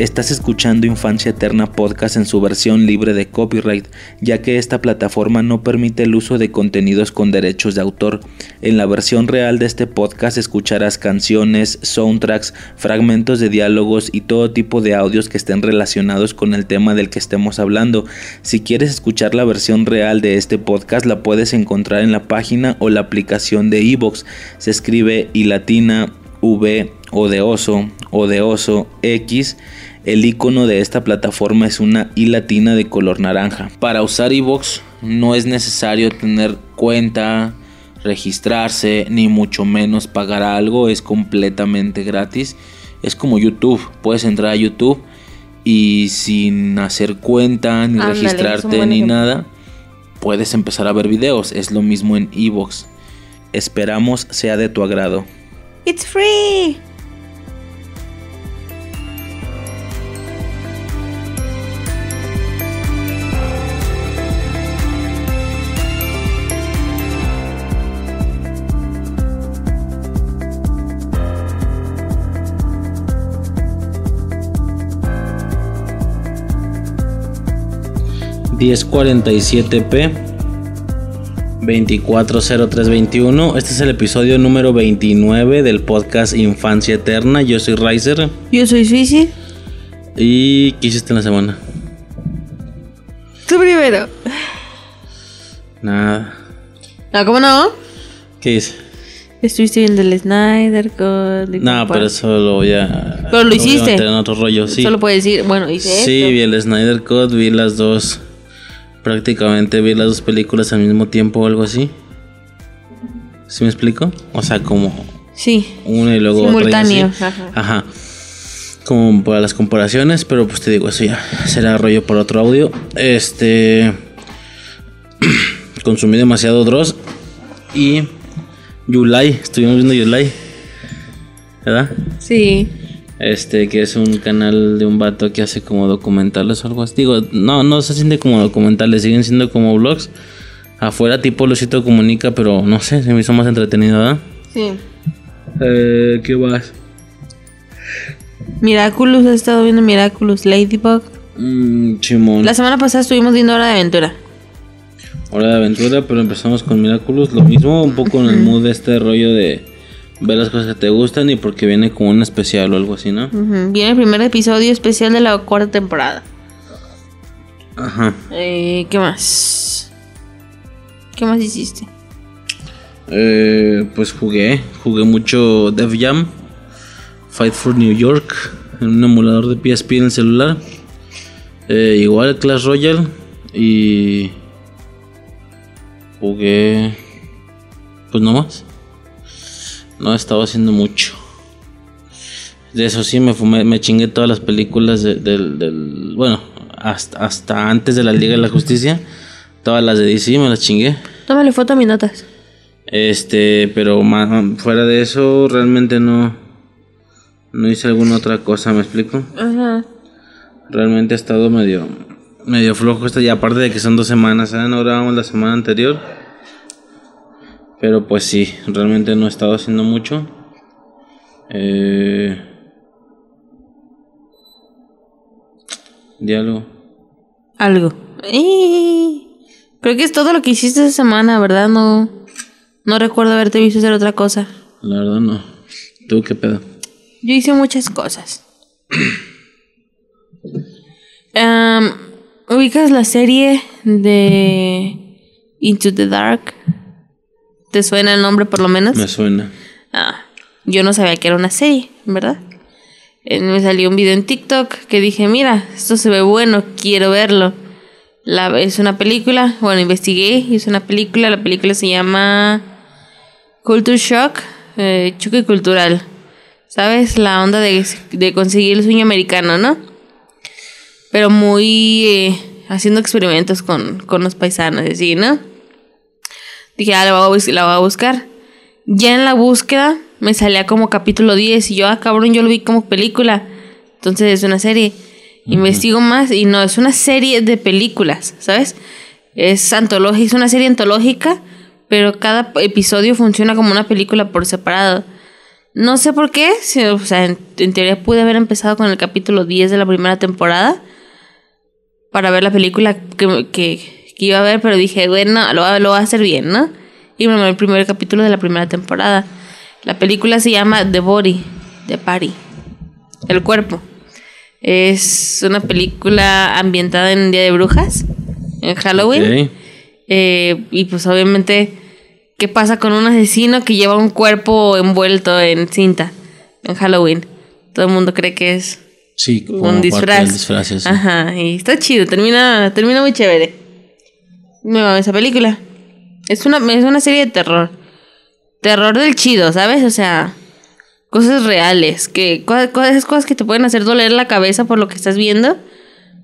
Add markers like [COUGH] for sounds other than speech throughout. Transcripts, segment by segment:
Estás escuchando Infancia Eterna Podcast en su versión libre de copyright, ya que esta plataforma no permite el uso de contenidos con derechos de autor. En la versión real de este podcast escucharás canciones, soundtracks, fragmentos de diálogos y todo tipo de audios que estén relacionados con el tema del que estemos hablando. Si quieres escuchar la versión real de este podcast, la puedes encontrar en la página o la aplicación de Evox. Se escribe y latina V o de oso o de oso X el icono de esta plataforma es una I latina de color naranja. Para usar iVoox no es necesario tener cuenta, registrarse, ni mucho menos pagar algo, es completamente gratis. Es como YouTube, puedes entrar a YouTube y sin hacer cuenta, ni registrarte, ni nada, puedes empezar a ver videos. Es lo mismo en iVoox. Esperamos sea de tu agrado. It's free. 1047p 240321. Este es el episodio número 29 del podcast Infancia Eterna. Yo soy Riser. Yo soy Suisi. ¿Y qué hiciste en la semana? Tú primero. Nada. No, ¿cómo no? ¿Qué hice? Estuviste viendo el Snyder Code. No, pero eso lo voy a. Pero lo hiciste. en otro rollo, sí. Solo puedes decir, bueno, hice Sí, esto. vi el Snyder Code, vi las dos prácticamente vi las dos películas al mismo tiempo o algo así. ¿Sí me explico? O sea, como sí. una y luego Simultáneo. otra. y así. Ajá. Como para las comparaciones, pero pues te digo, eso ya será rollo por otro audio. Este. [CLEARS THROAT] Consumí demasiado Dross. Y. Yulai, estuvimos viendo Yulai. ¿Verdad? Sí. Este, que es un canal de un vato que hace como documentales o algo así. Digo, no, no se siente como documentales, siguen siendo como vlogs. Afuera tipo Lucito Comunica, pero no sé, se me hizo más entretenido, ¿verdad? Sí. Eh, ¿Qué más? Miraculous, he estado viendo Miraculous, Ladybug. Mm, chimón. La semana pasada estuvimos viendo Hora de Aventura. Hora de aventura, pero empezamos con Miraculous. Lo mismo, un poco en el mood de este rollo de ver las cosas que te gustan y porque viene como un especial o algo así, ¿no? Ujú, Viene el primer episodio especial de la cuarta temporada. Ajá. Eh, ¿Qué más? ¿Qué más hiciste? Eh, pues jugué, jugué mucho Def Jam, Fight for New York, en un emulador de PSP en el celular. Eh, igual Clash Royale y jugué, pues no más. No estaba haciendo mucho. De eso sí, me fumé, me chingué todas las películas de- del, del- bueno, hasta, hasta antes de la Liga de la Justicia, todas las de DC me las chingué. Tómale foto a mis notas. Este, pero ma- fuera de eso, realmente no. No hice alguna otra cosa, ¿me explico? Ajá. Realmente ha estado medio. medio flojo esto, y aparte de que son dos semanas, ¿eh? No grabamos la semana anterior. Pero pues sí, realmente no he estado haciendo mucho. Eh. Diálogo. Algo. Eh, Creo que es todo lo que hiciste esa semana, ¿verdad? No, no recuerdo haberte visto hacer otra cosa. La verdad no. ¿Tú qué pedo? Yo hice muchas cosas. [CLEARS THROAT] ¿Ubicas la serie de Into the Dark? ¿Te suena el nombre por lo menos? Me suena. Ah, yo no sabía que era una serie, ¿verdad? Eh, me salió un video en TikTok que dije, mira, esto se ve bueno, quiero verlo. La, es una película, bueno, investigué, y es una película, la película se llama Culture Shock, eh, choque cultural. ¿Sabes? La onda de, de conseguir el sueño americano, ¿no? Pero muy eh, haciendo experimentos con, con los paisanos, así, ¿no? Dije, ah, la voy, a bus- la voy a buscar. Ya en la búsqueda me salía como capítulo 10 y yo, ah, cabrón, yo lo vi como película. Entonces es una serie. Investigo más y no, es una serie de películas, ¿sabes? Es antológica, es una serie antológica, pero cada episodio funciona como una película por separado. No sé por qué, si- o sea, en, en teoría pude haber empezado con el capítulo 10 de la primera temporada para ver la película que, que, que iba a ver, pero dije, bueno, lo, va- lo va a hacer bien, ¿no? Y me el primer capítulo de la primera temporada. La película se llama The Body, The Party, El Cuerpo. Es una película ambientada en Día de Brujas, en Halloween. Ok. Eh, y pues obviamente, ¿qué pasa con un asesino que lleva un cuerpo envuelto en cinta en Halloween? Todo el mundo cree que es Sí, como un disfraz. disfraz. Ajá, y está chido, termina, termina muy chévere. Me esa película. Es una, es una serie de terror. Terror del chido, ¿sabes? O sea, cosas reales. Que, co- co- esas cosas que te pueden hacer doler la cabeza por lo que estás viendo.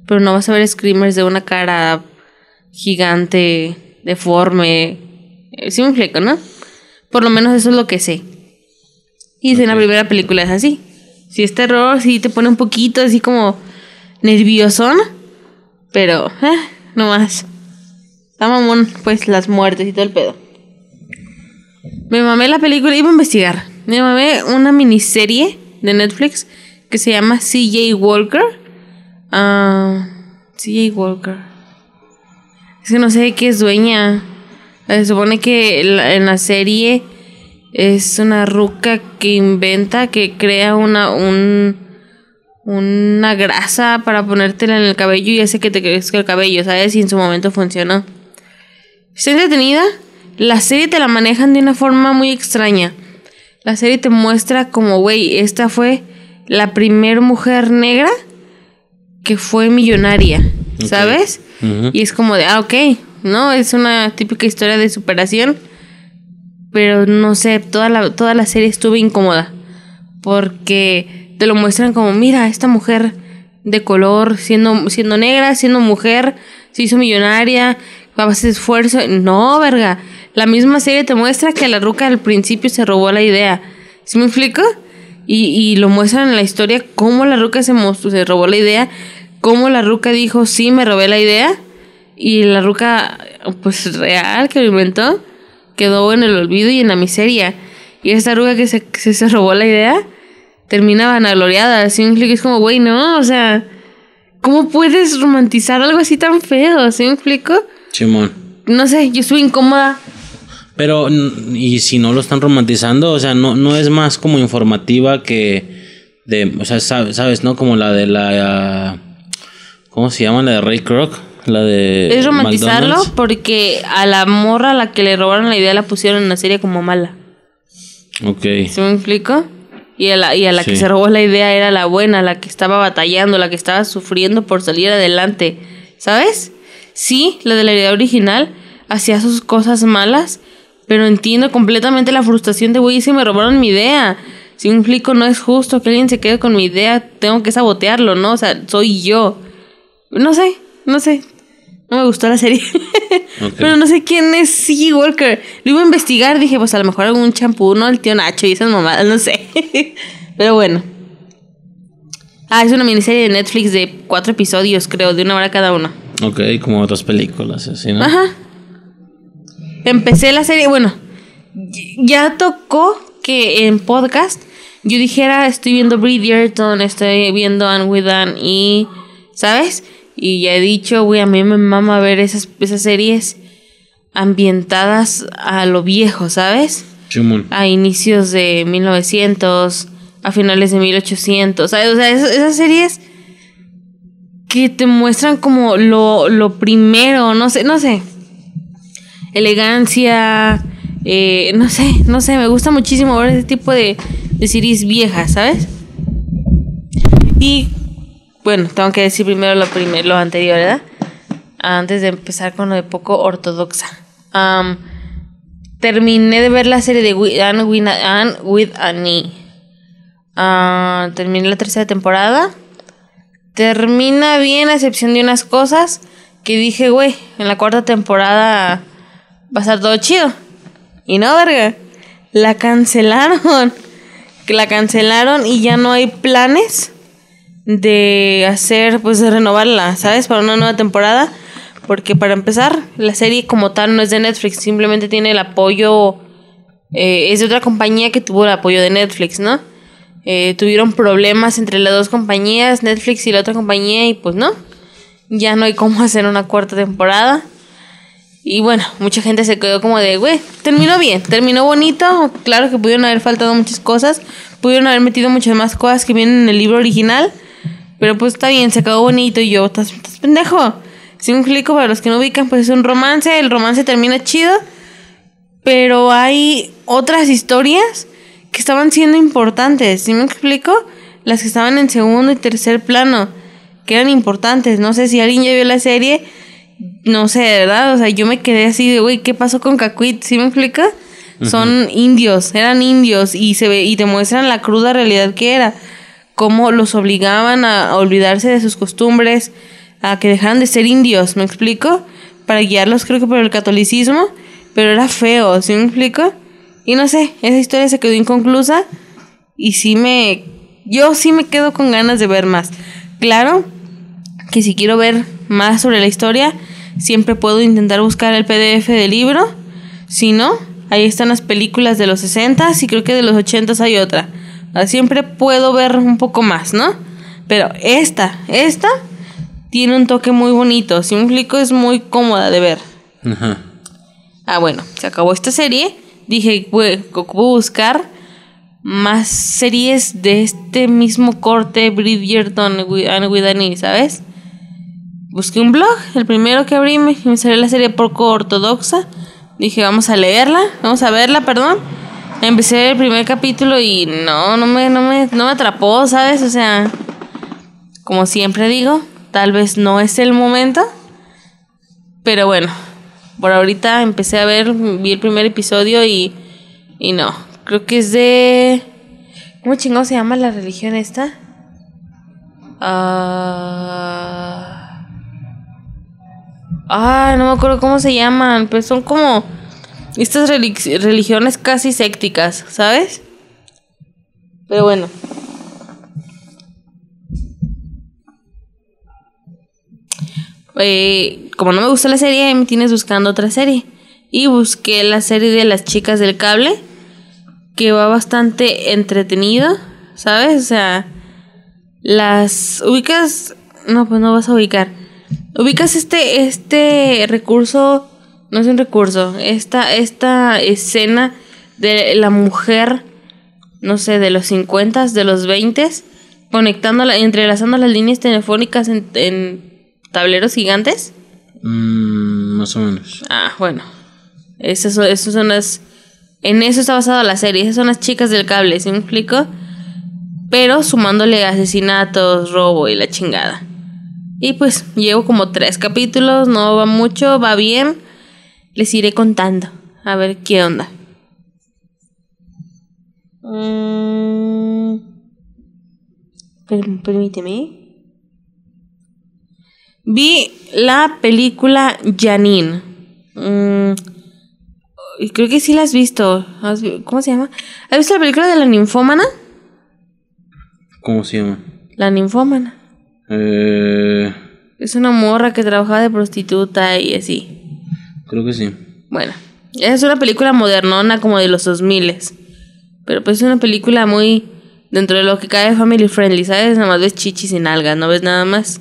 Pero no vas a ver screamers de una cara gigante, deforme. Eh, Sí me explico, ¿no? Por lo menos eso es lo que sé. Y en la primera película es así. Si es terror, sí te pone un poquito así como nerviosón. Pero, eh, no más. Está mamón, pues las muertes y todo el pedo. Me mamé la película, iba a investigar. Me mamé una miniserie de Netflix que se llama CJ Walker. Ah, CJ Walker. Es que no sé de qué es dueña. Se supone que en la serie es una ruca que inventa, que crea una, un, una grasa para ponértela en el cabello y hace que te crezca el cabello, ¿sabes? Y en su momento funcionó. Está entretenida. La serie te la manejan de una forma muy extraña. La serie te muestra como, güey, esta fue la primer mujer negra que fue millonaria. ¿sabes? Y es como de, ah, ok, ¿no? Es una típica historia de superación. Pero no sé, toda la, toda la serie estuve incómoda. Porque te lo muestran como, mira, esta mujer de color, siendo, siendo negra, siendo mujer, se hizo millonaria, a base de esfuerzo. No, verga. La misma serie te muestra que la ruca al principio se robó la idea. ¿Sí me explico? Y, y lo muestran en la historia cómo la ruca se, se robó la idea, cómo la ruca dijo, sí, me robé la idea. Y la ruca, pues real, que lo inventó, quedó en el olvido y en la miseria. Y esta ruca que se, que se robó la idea, termina vanagloriada. ¿Sí me explico? Es como, güey, no, o sea, ¿cómo puedes romantizar algo así tan feo? ¿Sí me explico? Simón. No sé, yo estuve incómoda. Pero, y si no lo están romantizando, o sea, no, no es más como informativa que de, o sea, sab- sabes, ¿no? Como la de la, ¿cómo se llama? La de Ray Kroc, la de Es romantizarlo McDonald's. porque a la morra a la que le robaron la idea la pusieron en la serie como mala. Ok, ¿Sí me explico? Y a la, y a la que se robó la idea era la buena, la que estaba batallando, la que estaba sufriendo por salir adelante. ¿Sabes? Sí, la de la idea original hacía sus cosas malas, pero entiendo completamente la frustración de, güey, si me robaron mi idea. Si me explico, no es justo que alguien se quede con mi idea, tengo que sabotearlo, ¿no? O sea, soy yo. No sé, no sé. No me gustó la serie. [LAUGHS] Pero no sé quién es C.G. Walker. Lo iba a investigar, dije, pues a lo mejor algún champú, ¿no? El tío Nacho y esas mamadas, [LAUGHS] no sé. Pero bueno. Ah, es una miniserie de Netflix de cuatro episodios, creo, de una hora cada uno. Ok, como otras películas, así, ¿no? Ajá. Empecé la serie, bueno, ya tocó que en podcast yo dijera, estoy viendo Bridgerton, estoy viendo Anne with Anne y, ¿sabes? Y ya he dicho, güey, a mí me mama ver esas, esas series ambientadas a lo viejo, ¿sabes? A inicios de 1900, a finales de 1800, ¿sabes? O sea, esas, esas series que te muestran como lo, lo primero, no sé, no sé. Elegancia, eh, no sé, no sé, me gusta muchísimo ver ese tipo de, de series viejas, ¿sabes? Y bueno, tengo que decir primero lo, primer, lo anterior, ¿verdad? Antes de empezar con lo de poco ortodoxa. Terminé de ver la serie de Wi- Anne with, Anne with Annie. Ah, terminé la tercera temporada. Termina bien, a excepción de unas cosas que dije, güey, en la cuarta temporada va a estar todo chido. Y no, verga. La cancelaron. Que [LAUGHS] la cancelaron y ya no hay planes de hacer, pues de renovarla, ¿sabes? Para una nueva temporada. Porque para empezar, la serie como tal no es de Netflix, simplemente tiene el apoyo Eh, es de otra compañía que tuvo el apoyo de Netflix, ¿no? Eh, tuvieron problemas entre las dos compañías, Netflix y la otra compañía, y pues no. Ya no hay cómo [LAUGHS] hacer una cuarta temporada. Y bueno, mucha gente se quedó como de, güey, terminó bien, terminó bonito. Claro que pudieron haber faltado muchas cosas, pudieron haber metido muchas más cosas que vienen en el libro original. Pero pues está bien, se acabó bonito y yo, estás, pendejo. Si un explico para los que no ubican, pues es un romance, el romance termina chido. Pero hay otras historias que estaban siendo importantes, ¿sí me explico? Las que estaban en segundo y tercer plano, que eran importantes. No sé si alguien ya vio la serie, no sé, ¿verdad? O sea, yo me quedé así de, güey, ¿qué pasó con Cacuit? ¿Sí me explica? Son indios, eran indios y se ve y te muestran la cruda realidad que era cómo los obligaban a, olvidarse de sus costumbres, a que dejaran de ser indios, ¿me explico? Para guiarlos creo que por el catolicismo, pero era feo, ¿sí me explico? Y no sé, esa historia se quedó inconclusa y sí me... Yo sí me quedo con ganas de ver más. Claro que si quiero ver más sobre la historia, siempre puedo intentar buscar el PDF del libro. Si no, ahí están las películas de los 60 y creo que de los 80 hay otra. Siempre puedo ver un poco más, ¿no? Pero esta, esta tiene un toque muy bonito. Si me explico, es muy cómoda de ver. Ajá. Ah, bueno, se acabó esta serie. Dije, buscar más series de este mismo corte, Bridgerton and with ¿sabes? Busqué un blog, el primero que abrí me, me salió la serie poco ortodoxa. Dije, vamos a leerla, vamos a verla, perdón. Empecé el primer capítulo y no, no me, no me, no me atrapó, ¿sabes? O sea, como siempre digo, tal vez no es el momento. Pero bueno, por ahorita empecé a ver, vi el primer episodio y, y no. Creo que es de... ¿Cómo chingado se llama la religión esta? Ah... ah, no me acuerdo cómo se llaman, pues son como estas religiones casi sépticas, ¿sabes? Pero bueno. Eh, como no me gusta la serie, me tienes buscando otra serie. Y busqué la serie de las chicas del cable, que va bastante entretenido, ¿sabes? O sea, las ubicas, no, pues no vas a ubicar. Ubicas este, este recurso no es un recurso. Esta, esta escena de la mujer, no sé, de los 50, de los 20, conectándola, entrelazando las líneas telefónicas en, tableros gigantes. Mm, más o menos. Ah, bueno. Esas, son las... En eso está basada la serie. Esas son las chicas del cable, ¿sí me explico? Pero sumándole asesinatos, robo y la chingada. Y pues llevo como tres capítulos, no va mucho, va bien les iré contando. A ver qué onda. Mm, permíteme. Vi la película Janine. Mm, creo que sí la has visto. ¿Cómo se llama? ¿Has visto la película de la ninfómana? ¿Cómo se llama? La ninfómana. Eh... Es una morra que trabajaba de prostituta y así. Creo que sí. Bueno, es una película modernona como de los 2000 Pero pues es una película muy dentro de lo que cae family friendly, ¿sabes? Nada más ves chichis y nalgas, no ves nada más.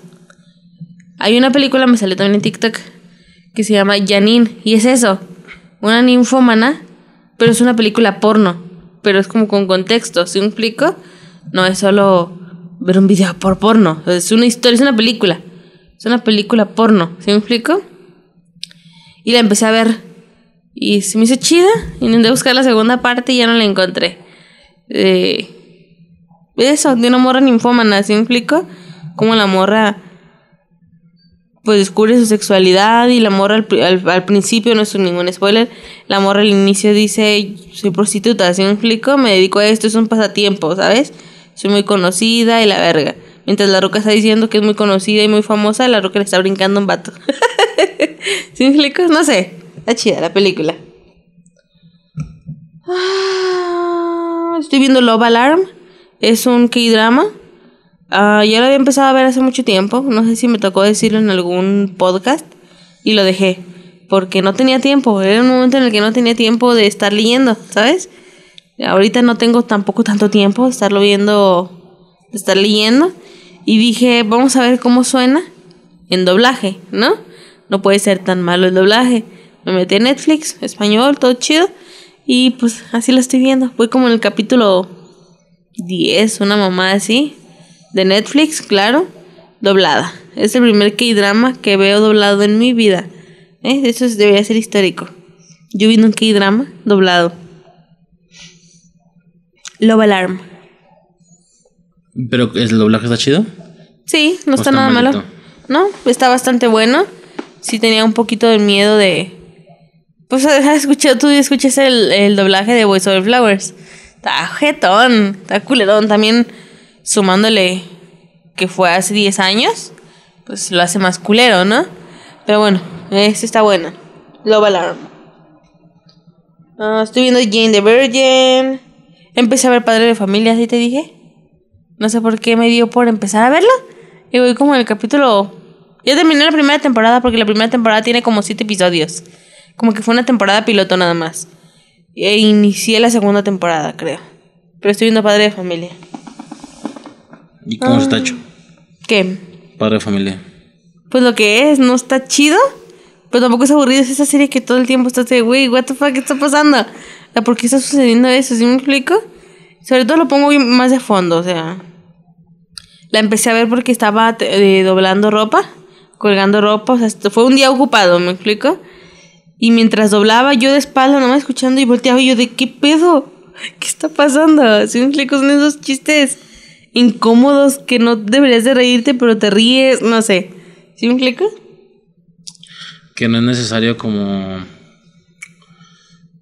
Hay una película, me salió también en TikTok, que se llama Janine. Y es eso, una ninfómana, pero es una película porno. Pero es como con contexto, ¿sí me explico? No es solo ver un video por porno. Es una historia, es una película. Es una película porno, ¿sí me explico? Y la empecé a ver. Y se me hizo chida. Intenté buscar la segunda parte y ya no la encontré. Eh, eso, de una morra ninfómana, ¿sí me explico? Como la morra pues descubre su sexualidad y la morra al, principio, no es ningún spoiler, la morra al inicio dice, soy prostituta, ¿sí me explico? Me dedico a esto, es un pasatiempo, ¿sabes? Soy muy conocida y la verga. Mientras la roca está diciendo que es muy conocida y muy famosa, la roca le está brincando un vato. [LAUGHS] ¿Sí me No sé. Está chida la película. Ah, estoy viendo Love Alarm. Es un K-drama. Ah, ya lo había empezado a ver hace mucho tiempo. No sé si me tocó decirlo en algún podcast. Y lo dejé. porque no tenía tiempo. Era un momento en el que no tenía tiempo de estar leyendo, ¿sabes? Ahorita no tengo tampoco tanto tiempo de estarlo viendo, de estar leyendo. Y dije, vamos a ver cómo suena en doblaje, ¿no? No puede ser tan malo el doblaje. Me metí en Netflix, español, todo chido. Y pues así lo estoy viendo. Voy como en el capítulo 10, una mamá así. De Netflix, claro. Doblada. Es el primer K-drama que veo doblado en mi vida. ¿Eh? Eso debería ser histórico. Yo viendo un K-drama doblado. Love Alarm. ¿Pero el doblaje está chido? Sí, no está, nada malo. No, está bastante bueno. Sí tenía un poquito de miedo de... Pues [LAUGHS] has escuchado, tú escuchas el, el doblaje de Voice Over Flowers. Está jetón, está culerón. También sumándole que fue hace 10 años, pues lo hace más culero, ¿no? Pero bueno, este está bueno. Love Alarm. Ah, estoy viendo Jane the Virgin. Empecé a ver Padre de Familia, ¿sí te dije? No sé por qué me dio por empezar a verlo. Y voy como en el capítulo... Ya terminé la primera temporada porque la primera temporada tiene como siete episodios. Como que fue una temporada piloto nada más. E inicié la segunda temporada, creo. Pero estoy viendo Padre de Familia. ¿Y cómo está hecho? ¿Qué? Padre de Familia. Pues lo que es, no está chido. Pero tampoco es aburrido. Es esa serie que todo el tiempo estás de, güey, what the fuck, ¿qué está pasando? ¿Por qué está sucediendo eso? ¿Sí me explico? Sobre todo lo pongo más de fondo, o sea. La empecé a ver porque estaba eh, doblando ropa, colgando ropa, o sea, fue un día ocupado, ¿me explico? Y mientras doblaba, yo de espalda, nomás escuchando y volteaba y yo de, ¿qué pedo? ¿Qué está pasando? ¿Sí me explico? Son esos chistes incómodos que no deberías de reírte, pero te ríes, no sé. ¿Sí me explico? Que no es necesario como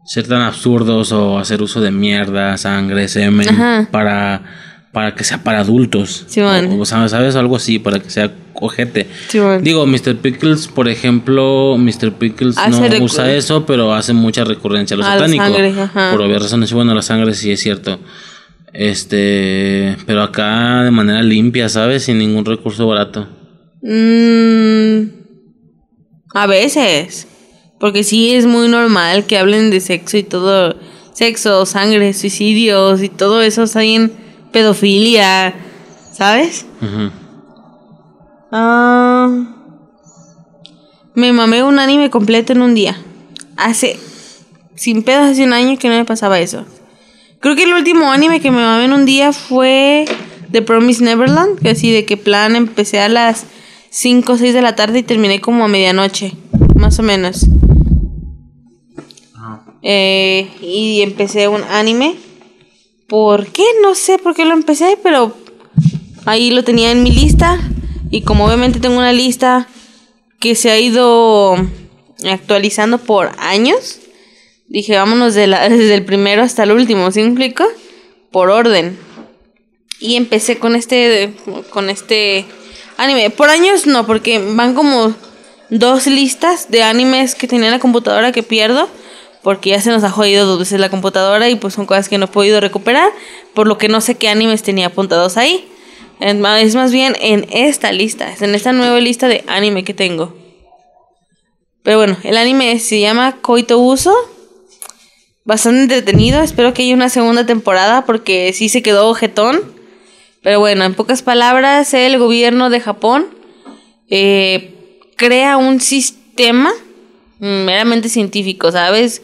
ser tan absurdos o hacer uso de mierda, sangre, semen para para que sea para adultos. Sí, bueno. o, ¿sabes? Algo así, para que sea ojete. Sí, Digo, Mr. Pickles, por ejemplo, Mr. Pickles no usa eso, pero hace mucha recurrencia a lo satánico. Por obvias razones. Bueno, la sangre sí es cierto. Este, pero acá de manera limpia, ¿sabes? Sin ningún recurso barato. Mm, a veces. Porque sí es muy normal que hablen de sexo y todo. Sexo, sangre, suicidios y todo eso está en pedofilia, ¿sabes? Ah, me mamé un anime completo en un día. Hace, sin pedos, hace un año que no me pasaba eso. Creo que el último anime que me mamé en un día fue The Promise Neverland, que así de que plan empecé a las 5 o 6 de la tarde y terminé como a medianoche, más o menos. Eh, y empecé un anime ¿Por qué? No sé por qué lo empecé, pero ahí lo tenía en mi lista. Y como obviamente tengo una lista que se ha ido actualizando por años, dije, vámonos de la, [LAUGHS] desde el primero hasta el último, ¿sí explico? Por orden. Y empecé con este, con este anime. Por años no, porque van como dos listas de animes que tenía en la computadora que pierdo porque ya se nos ha jodido dos veces la computadora y pues son cosas que no he podido recuperar, por lo que no sé qué animes tenía apuntados ahí. Es más bien en esta lista, es en esta nueva lista de anime que tengo. Pero bueno, el anime se llama Koito Uso. Bastante entretenido, espero que haya una segunda temporada porque sí se quedó ojetón. Pero bueno, en pocas palabras, el gobierno de Japón eh, crea un sistema meramente científico, ¿sabes?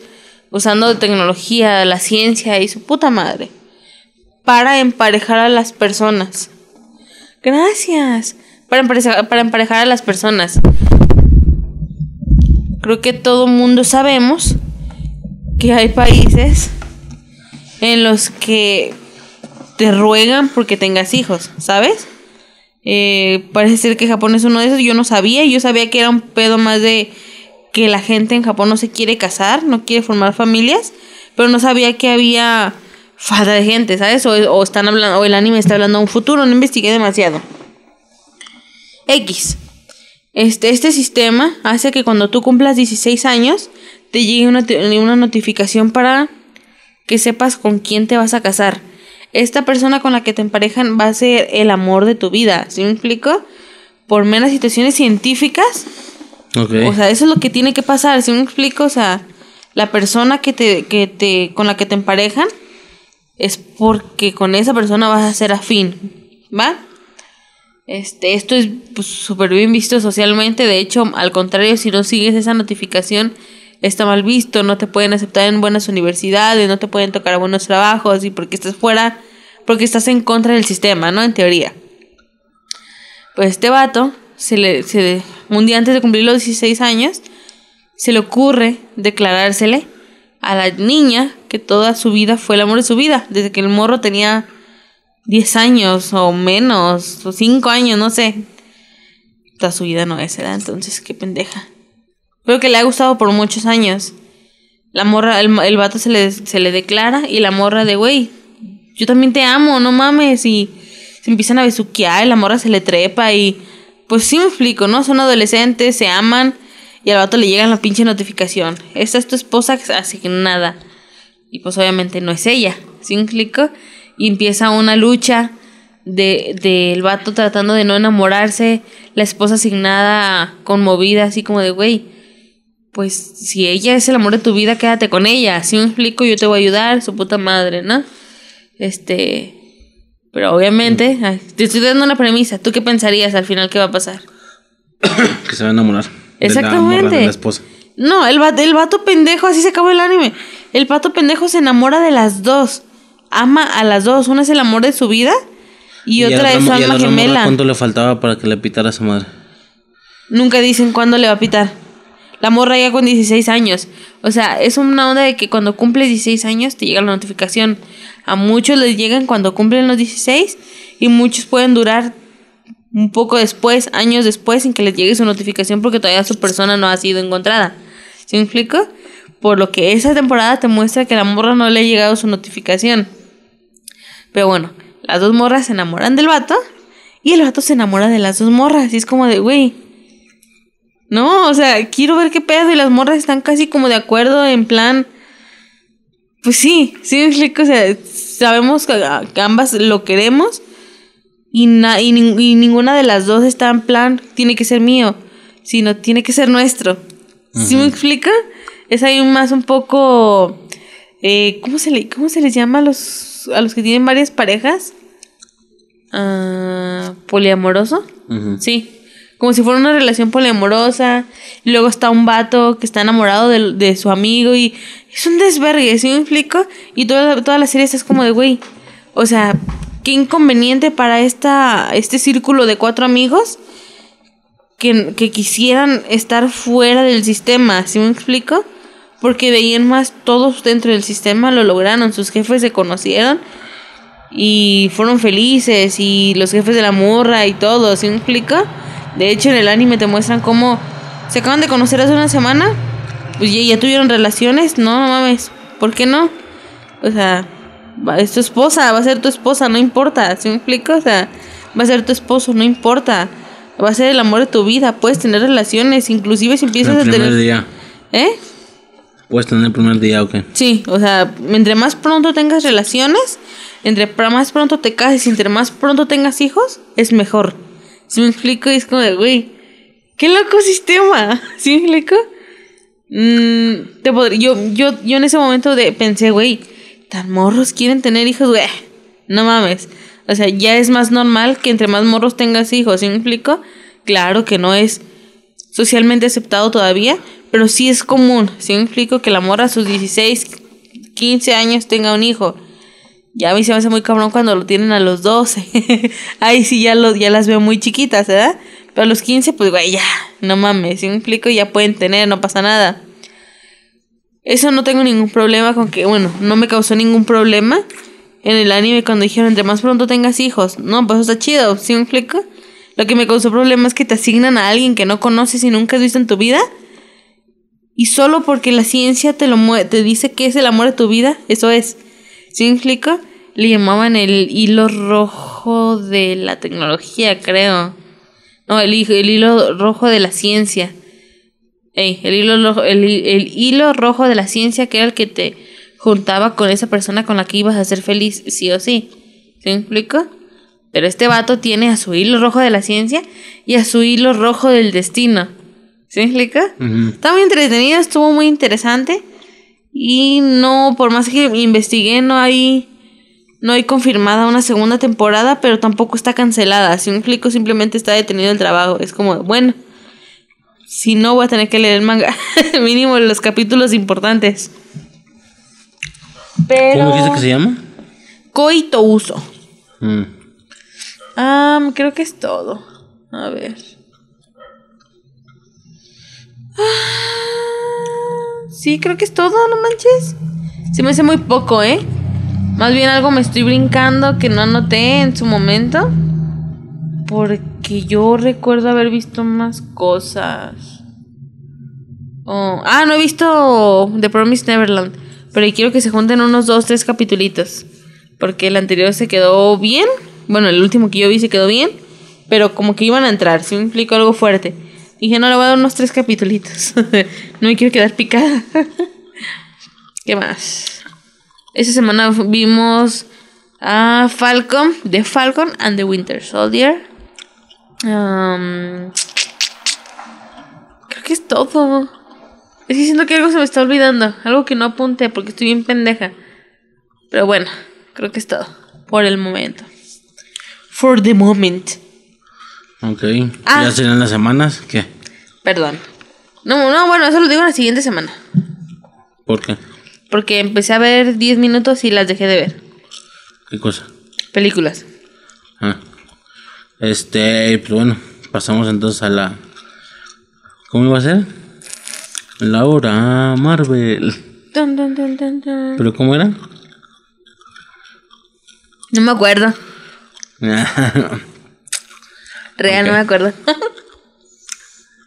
Usando tecnología, la ciencia y su puta madre. Para emparejar a las personas. Gracias. Para emparejar, para emparejar a las personas. Creo que todo mundo sabemos que hay países en los que te ruegan porque tengas hijos, ¿sabes? Eh, parece ser que Japón es uno de esos. Yo no sabía, yo sabía que era un pedo más de que la gente en Japón no se quiere casar, no quiere formar familias, pero no sabía que había falta de gente, ¿sabes? O, están hablando, o el anime está hablando de un futuro, no investigué demasiado. X. Este, este sistema hace que cuando tú cumplas 16 años te llegue una, una notificación para que sepas con quién te vas a casar. Esta persona con la que te emparejan va a ser el amor de tu vida, ¿sí me explico? Por meras situaciones científicas Ok. O sea, eso es lo que tiene que pasar. Si me explico, o sea, la persona que te, que te, con la que te emparejan es porque con esa persona vas a ser afín, ¿va? Este, esto es pues, súper bien visto socialmente. De hecho, al contrario, si no sigues esa notificación, está mal visto. No te pueden aceptar en buenas universidades, no te pueden tocar a buenos trabajos y porque estás fuera, porque estás en contra del sistema, ¿no? En teoría. Pues este vato, se le, se, un día antes de cumplir los 16 años, se le ocurre declarársele a la niña que toda su vida fue el amor de su vida, desde que el morro tenía 10 años o menos, o 5 años, no sé. Toda su vida no es, ¿verdad? Entonces, qué pendeja. Creo que le ha gustado por muchos años. La morra, el, el vato se le, se le declara y la morra de, güey, yo también te amo, no mames. Y se empiezan a besuquear y la morra se le trepa y... Pues sí me explico, ¿no? Son adolescentes, se aman y al vato le llega la pinche notificación. Esta es tu esposa asignada. Y pues obviamente no es ella. ¿Sí me explico? Y empieza una lucha del de, el vato tratando de no enamorarse. La esposa asignada conmovida, así como de, güey, pues si ella es el amor de tu vida, quédate con ella. Si me explico, yo te voy a ayudar, su puta madre, ¿no? Este. Pero obviamente, te estoy dando una premisa. ¿Tú qué pensarías al final que va a pasar? [COUGHS] que se va a enamorar. Exactamente. De la, de la esposa. No, el, vato, el vato pendejo, así se acabó el anime. El pato pendejo se enamora de las dos. Ama a las dos. Una es el amor de su vida y, y otra es su alma gemela. ¿Cuánto le faltaba para que le pitara a su madre? Nunca dicen cuándo le va a pitar. La morra ya con 16 años. O sea, es una onda de que cuando cumples 16 años te llega la notificación. A muchos les llegan cuando cumplen los 16 y muchos pueden durar un poco después, años después, sin que les llegue su notificación porque todavía su persona no ha sido encontrada. ¿Sí me explico? Por lo que esa temporada te muestra que la morra no le ha llegado su notificación. Pero bueno, las dos morras se enamoran del vato y el vato se enamora de las dos morras. Y es como de, güey. No, o sea, quiero ver qué pedo. Y las morras están casi como de acuerdo en plan. Pues sí, sí me explico. O sea, sabemos que, que ambas lo queremos. Y, na, y, y, ninguna de las dos está en plan, tiene que ser mío, sino tiene que ser nuestro. Uh -huh. ¿Sí me explica? Es ahí más un poco... Eh, ¿cómo, se le, ¿Cómo se les llama a los, a los que tienen varias parejas? Uh, ¿Poliamoroso? Uh -huh. Sí. Como si fuera una relación poliamorosa. Y luego está un vato que está enamorado de, de su amigo y es un desvergue, ¿sí me explico? Y toda, la serie es como de, güey, o sea, qué inconveniente para esta, este círculo de cuatro amigos que, que quisieran estar fuera del sistema, ¿sí me explico? Porque en más todos dentro del sistema lo lograron, sus jefes se conocieron y fueron felices y los jefes de la morra y todo, ¿sí me explico? De hecho en el anime te muestran cómo se acaban de conocer hace una semana, pues ya, ya tuvieron relaciones, no, no mames, ¿por qué no? O sea, es tu esposa, va a ser tu esposa, no importa, ¿sí me explico? O sea, va a ser tu esposo, no importa. Va a ser el amor de tu vida, puedes tener relaciones, inclusive si empiezas el a tener... día. ¿Eh? Puedes tener el primer día, ok. Sí, o sea, entre más pronto tengas relaciones, entre más pronto te cases y entre más pronto tengas hijos, es mejor. ¿Sí me explico? Es como de, güey, qué loco sistema. [LAUGHS] ¿Sí me explico? Mm, te podría, yo, yo, yo en ese momento de, pensé, güey, tan morros quieren tener hijos, güey. No mames. O sea, ya es más normal que entre más morros tengas hijos, ¿sí me explico? Claro que no es socialmente aceptado todavía, pero sí es común, ¿sí me explico? Que la morra a sus 16, 15 años tenga un hijo. Ya a mí se me hace muy cabrón cuando lo tienen a los 12. [LAUGHS] Ahí sí ya, lo, ya las veo muy chiquitas, ¿verdad? Pero a los 15, pues, güey, ya, no mames, ¿sí me explico? Ya pueden tener, no pasa nada. Eso no tengo ningún problema con que, bueno, no me causó ningún problema en el anime cuando dijeron entre más pronto tengas hijos. No, pues eso está chido, ¿sí me explico? Lo que me causó problema es que te asignan a alguien que no conoces y nunca has visto en tu vida. Y solo porque la ciencia te lo te dice que es el amor de tu vida, eso es. ¿Sí me explico? Le llamaban el hilo rojo de la tecnología, creo. No, el, el hilo rojo de la ciencia. Ey, el, hilo rojo, el, el hilo rojo de la ciencia que era el que te juntaba con esa persona con la que ibas a ser feliz, sí o sí. ¿Sí me explico? Pero este vato tiene a su hilo rojo de la ciencia y a su hilo rojo del destino. ¿Sí me explica? Está muy entretenido, estuvo muy interesante. Y no, por más que investigué, no hay. No hay confirmada una segunda temporada, pero tampoco está cancelada. Si me explico, simplemente está detenido el trabajo. Es como, bueno, si no voy a tener que leer el manga, [LAUGHS] mínimo los capítulos importantes. Pero... ¿Cómo dijiste que se llama? Koito Uso. Mm. Ah, creo que es todo. A ver. Ah, sí, creo que es todo, no manches. Se me hace muy poco, ¿eh? Más bien algo me estoy brincando que no anoté en su momento. Porque yo recuerdo haber visto más cosas. Oh, ah, no he visto The Promised Neverland. Pero quiero que se junten unos dos, tres capitulitos. Porque el anterior se quedó bien. Bueno, el último que yo vi se quedó bien. Pero como que iban a entrar, si me explico algo fuerte. Dije, no, le voy a dar unos tres capitulitos. [LAUGHS] no me quiero quedar picada. [LAUGHS] ¿Qué más? Esa semana vimos a Falcon, The Falcon and the Winter Soldier. Um, creo que es todo. Es que que algo se me está olvidando. Algo que no apunté porque estoy bien pendeja. Pero bueno, creo que es todo. Por el momento. For the moment. Ok. Ah. ¿Ya serán las semanas? ¿Qué? Perdón. No, no, bueno, eso lo digo la siguiente semana. ¿Por qué? Porque empecé a ver 10 minutos y las dejé de ver. ¿Qué cosa? Películas. Ah. Este, pues bueno, pasamos entonces a la. ¿Cómo iba a ser? Laura Marvel. Dun, dun, dun, dun, dun. ¿Pero cómo era? No me acuerdo. [LAUGHS] Real, no me acuerdo.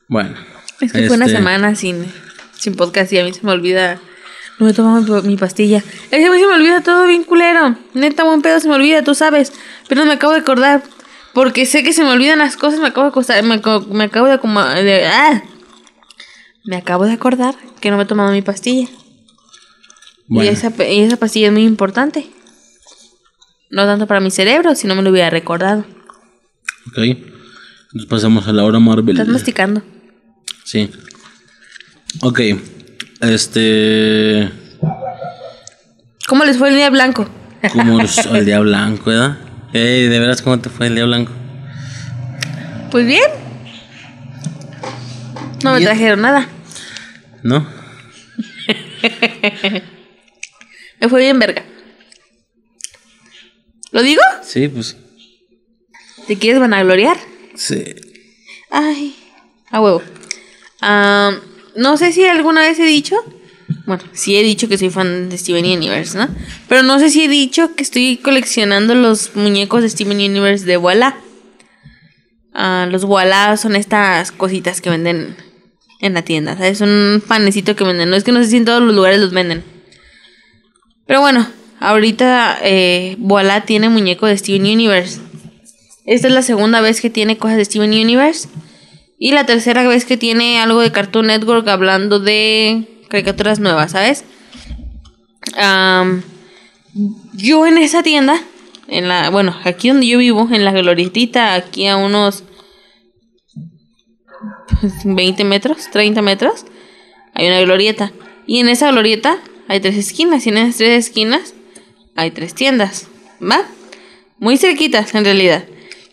bueno. es que fue una este, semana sin, sin podcast y a mí se me olvida. No me tomo mi, mi pastilla. Es que a mí se me olvida todo bien culero. Neta, buen pedo se me olvida, tú sabes. Pero me acabo de acordar. Porque sé que se me olvidan las cosas. Me acabo de acostar. Me, me acabo de, acoma- de- ¡ah! Me acabo de acordar que no me he tomado mi pastilla. Bueno, Y, esa, y esa pastilla es muy importante. No tanto para mi cerebro, si no me lo hubiera recordado. ok. Entonces pasamos a Laura Marvel. Estás masticando. Sí. Ok. Este. ¿Cómo les fue el día blanco? Como el, el [LAUGHS] día blanco, ¿verdad? Ey, de veras, ¿cómo te fue el día blanco? Pues bien. No me trajeron nada. ¿No? [LAUGHS] Me fue bien verga. ¿Lo digo? Sí, pues. ¿Te quieres vanagloriar? Sí. Ay, a huevo. No sé si alguna vez he dicho. Bueno, sí he dicho que soy fan de Steven Universe, ¿no? Pero no sé si he dicho que estoy coleccionando los muñecos de Steven Universe de Walla. Ah, los Walla son estas cositas que venden en la tienda, ¿sabes? Un panecito que venden. No es que no sé si en todos los lugares los venden. Pero bueno, ahorita eh, Walla tiene muñeco de Steven Universe. Esta es la segunda vez que tiene cosas de Steven Universe. Y la tercera vez que tiene algo de Cartoon Network hablando de caricaturas nuevas, ¿sabes? Yo en esa tienda, en la, bueno, aquí donde yo vivo, en la glorietita, aquí a unos pues, 20 metros, 30 metros, hay una glorieta. Y en esa glorieta hay tres esquinas. Y en esas tres esquinas hay tres tiendas. ¿Va? Muy cerquitas, en realidad.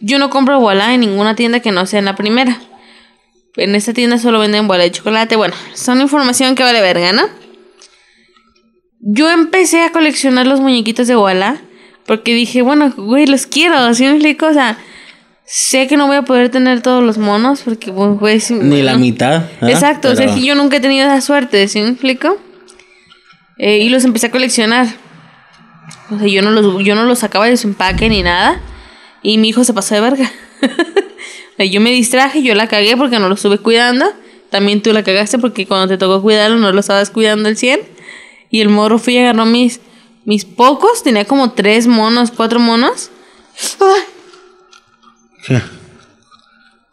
Yo no compro Voilà en ninguna tienda que no sea en la primera. En esta tienda solo venden bola de chocolate. Bueno, son información que vale verga, ¿no? Yo empecé a coleccionar los muñequitos de Walla porque dije, bueno, güey, los quiero, ¿sí me explico? O sea, sé que no voy a poder tener todos los monos porque, pues, güey, sí- Ni la mitad. Exacto, o sea, que yo nunca he tenido esa suerte, ¿sí me explico? Eh, y los empecé a coleccionar. O sea, yo no los, yo no los sacaba de su empaque ni nada. Y mi hijo se pasó de verga. [LAUGHS] Yo me distraje, yo la cagué porque no lo estuve cuidando. También tú la cagaste porque cuando te tocó cuidarlo no lo estabas cuidando al 100. Y el morro fui y agarró mis, mis pocos, tenía como tres monos, cuatro monos. ¡Ay! ¿Qué?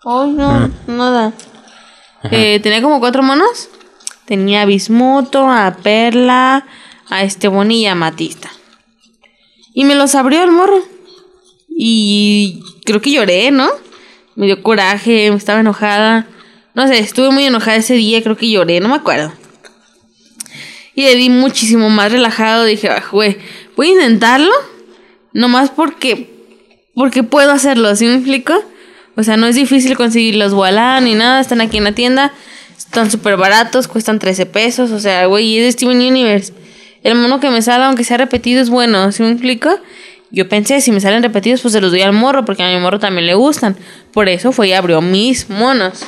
Ay, no, nada. Eh, tenía como cuatro monos. Tenía a Bismuto, a Perla, a Estebón y a Matista. Y me los abrió el morro. Y creo que lloré, ¿no? Me dio coraje, estaba enojada. No sé, estuve muy enojada ese día, creo que lloré, no me acuerdo. Y le di muchísimo más relajado, dije, "Ah, güey, voy a intentarlo, nomás porque, porque puedo hacerlo, ¿sí me explico? O sea, no es difícil conseguir los Walla ni nada, están aquí en la tienda, están súper baratos, cuestan 13 pesos, o sea, güey, es de Steven Universe. El mono que me sale, aunque sea repetido, es bueno, ¿sí me explico? Yo pensé, si me salen repetidos, pues se los doy al morro, porque a mi morro también le gustan. Por eso fue y abrió mis monos.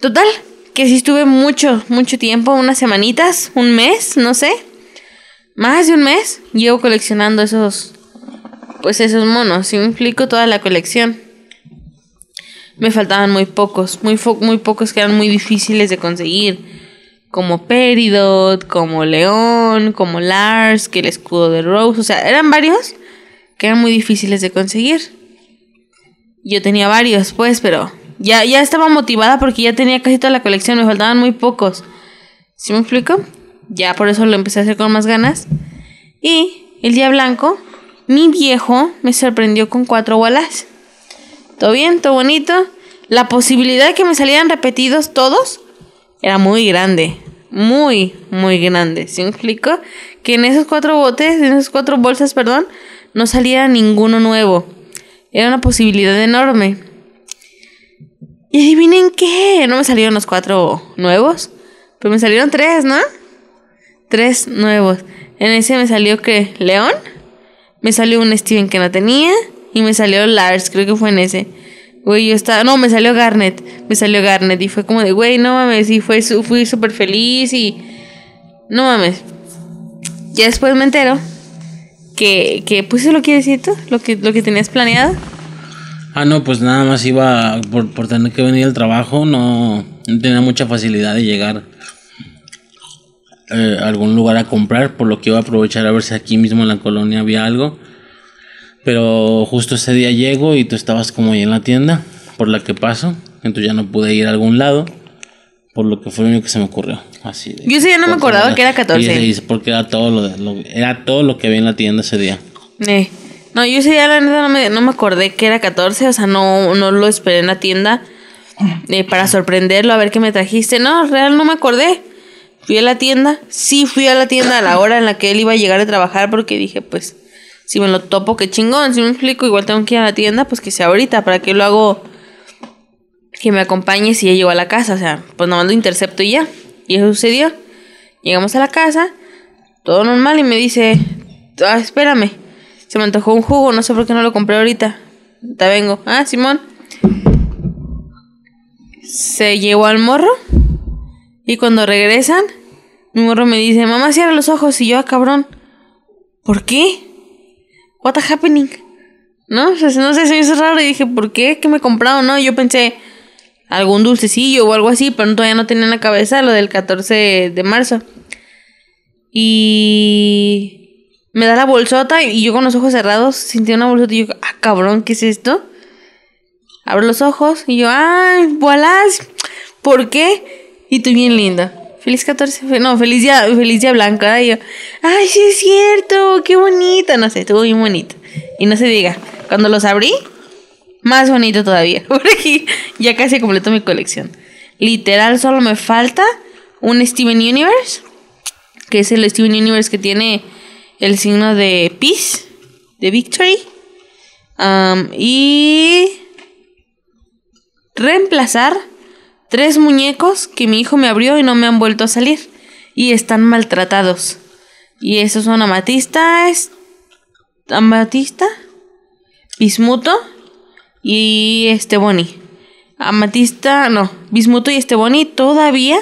Total, que sí estuve mucho, mucho tiempo, unas semanitas, un mes, no sé. Más de un mes, llevo coleccionando esos, pues esos monos, ¿sí me explico? Toda la colección. Me faltaban muy pocos, muy, muy pocos que eran muy difíciles de conseguir. Como Peridot, como León, como Lars, que el escudo de Rose. O sea, eran varios que eran muy difíciles de conseguir. Yo tenía varios, pues, pero ya, ya estaba motivada porque ya tenía casi toda la colección, me faltaban muy pocos. ¿Sí me explico? Ya por eso lo empecé a hacer con más ganas. Y el día blanco, mi viejo me sorprendió con cuatro bolas. Todo bien, todo bonito. La posibilidad de que me salieran repetidos todos era muy grande. Muy, muy grande. ¿Sí me explico? Que en esos cuatro botes, en esas cuatro bolsas, perdón, no saliera ninguno nuevo. Era una posibilidad enorme. Y adivinen qué. No me salieron los cuatro nuevos. Pero me salieron tres, ¿no? Tres nuevos. En ese me salió que León. Me salió un Steven que no tenía. Y me salió Lars, creo que fue en ese. Güey, yo estaba. No, me salió Garnet. Me salió Garnet. Y fue como de, güey, no mames. Y fue, fui súper feliz. Y. No mames. Ya después me entero. Que, que pues eso lo que tú. Lo que, lo que tenías planeado. Ah, no, pues nada más iba por, por tener que venir al trabajo, no, no tenía mucha facilidad de llegar eh, a algún lugar a comprar, por lo que iba a aprovechar a ver si aquí mismo en la colonia había algo. Pero justo ese día llego y tú estabas como ahí en la tienda por la que paso, entonces ya no pude ir a algún lado, por lo que fue lo único que se me ocurrió. Así de- Yo ese día no me acordaba que era 14. Y porque era todo lo, de- lo- era todo lo que había en la tienda ese día. Eh, No, yo ese día la neta no me, no me acordé que era 14. O sea, no, no lo esperé en la tienda. eh, para sorprenderlo, a ver qué me trajiste. No, real no me acordé. Fui a la tienda. Sí, fui a la tienda a la hora en la que él iba a llegar a trabajar. Porque dije, pues, si me lo topo, qué chingón. Si me explico, igual tengo que ir a la tienda, pues que sea ahorita. ¿Para que lo hago? Que me acompañe si ya llego a la casa. O sea, pues nomás lo intercepto y ya. Y eso sucedió. Llegamos a la casa, todo normal, y me dice, ah, espérame. Se me antojó un jugo, no sé por qué no lo compré ahorita. Te vengo. Ah, Simón. Se llevó al morro. Y cuando regresan, mi morro me dice, mamá, cierra los ojos. Y yo, ah, cabrón. ¿Por qué? What the happening? No, o no sé, se me hizo raro y dije, ¿por qué? ¿Qué me compraron? No, yo pensé algún dulcecillo o algo así, pero todavía no tenía en la cabeza lo del 14 de marzo. Y me da la bolsota y yo con los ojos cerrados sentí una bolsota y yo, ah, cabrón, ¿qué es esto? Abro los ojos y yo, ay, bolas, ¿por qué? Y tú bien linda. Feliz 14, fe- no, feliz día, feliz día blanca. Y yo, ay, sí es cierto, qué bonito. No sé, estuvo bien bonito. Y no se diga, cuando los abrí, más bonito todavía. [LAUGHS] Porque ya casi completo mi colección. Literal, solo me falta un Steven Universe. Que es el Steven Universe que tiene el signo de Peace, de Victory. Am, y reemplazar tres muñecos que mi hijo me abrió y no me han vuelto a salir. Y están maltratados. Y esos son Amatista, es- Amatista, Bismuto y este Bonnie. Amatista, no, Bismuto y este Bonnie todavía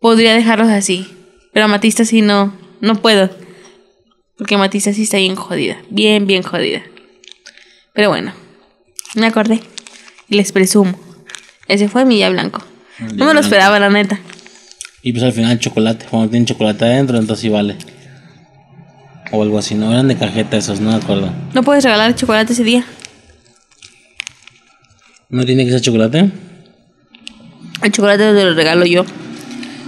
podría dejarlos así. Pero Amatista sí no, no puedo. Porque Amatista sí está bien jodida. Bien, bien jodida. Pero bueno, me acordé. Y les presumo. Ese fue mi día blanco. El No me lo esperaba, la neta. Y pues al final chocolate, cuando tienen chocolate adentro, entonces sí vale. O algo así, no eran de cajeta esos, no me acuerdo. No puedes regalar chocolate ese día. ¿No tiene que ser chocolate? El chocolate te lo regalo yo.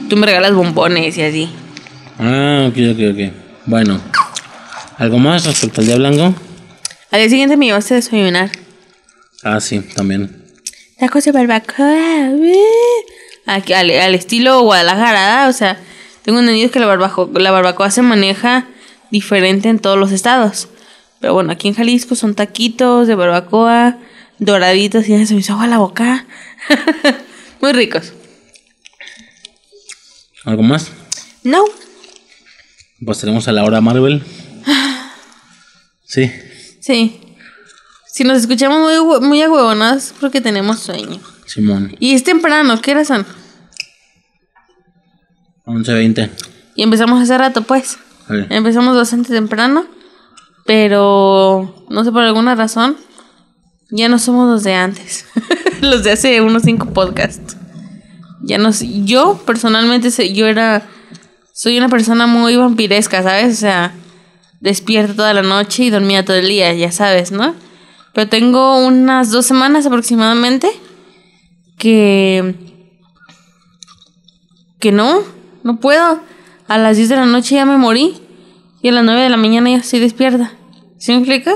Tú me regalas bombones y así. Ah, ok, ok, ok. Bueno, ¿algo más respecto al día blanco? Al día siguiente me llevaste a desayunar. Ah, sí, también. Tacos de barbacoa. uh, Aquí, al, al estilo Guadalajara, o sea, tengo entendido que la, barbajo- la barbacoa se maneja diferente en todos los estados. Pero bueno, aquí en Jalisco son taquitos de barbacoa, doraditos, y ya se me hizo agua la boca. [LAUGHS] Muy ricos. ¿Algo más? No. Pasaremos a la hora Marvel. [GASPS] Sí. Sí. Si nos escuchamos muy, muy ahuevonadas, porque tenemos sueño. Simón. Y es temprano, ¿qué horas son? 11.20. Y empezamos hace rato, pues. Vale. Empezamos bastante temprano, pero no sé por alguna razón, ya no somos los de antes, [LAUGHS] los de hace unos cinco podcasts. Ya no sé, yo personalmente yo era, soy una persona muy vampiresca, ¿sabes? O sea, despierta toda la noche y dormía todo el día, ya sabes, ¿no? Pero tengo unas dos semanas aproximadamente que que no, no puedo. A las 10 de la noche ya me morí. Y a las 9 de la mañana ya estoy despierta. ¿Sí me explica?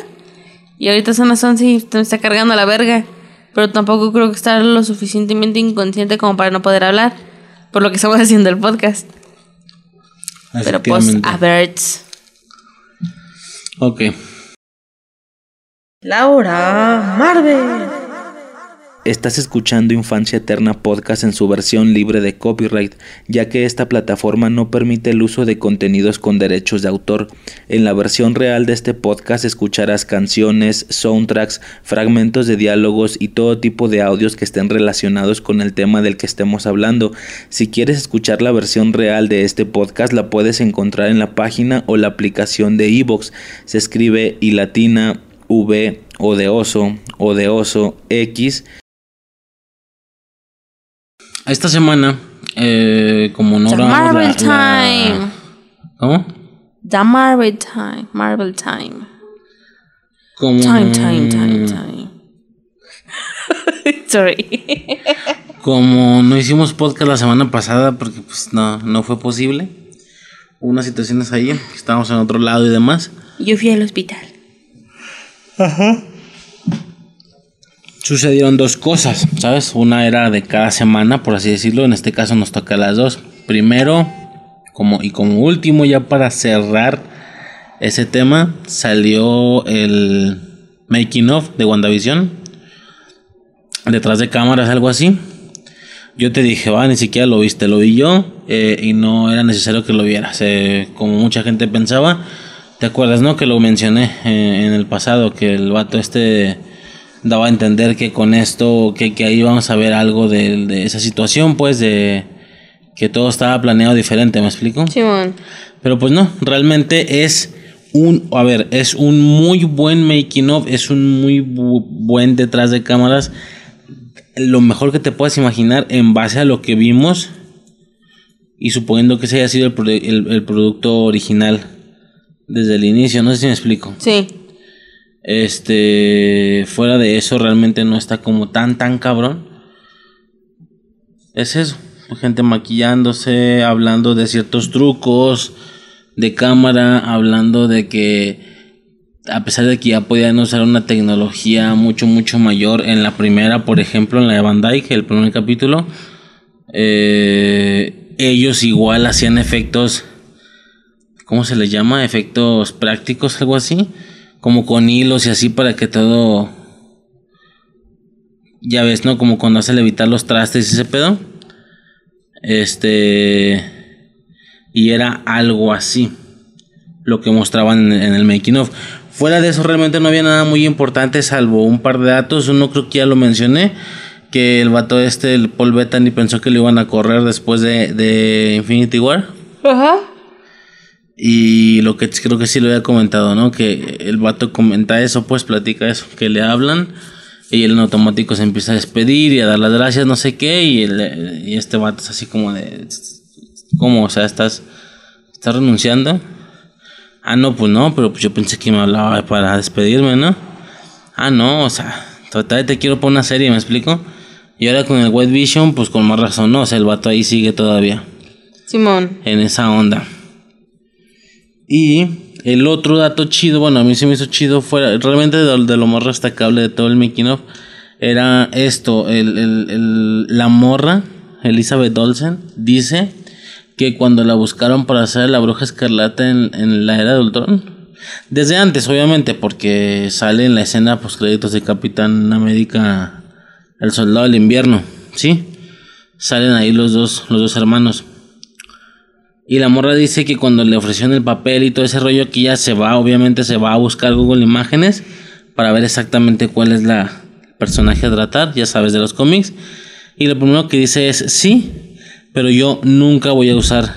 Y ahorita son las 11 y me está cargando la verga. Pero tampoco creo que estar lo suficientemente inconsciente como para no poder hablar. Por lo que estamos [LAUGHS] haciendo el podcast. Pero pues, a. Ok. Laura Marvel. Estás escuchando Infancia Eterna Podcast en su versión libre de copyright, ya que esta plataforma no permite el uso de contenidos con derechos de autor. En la versión real de este podcast escucharás canciones, soundtracks, fragmentos de diálogos y todo tipo de audios que estén relacionados con el tema del que estemos hablando. Si quieres escuchar la versión real de este podcast, la puedes encontrar en la página o la aplicación de iVoox. Se escribe y latina V o de oso o de oso X Esta semana, eh, como no Marvel la- la- Time. ¿Cómo? The Marvel Time. Marvel Time. Como... Time, time, time, time. [LAUGHS] Sorry. [LAUGHS] Como no hicimos podcast la semana pasada porque pues no, no fue posible. Hubo unas situaciones ahí, que estábamos en otro lado y demás. Yo fui al hospital. Sucedieron dos cosas, ¿sabes? Una era de cada semana, por así decirlo. En este caso nos toca las dos. Primero, como y como último, ya para cerrar ese tema, salió el making of de WandaVision. Detrás de cámaras, algo así. Yo te dije, va, ni siquiera lo viste, lo vi yo eh, y no era necesario que lo vieras. eh, como mucha gente pensaba, ¿te acuerdas, no? Que lo mencioné eh, en el pasado, que el vato este daba a entender que con esto, que, que ahí vamos a ver algo de, de esa situación, pues de que todo estaba planeado diferente, ¿me explico? Simón. Pero pues no, realmente es un, a ver, es un muy buen making of, es un muy bu- buen detrás de cámaras. Lo mejor que te puedas imaginar en base a lo que vimos y suponiendo que ese haya sido el, produ- el- el producto original desde el inicio, no sé si me explico. Sí. Este, fuera de eso, realmente no está como tan, tan cabrón. Es eso, gente maquillándose, hablando de ciertos trucos de cámara, hablando de que a pesar de que ya podían usar una tecnología mucho, mucho mayor en la primera, por ejemplo, en la de Van Dyke, el primer capítulo, eh, ellos igual hacían efectos, ¿cómo se les llama? Efectos prácticos, algo así, como con hilos y así para que todo, ya ves, ¿no? Como cuando hace levitar los trastes y ese pedo. Este, y era algo así lo que mostraban en, en el making of. Fuera de eso realmente no había nada muy importante salvo un par de datos. Uno creo que ya lo mencioné, que el vato este, el Paul Bettany pensó que lo iban a correr después de, de Infinity War. Ajá. Y lo que creo que sí lo había comentado, ¿no? Que el vato comenta eso, pues platica eso, que le hablan y él en automático se empieza a despedir y a dar las gracias, no sé qué, y, el- y este vato es así como de... ¿Cómo? O sea, estás, estás renunciando. Ah, no, pues no, pero pues yo pensé que me hablaba para despedirme, ¿no? Ah, no, o sea, total te quiero por una serie, ¿me explico? Y ahora con el White Vision, pues con más razón, ¿no? O sea, el vato ahí sigue todavía Simón. en esa onda. Y el otro dato chido, bueno, a mí se me hizo chido, fuera realmente de, lo más destacable de todo el making of, era esto, el- el- la morra, Elizabeth Olsen, dice que cuando la buscaron para hacer la bruja escarlata en, en la era de Ultron, desde antes obviamente, porque sale en la escena post créditos de Capitán América, el soldado del invierno, ¿sí? Salen ahí los dos, los dos hermanos. Y la morra dice que cuando le ofrecieron el papel y todo ese rollo, que ya se va, obviamente se va a buscar Google Imágenes para ver exactamente cuál es la personaje a tratar, ya sabes, de los cómics. Y lo primero que dice es, sí, pero yo nunca voy a usar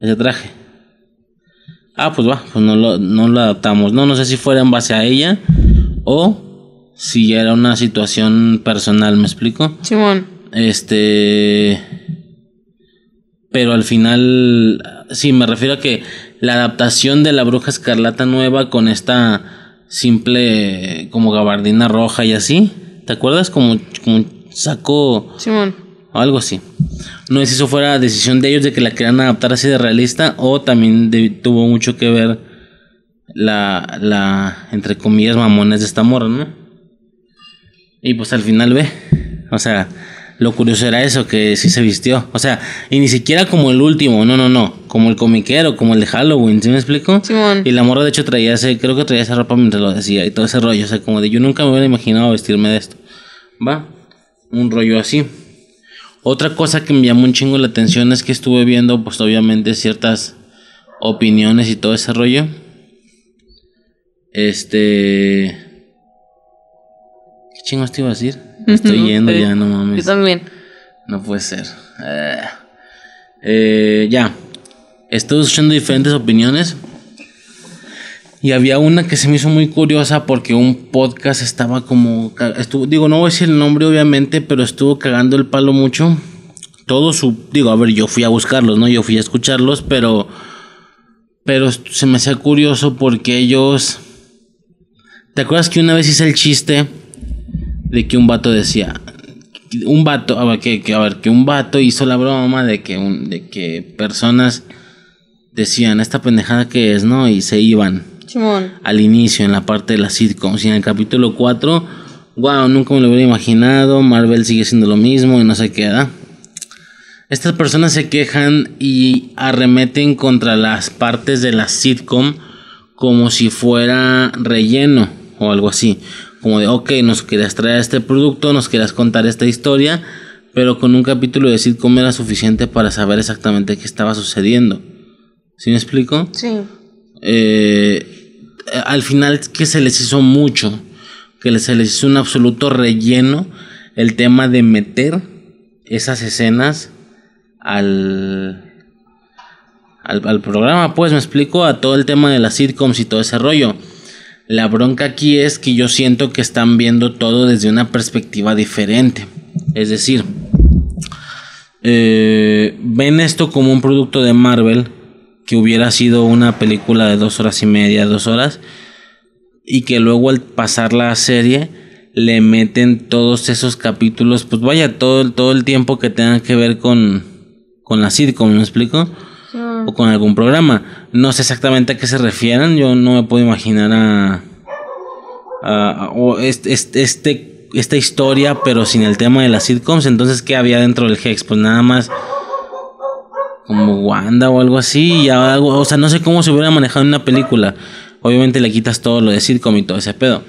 ese traje. Ah, pues va, pues no lo, no lo adaptamos. No, no sé si fuera en base a ella o si era una situación personal, ¿me explico? Simón. Este. Pero al final. Sí, me refiero a que la adaptación de la bruja escarlata nueva con esta simple. como gabardina roja y así. ¿Te acuerdas? Como, como un saco. Simón. o algo así. No sé si eso fuera decisión de ellos de que la querían adaptar así de realista o también de- tuvo mucho que ver la, la, entre comillas, mamones de esta morra, ¿no? Y pues al final ve, o sea, lo curioso era eso, que sí se vistió. O sea, y ni siquiera como el último, no, no, no, como el comiquero, como el de Halloween, ¿sí me explico? Simón. Y la morra de hecho traía ese, creo que traía esa ropa mientras lo decía y todo ese rollo, o sea, como de yo nunca me hubiera imaginado vestirme de esto. Va, un rollo así. Otra cosa que me llamó un chingo la atención es que estuve viendo, pues obviamente, ciertas opiniones y todo ese rollo. Este. ¿Qué chingos te iba a decir? Me estoy No yendo sé. ya, no mames. Yo también. No puede ser. Eh, eh, ya. Estuve escuchando diferentes opiniones. Y había una que se me hizo muy curiosa porque un podcast estaba como. Estuvo, digo, no voy a decir el nombre obviamente, pero estuvo cagando el palo mucho. Todo su. Digo, a ver, yo fui a buscarlos, ¿no? Yo fui a escucharlos, pero. Pero se me hacía curioso porque ellos. ¿Te acuerdas que una vez hice el chiste de que un vato decía. Un vato, a ver, que, que- a ver, que un vato hizo la broma de que, un, de que personas decían esta pendejada que es, ¿no? Y se iban Simón. al inicio en la parte de la sitcom. Y en el capítulo 4, wow, nunca me lo hubiera imaginado. Marvel sigue siendo lo mismo y no se queda. Estas personas se quejan y arremeten contra las partes de la sitcom como si fuera relleno o algo así. Como de, ok, nos querías traer este producto, nos querías contar esta historia, pero con un capítulo de sitcom era suficiente para saber exactamente qué estaba sucediendo. ¿Sí me explico? Sí. eh, al final que se les hizo mucho, que se les hizo un absoluto relleno el tema de meter esas escenas al, al, al programa, pues me explico, a todo el tema de las sitcoms y todo ese rollo. La bronca aquí es que yo siento que están viendo todo desde una perspectiva diferente. Es decir, eh, ven esto como un producto de Marvel que hubiera sido una película de dos horas y media, dos horas, y que luego al pasar la serie le meten todos esos capítulos, pues vaya, todo, el- todo el tiempo que tenga que ver con, con la sitcom, ¿me explico? O con algún programa. No sé exactamente a qué se refieran, yo no me puedo imaginar a... o este, este- esta historia, pero sin el tema de las sitcoms, entonces, ¿qué había dentro del Hex? Pues nada más como Wanda o algo así, y algo, o sea, no sé cómo se hubiera manejado en una película. Obviamente le quitas todo lo de sitcom y todo ese pedo.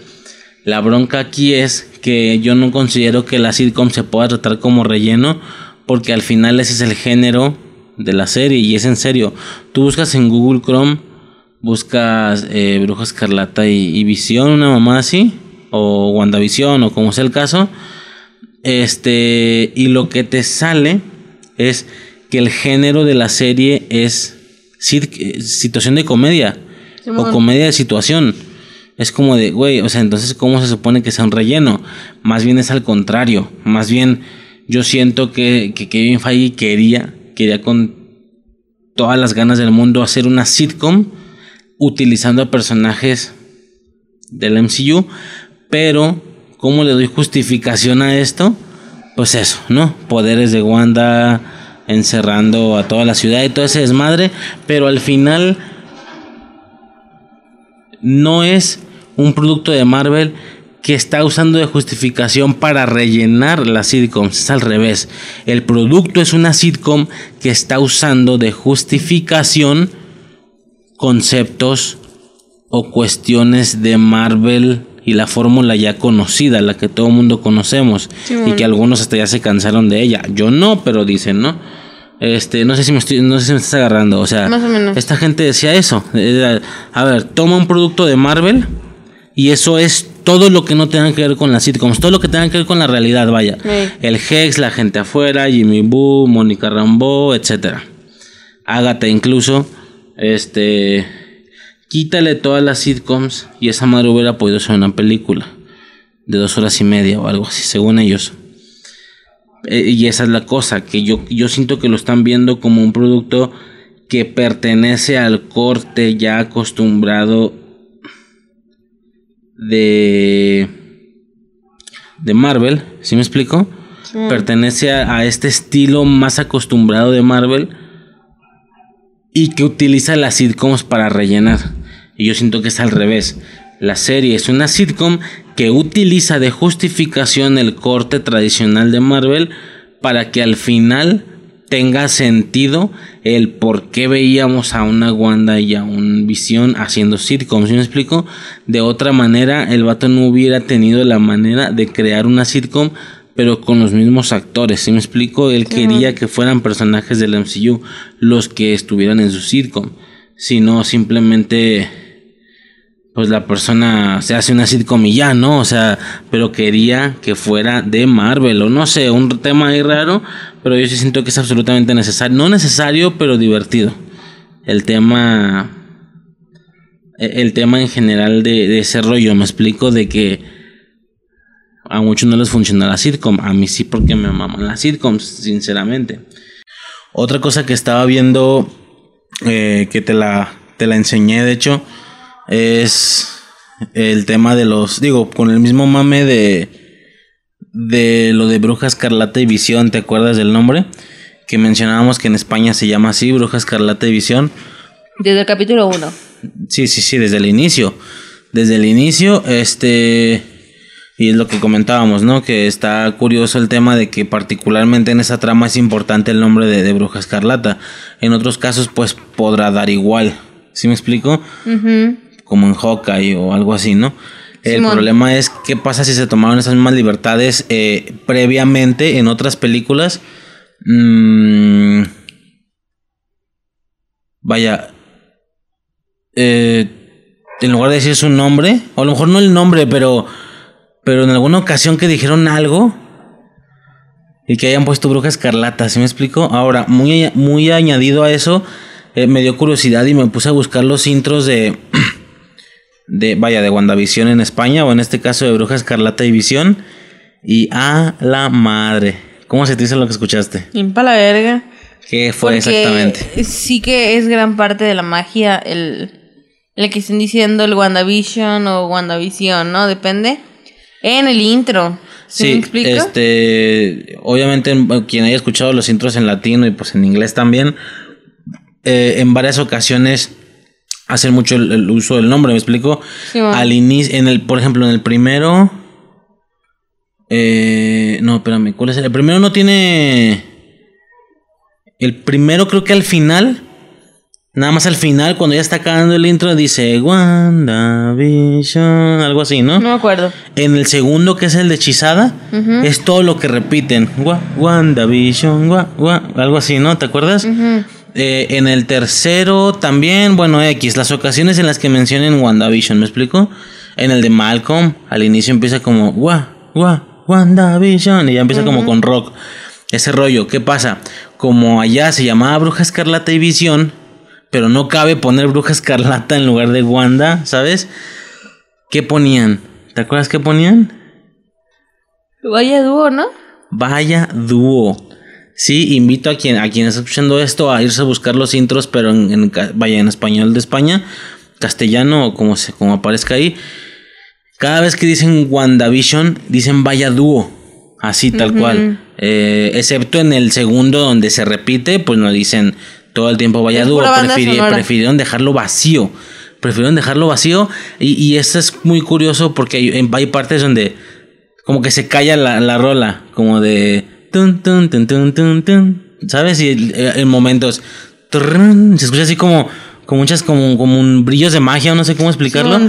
La bronca aquí es que yo no considero que la sitcom se pueda tratar como relleno, porque al final ese es el género de la serie, y es en serio. Tú buscas en Google Chrome, buscas eh, Bruja Escarlata y, y Visión, una mamá así, o WandaVision, o como sea el caso. Este, y lo que te sale es que el género de la serie es sit- situación de comedia o comedia de situación. Es como de, güey, o sea, entonces, ¿cómo se supone que sea un relleno? Más bien es al contrario. Más bien, yo siento que, que Kevin Feige quería, quería con todas las ganas del mundo hacer una sitcom utilizando a personajes del MCU, pero ¿cómo le doy justificación a esto? Pues eso, ¿no? Poderes de Wanda encerrando a toda la ciudad y todo ese desmadre, pero al final no es un producto de Marvel que está usando de justificación para rellenar la sitcom. Es al revés. El producto es una sitcom que está usando de justificación conceptos o cuestiones de Marvel y la fórmula ya conocida, la que todo el mundo conocemos y que algunos hasta ya se cansaron de ella. Yo no, pero dicen, ¿no? Este, no sé si me estoy, no sé si me estás agarrando, o sea, esta gente decía eso. A ver, toma un producto de Marvel y eso es todo lo que no tenga que ver con las sitcoms, todo lo que tenga que ver con la realidad, vaya. El Hex, la gente afuera, Jimmy Boo, Mónica Rambeau, etcétera. Ágata incluso, este Quítale todas las sitcoms y esa madre hubiera podido ser una película de dos horas y media o algo así, según ellos. Eh, y esa es la cosa, que yo, yo siento que lo están viendo como un producto que pertenece al corte ya acostumbrado de, de Marvel, ¿sí me explico? Pertenece a, a este estilo más acostumbrado de Marvel y que utiliza las sitcoms para rellenar. Y yo siento que es al revés. La serie es una sitcom que utiliza de justificación el corte tradicional de Marvel para que al final tenga sentido el por qué veíamos a una Wanda y a un Visión haciendo sitcoms. ¿Sí me explico? De otra manera, el vato no hubiera tenido la manera de crear una sitcom pero con los mismos actores. Si me explico? Él quería que fueran personajes del MCU los que estuvieran en su sitcom. Si no, simplemente, pues la persona se hace una sitcom y ya, ¿no? O sea, pero quería que fuera de Marvel o no sé, un tema ahí raro, pero yo sí siento que es absolutamente necesario. No necesario, pero divertido. El tema. E, el tema en general de, de ese rollo, me explico, de que a muchos no les funciona la sitcom, a mí sí porque me maman las sitcoms, sinceramente. Otra cosa que estaba viendo, eh, que te la, te la enseñé, de hecho, es el tema de los, digo, con el mismo mame de, de lo de Bruja Escarlata y Visión, ¿te acuerdas del nombre? Que mencionábamos que en España se llama así, Bruja Escarlata y Visión. Desde el capítulo 1. Sí, sí, sí, desde el inicio. Desde el inicio, este y es lo que comentábamos, ¿no? Que está curioso el tema de que particularmente en esa trama es importante el nombre de, Bruja Escarlata. En otros casos, pues podrá dar igual. ¿Sí me explico? Como en Hawkeye o algo así, ¿no? El problema es qué pasa si se tomaron esas mismas libertades eh, previamente en otras películas. Mm, vaya. Eh, en lugar de decir su nombre, o a lo mejor no el nombre, pero pero en alguna ocasión que dijeron algo y que hayan puesto bruja escarlata, ¿sí me explico? Ahora, muy, muy añadido a eso, eh, me dio curiosidad y me puse a buscar los intros de, [CLEARS THROAT] de, vaya, de WandaVision en España, o en este caso de Bruja Escarlata y Visión. Y a la madre. ¿Cómo se te dice lo que escuchaste? Impa la verga. ¿Qué fue exactamente? Sí que es gran parte de la magia el, el que estén diciendo el WandaVision o WandaVision, ¿no? Depende en el intro. ¿Sí, este, obviamente quien haya escuchado los intros en latino y pues en inglés también, eh, en varias ocasiones hacen mucho el, uso del nombre, ¿me explico? Al inicio, en el, por ejemplo, en el primero, eh, no, espérame, ¿cuál es el? El primero no tiene, el primero creo que al final Nada más al final, cuando ya está acabando el intro, dice WandaVision, algo así, ¿no? No me acuerdo. En el segundo, que es el de Hechizada, es todo lo que repiten. WandaVision, algo así, ¿no? ¿Te acuerdas? Eh, en el tercero también, bueno, X, las ocasiones en las que mencionen WandaVision, ¿me explico? En el de Malcolm, al inicio empieza como WandaVision, y ya empieza como con rock. Ese rollo, ¿qué pasa? Como allá se llamaba Bruja Escarlata y Visión pero no cabe poner Bruja Escarlata en lugar de Wanda, ¿sabes? ¿Qué ponían? ¿Te acuerdas qué ponían? Vaya dúo, ¿no? Vaya dúo. Sí, invito a quien a quien está escuchando esto a irse a buscar los intros, pero en, vaya en español de España, castellano o como se como aparezca ahí. Cada vez que dicen WandaVision, dicen vaya dúo. Así tal cual. Eh, excepto en el segundo donde se repite, pues no dicen todo el tiempo vaya dúo. prefirieron dejarlo vacío. prefirieron dejarlo vacío. Y, y eso es muy curioso porque hay, hay partes donde como que se calla la, la rola, como de... ¿Sabes? Y en momentos... se escucha así como, como muchas, como, como un brillos de magia, no sé cómo explicarlo.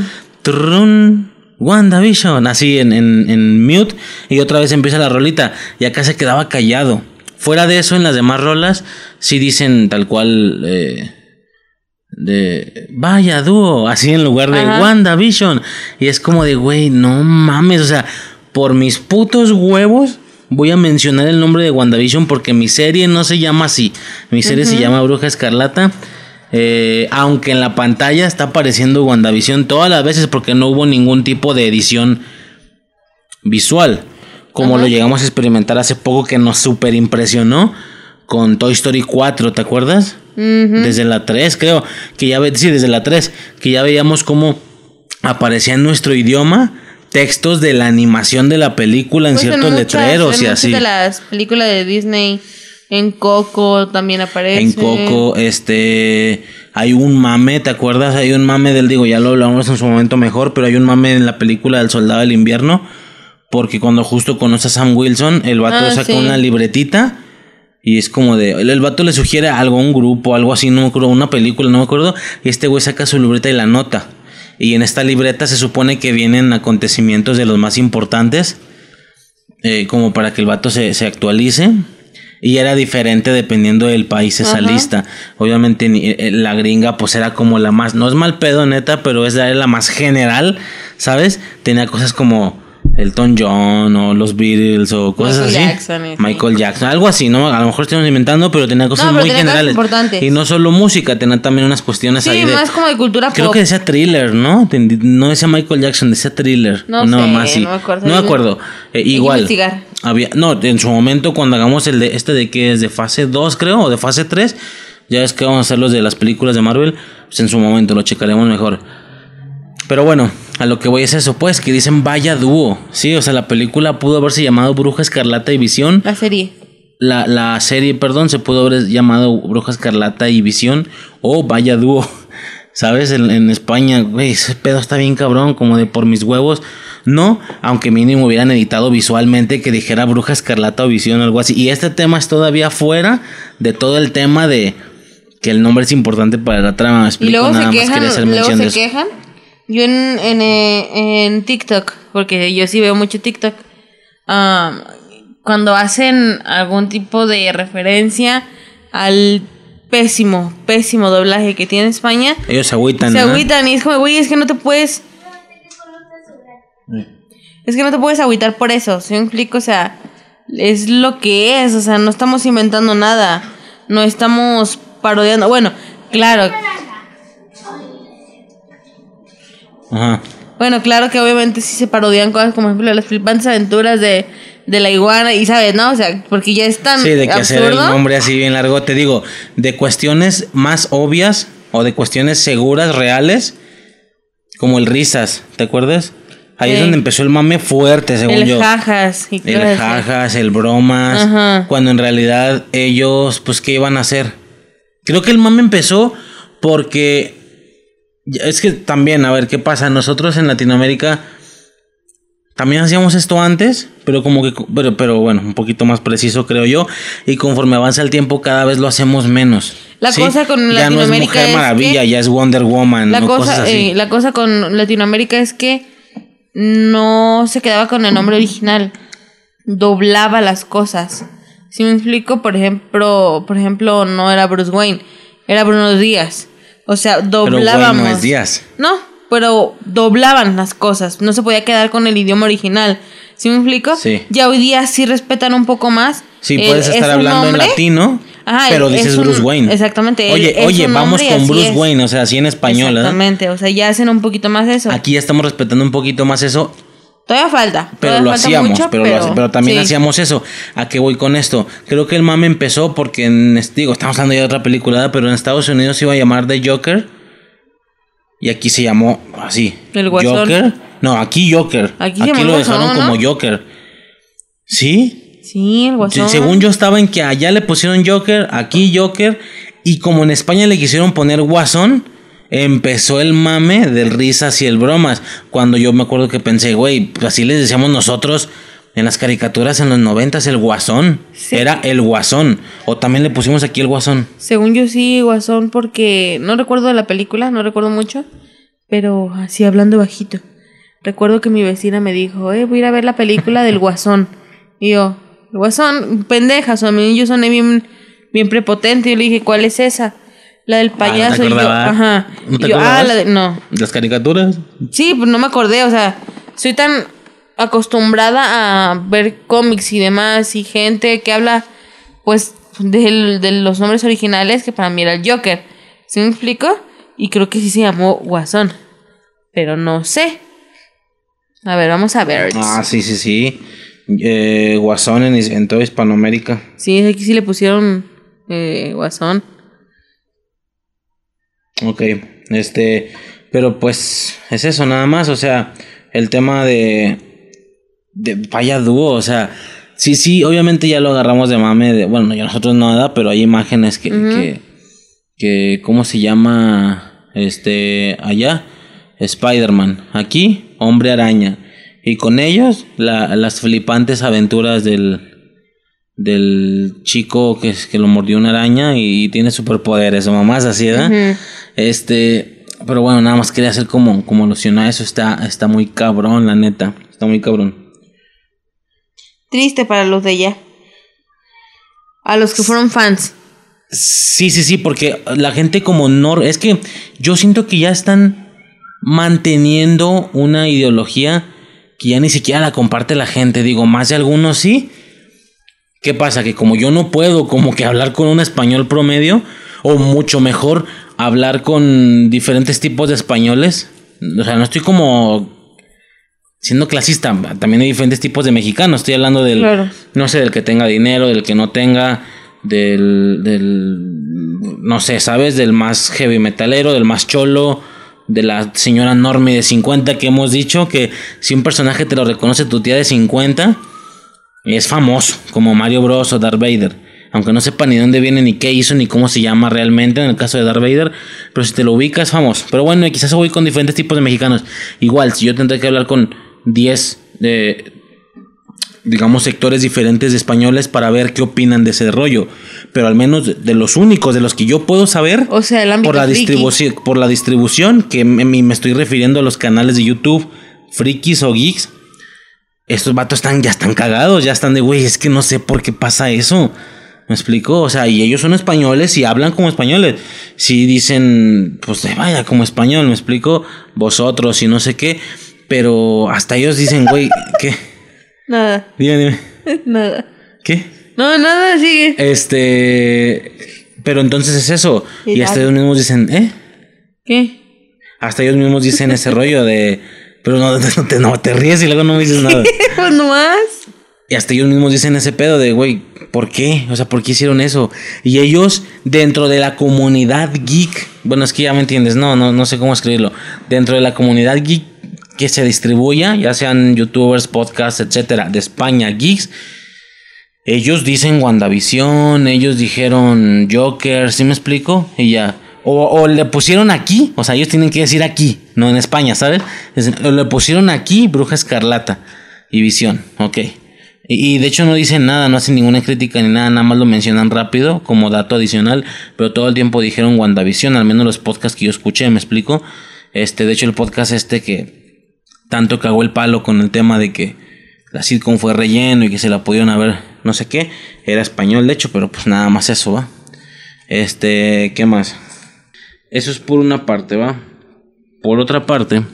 Trrrrn, WandaVision, así en, en, mute. Y otra vez empieza la rolita. Y acá se quedaba callado. Fuera de eso, en las demás rolas, sí dicen tal cual. eh, de vaya dúo, así en lugar de. WandaVision. Y es como de, güey, no mames, o sea, por mis putos huevos voy a mencionar el nombre de WandaVision porque mi serie no se llama así. Mi serie se llama Bruja Escarlata. Eh, aunque en la pantalla está apareciendo WandaVision todas las veces porque no hubo ningún tipo de edición visual. Como lo llegamos a experimentar hace poco que nos super impresionó con Toy Story 4, ¿te acuerdas? Desde la 3, creo. Que ya ve, sí, desde la 3. Que ya veíamos cómo aparecía en nuestro idioma textos de la animación de la película en Pues ciertos muchas- letreros en y así. de las películas de Disney, en Coco también aparece. En Coco, este. Hay un mame, ¿te acuerdas? Hay un mame del, digo, ya lo hablamos en su momento mejor, pero hay un mame en la película del Soldado del Invierno. Porque cuando justo conoce a Sam Wilson, el vato Ah, saca sí. una libretita. Y es como de. El, el vato le sugiere algo, un grupo, algo así, no me acuerdo, una película, no me acuerdo. Y este güey saca su libreta y la nota. Y en esta libreta se supone que vienen acontecimientos de los más importantes. eh, como para que el vato se, se actualice. Y era diferente dependiendo del país esa Ajá. lista. Obviamente ni- eh, la gringa pues era como la más, no es mal pedo neta, pero es la más general, ¿sabes? Tenía cosas como Elton John o los Beatles o cosas Michael así. Jackson, sí. Michael Jackson, algo así, ¿no? A lo mejor estamos inventando, pero tenía cosas No, pero muy tenía cosas generales. importantes. Y no solo música, tenía también unas cuestiones Sí, ahí más como de cultura Creo pop. que decía thriller, ¿no? No decía Michael Jackson, decía thriller. No Una sé, no me acuerdo. No me acuerdo. Eh, igual. Había, no, en su momento cuando hagamos el de este de que es de fase 2, creo, o de fase 3, ya es que vamos a hacer los de las películas de Marvel, pues en su momento lo checaremos mejor. Pero bueno, a lo que voy es eso, pues, que dicen vaya dúo. Sí, o sea, la película pudo haberse llamado Bruja Escarlata y Visión. La serie. La, la serie, perdón, se pudo haber llamado Bruja Escarlata y Visión o Vaya Dúo. [LAUGHS] ¿Sabes? En, en España, güey, ese pedo está bien cabrón, como de por mis huevos. No, aunque mínimo hubieran editado visualmente que dijera Bruja Escarlata o Visión o algo así. Y este tema es todavía fuera de todo el tema de que el nombre es importante para la trama. Me Y luego se nada más quejan, quería hacer luego mención de se eso. quejan. Yo en, en, eh, en TikTok, porque yo sí veo mucho TikTok, ah, cuando hacen algún tipo de referencia al pésimo, pésimo doblaje que tiene España, Ellos se agüitan, se ¿no? agüitan y es como, güey, es que no te puedes... Es que no te puedes agüitar por eso, ¿sí me explico? O sea, es lo que es, o sea, no estamos inventando nada, no estamos parodiando. Bueno, claro, Ajá. Bueno, claro que obviamente sí se parodian cosas como, por ejemplo, las flipantes aventuras de, de la iguana y, ¿sabes? ¿No? O sea, porque ya es tan Sí, de que hacer el nombre así bien largo. Te digo, de cuestiones más obvias o de cuestiones seguras, reales, como el risas, ¿te acuerdas? Ahí es donde empezó el mame fuerte, según el yo. jajas y el jajas, el bromas, Ajá. cuando en realidad ellos, pues, ¿qué iban a hacer? Creo que el mame empezó porque es que también, a ver, ¿qué pasa? Nosotros en Latinoamérica también hacíamos esto antes, pero como que, pero, pero bueno, un poquito más preciso creo yo, y conforme avanza el tiempo cada vez lo hacemos menos. La cosa con ya no es Latinoamérica Mujer es Maravilla, que- ya es Wonder Woman, La ¿no? cosas cosa, así. eh, la cosa con Latinoamérica es que no se quedaba con el nombre original, doblaba las cosas. Si me explico, por ejemplo, por ejemplo, no era Bruce Wayne, era Bruno Díaz. O sea, doblábamos. no pero doblaban las cosas. No se podía quedar con el idioma original. ¿Sí me explico? Sí. Ya hoy día sí respetan un poco más. Sí, puedes es estar hablando en latino, Ajá, pero es dices un- Bruce Wayne. exactamente, Oye, oye, vamos con Bruce es. Wayne, o sea, así en español. Exactamente, o sea, ya hacen un poquito más eso. Aquí ya estamos respetando un poquito más eso, Todavía falta. pero todavía lo falta hacíamos, mucho, pero, lo hace- pero también sí. hacíamos eso. ¿A qué voy con esto? Creo que el mame empezó porque, en, digo, estamos hablando ya de otra película, pero en Estados Unidos se iba a llamar The Joker. Y aquí se llamó así. El Guasón. Joker. No, aquí Joker. Aquí lo Guasón, dejaron ¿no? como Joker. ¿Sí? Sí, el guasón. Según yo estaba en que allá le pusieron Joker, aquí Joker. Y como en España le quisieron poner Guasón, empezó el mame del risas y el bromas. Cuando yo me acuerdo que pensé, güey, así les decíamos nosotros en las caricaturas en los noventas, el guasón. Era el guasón. O también le pusimos aquí el guasón. Según yo sí, guasón, porque no recuerdo de la película, no recuerdo mucho, pero así hablando bajito. Recuerdo que mi vecina me dijo, eh, voy a ir a ver la película del guasón. Y yo, el guasón, pendejas, a mí yo soné bien, bien prepotente. Y yo le dije, ¿cuál es esa? La del payaso. y yo, ajá. ¿No te Y yo, ah, la de, no. ¿Las caricaturas? Sí, pues no me acordé, o sea, soy tan acostumbrada a ver cómics y demás y gente que habla pues del- de los nombres originales que para mí era el Joker. ¿Sí me explico? Y creo que sí se llamó Guasón. Pero no sé. A ver, vamos a ver. Ah, sí, sí, sí. Eh, guasón en, en toda Hispanoamérica. Sí, aquí sí le pusieron eh, Guasón. Ok, este, pero pues es eso nada más, o sea, el tema de, de vaya dúo, o sea, sí, sí, obviamente ya lo agarramos de mame, de, bueno, ya nosotros nada, pero hay imágenes que, que, que, ¿cómo se llama? Este, allá, Spider-Man, aquí, Hombre Araña, y con ellos, la, las flipantes aventuras del, del chico que, es- que lo mordió una araña y, tiene superpoderes o mamás así, ¿verdad? Este, pero bueno, nada más quería hacer como, como alusión a eso. Está, está muy cabrón, la neta. Está muy cabrón. Triste para los de ella. A los que fueron fans. Sí, sí, sí, porque la gente como no... Es que yo siento que ya están manteniendo una ideología que ya ni siquiera la comparte la gente. Digo, más de algunos sí. ¿Qué pasa? Que como yo no puedo como que hablar con un español promedio, o mucho mejor hablar con diferentes tipos de españoles. O sea, no estoy como siendo clasista. También hay diferentes tipos de mexicanos. Estoy hablando del, Claro. no sé, del que tenga dinero, del que no tenga, del, del, no sé, ¿sabes? Del más heavy metalero, del más cholo, de la señora Normie de 50 que hemos dicho que si un personaje te lo reconoce tu tía de 50, es famoso, como Mario Bros o Darth Vader. Aunque no sepa ni dónde viene, ni qué hizo, ni cómo se llama realmente en el caso de Darth Vader. Pero si te lo ubicas, es famoso. Pero bueno, y quizás voy con diferentes tipos de mexicanos. Igual, si yo tendré que hablar con 10 de, digamos, sectores diferentes de españoles para ver qué opinan de ese rollo. Pero al menos de, de los únicos, de los que yo puedo saber, O sea, el por la, distribución, por la distribución, que me, me estoy refiriendo a los canales de YouTube, frikis o geeks. Estos vatos están, ya están cagados, ya están de, güey, es que no sé por qué pasa eso. ¿Me explico? O sea, y ellos son españoles y hablan como españoles. Si dicen, pues vaya como español, ¿me explico? Vosotros y no sé qué. Pero hasta ellos dicen, güey, ¿qué? [LAUGHS] Nada. Dime, dime. [LAUGHS] Nada. ¿Qué? No, nada, sigue. Este. Pero entonces es eso. Y Y hasta ellos mismos dicen, ¿eh? ¿Qué? Hasta ellos mismos dicen ese rollo de. Pero no, [LAUGHS] no te, no te ríes y luego no me dices nada. [LAUGHS] pues nomás. Y hasta ellos mismos dicen ese pedo de, güey, ¿por qué? O sea, ¿por qué hicieron eso? Y ellos, dentro de la comunidad geek, bueno, es que ya me entiendes, no, no, no sé cómo escribirlo. Dentro de la comunidad geek que se distribuya, ya sean youtubers, podcasts, etcétera, de España, geeks, ellos dicen WandaVision, ellos dijeron Joker, ¿sí me explico? Y ya. O, o le pusieron aquí, o sea, ellos tienen que decir aquí, no en España, ¿sabes? Es- o le pusieron aquí Bruja Escarlata y Visión, ok. Y, y de hecho no dicen nada, no hacen ninguna crítica ni nada, nada más lo mencionan rápido como dato adicional, pero todo el tiempo dijeron WandaVision, al menos los podcasts que yo escuché, me explico. Este, de hecho el podcast este que tanto cagó el palo con el tema de que la sitcom fue relleno y que se la pudieron haber, no sé qué, era español de hecho, pero pues nada más eso, ¿va? Este, ¿qué más? Eso es por una parte, ¿va? Por otra parte,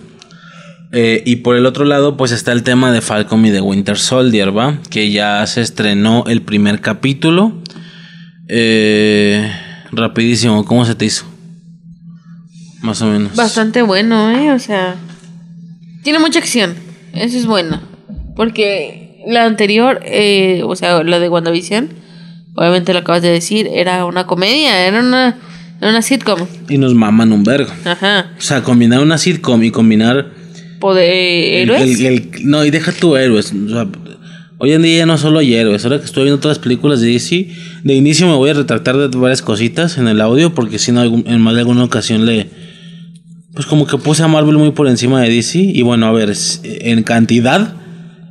eh, y por el otro lado, pues está el tema de Falcon y de Winter Soldier, ¿va? Que ya se estrenó el primer capítulo. Eh, rapidísimo, ¿cómo se te hizo? Más o menos. Bastante bueno, ¿eh? O sea, tiene mucha acción. Eso es bueno. Porque la anterior, eh, o sea, la de WandaVision, obviamente lo acabas de decir, era una comedia, era una, era una sitcom. Y nos maman un vergo. Ajá. O sea, combinar una sitcom y combinar Poder, el- héroes. el- el- no, y deja tu héroes. O sea, hoy en día ya no solo hay héroes. Ahora que estoy viendo otras películas de DC, de inicio me voy a retractar de varias cositas en el audio porque si no, en más de alguna ocasión le, Pues como que puse a Marvel muy por encima de DC. Y bueno, a ver, en cantidad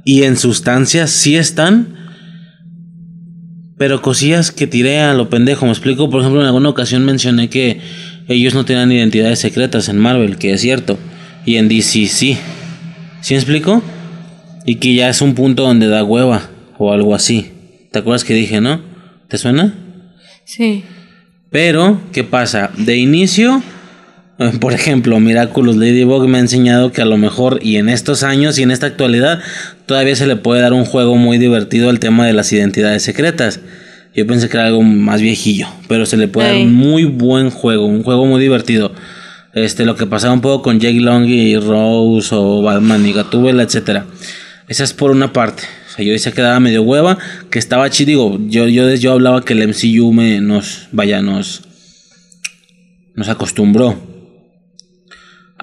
y en sustancia sí están. Pero cosillas que tiré a lo pendejo. Me explico, por ejemplo, en alguna ocasión mencioné que ellos no tenían identidades secretas en Marvel, que es cierto. Y en DC sí. ¿Sí me explico? Y que ya es un punto donde da hueva o algo así. ¿Te acuerdas que dije, no? ¿Te suena? Sí. Pero, ¿qué pasa? De inicio, [LAUGHS] por ejemplo, Miraculous Ladybug me ha enseñado que a lo mejor, y en estos años y en esta actualidad, todavía se le puede dar un juego muy divertido al tema de las identidades secretas. Yo pensé que era algo más viejillo, pero se le puede dar un muy buen juego, un juego muy divertido. Este, lo que pasaba un poco con Jake Long y Rose o Batman y Gatúbela, etcétera. Esa es por una parte. O sea, yo decía que daba medio hueva, que estaba chido. Digo, yo, yo, yo hablaba que el MCU me, nos, vaya, nos, nos acostumbró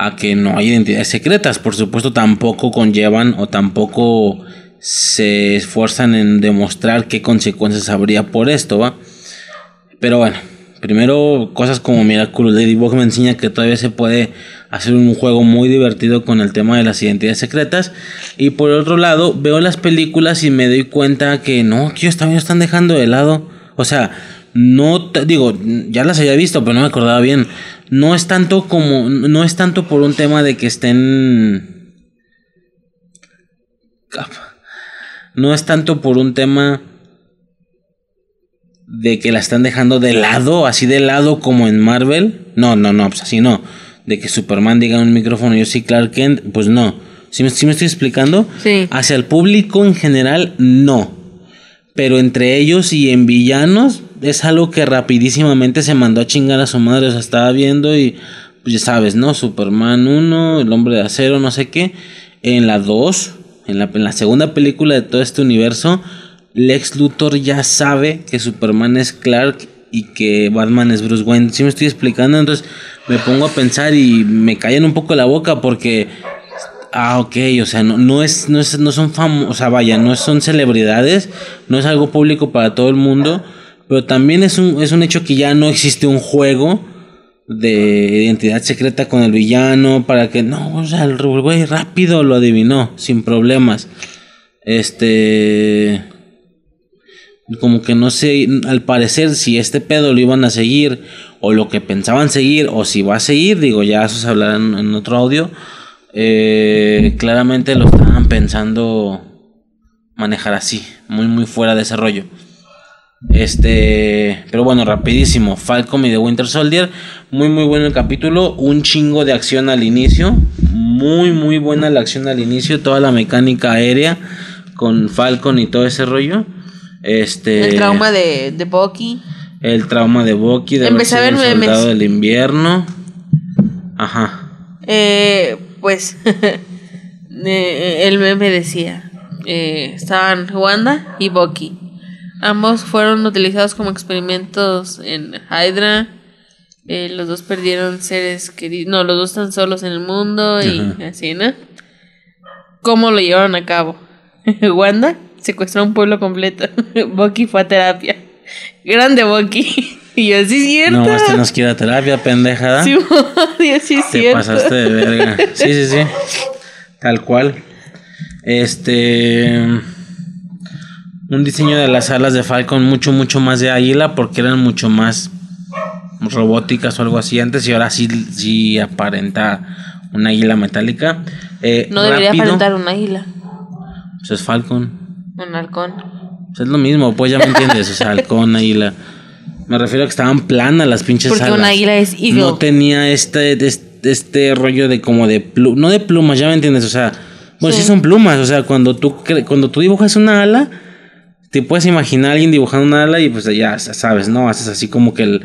a que no hay identidades secretas. Por supuesto, tampoco conllevan o tampoco se esfuerzan en demostrar qué consecuencias habría por esto, ¿va? Pero bueno, primero cosas como Miraculous Ladybug me enseña que todavía se puede hacer un juego muy divertido con el tema de las identidades secretas. Y por otro lado, veo las películas y me doy cuenta que no, que ellos están dejando de lado. O sea, no digo, ya las había visto, pero no me acordaba bien. No es tanto como, no es tanto por un tema de que estén no es tanto por un tema de que la están dejando de lado, así de lado como en Marvel. No, no, no, pues así no. De que Superman diga en un micrófono, yo soy Clark Kent, pues no. ¿Sí me, sí me estoy explicando? Sí. Hacia el público en general, no. Pero entre ellos y en villanos, es algo que rapidísimamente se mandó a chingar a su madre. O sea, estaba viendo y, pues ya sabes, ¿no? Superman 1, el hombre de acero, no sé qué. En la 2, en la, segunda película de todo este universo, Lex Luthor ya sabe que Superman es Clark y que Batman es Bruce Wayne. ¿Sí me estoy explicando? Entonces me pongo a pensar y me callan un poco la boca porque Ah, ok, o sea, no, no es, no es, no son famosos, o sea, vaya, no son celebridades, no es algo público para todo el mundo, pero también es un, es un hecho que ya no existe un juego de identidad secreta con el villano para que, no, o sea, el güey rápido lo adivinó, sin problemas. Este, como que no sé, al parecer si este pedo lo iban a seguir o lo que pensaban seguir o si va a seguir, digo, ya eso se hablará en, en otro audio. Eh, claramente lo estaban pensando manejar así, muy muy fuera de ese rollo. Este, pero bueno, rapidísimo, Falcon y The Winter Soldier, muy muy bueno el capítulo, un chingo de acción al inicio, muy muy buena la acción al inicio, toda la mecánica aérea con Falcon y todo ese rollo. Este, El trauma de, de Bucky. el trauma de Bucky, de Empecé a ver memes. soldado del invierno. Ajá. Eh, pues [LAUGHS] eh, el meme decía, eh, estaban Wanda y Bucky. Ambos fueron utilizados como experimentos en Hydra. Eh, los dos perdieron seres queridos. No, los dos están solos en el mundo y Ajá. así, ¿no? ¿Cómo lo llevaron a cabo? [LAUGHS] Wanda secuestró un pueblo completo. [LAUGHS] Bucky fue a terapia. Grande Bucky. [LAUGHS] y yo, sí es cierto. No, este nos quiere a terapia, pendejada. Sí, sí es Te cierto. pasaste de verga. Sí, sí, sí. Tal cual. Este. Un diseño de las alas de Falcon mucho, mucho más de águila porque eran mucho más robóticas o algo así antes y ahora sí, sí aparenta una águila metálica. Eh, No debería rápido, aparentar un águila, Pues es Falcon. un halcón. Pues es lo mismo, pues ya me entiendes. O sea, halcón, águila. Me refiero a que estaban planas las pinches Porque alas. un águila es eagle. No tenía este, este, este rollo de como de plumas. No de plumas, ya me entiendes. O sea, bueno, sí, Sí. son plumas. O sea, cuando tú, cuando tú dibujas una ala, te puedes imaginar a alguien dibujando una ala y pues ya sabes, ¿no? Haces así como que el-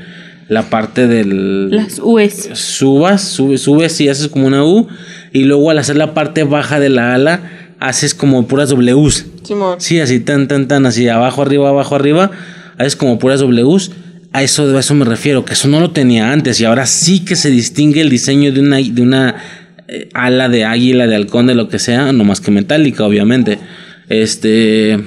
la parte del Las U's. subas, subes, subes y haces como una U. Y luego al hacer la parte baja de la ala, haces como puras W's. Simón. Sí, así tan, tan, tan, así abajo, arriba, abajo, arriba. Es como puras Ws. A eso, a eso me refiero, que eso no lo tenía antes y ahora sí que se distingue el diseño de una, de una eh, ala de águila, de halcón, de lo que sea, no más que metálica, obviamente. Este.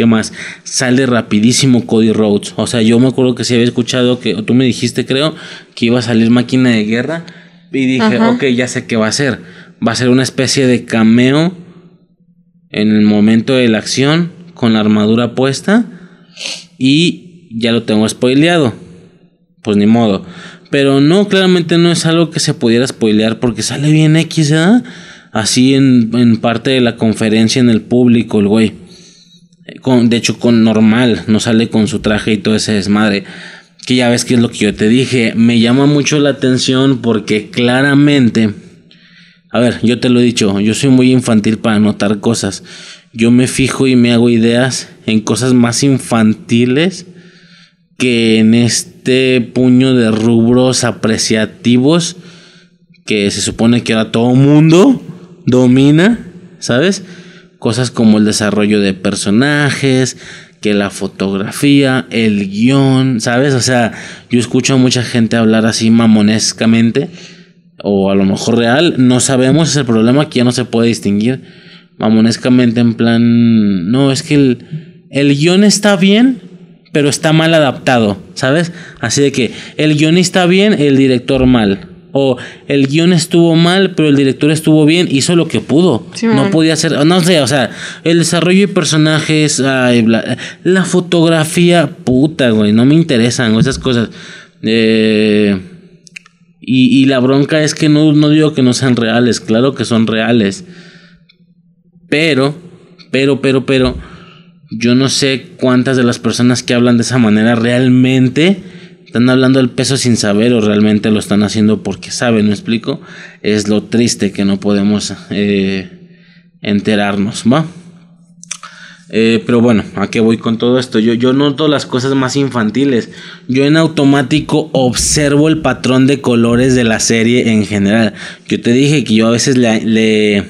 ¿Qué más? Sale rapidísimo Cody Rhodes. O sea, yo me acuerdo que sí había escuchado que, o tú me dijiste, creo, que iba a salir máquina de guerra. Y dije, Ajá. ok, ya sé qué va a ser. Va a ser una especie de cameo en el momento de la acción con la armadura puesta y ya lo tengo spoileado. Pues ni modo. Pero no, claramente no es algo que se pudiera spoilear porque sale bien X, ¿verdad? Así en, en parte de la conferencia en el público, el güey. Con, de hecho, con normal, no sale con su traje y todo ese desmadre. Que ya ves que es lo que yo te dije. Me llama mucho la atención porque claramente. A ver, yo te lo he dicho, yo soy muy infantil para notar cosas. Yo me fijo y me hago ideas en cosas más infantiles que en este puño de rubros apreciativos que se supone que ahora todo mundo domina, ¿sabes? Cosas como el desarrollo de personajes, que la fotografía, el guion, ¿sabes? O sea, yo escucho a mucha gente hablar así mamonescamente, o a lo mejor real, no sabemos, es el problema que ya no se puede distinguir mamonescamente en plan, no, es que el, el guion está bien, pero está mal adaptado, ¿sabes? Así de que el guionista bien, el director mal. O el guion estuvo mal, pero el director estuvo bien, hizo lo que pudo. Sí, no podía hacer, no sé, o sea, el desarrollo de personajes, ay, la fotografía, puta, güey, no me interesan esas cosas. Eh, y, y la bronca es que no, no digo que no sean reales, claro que son reales. Pero, pero, pero, pero, yo no sé cuántas de las personas que hablan de esa manera realmente están hablando del peso sin saber o realmente lo están haciendo porque saben, ¿me explico? Es lo triste que no podemos eh, enterarnos, ¿va? Eh, pero bueno, ¿a qué voy con todo esto? Yo, yo noto las cosas más infantiles. Yo en automático observo el patrón de colores de la serie en general. Yo te dije que yo a veces le, le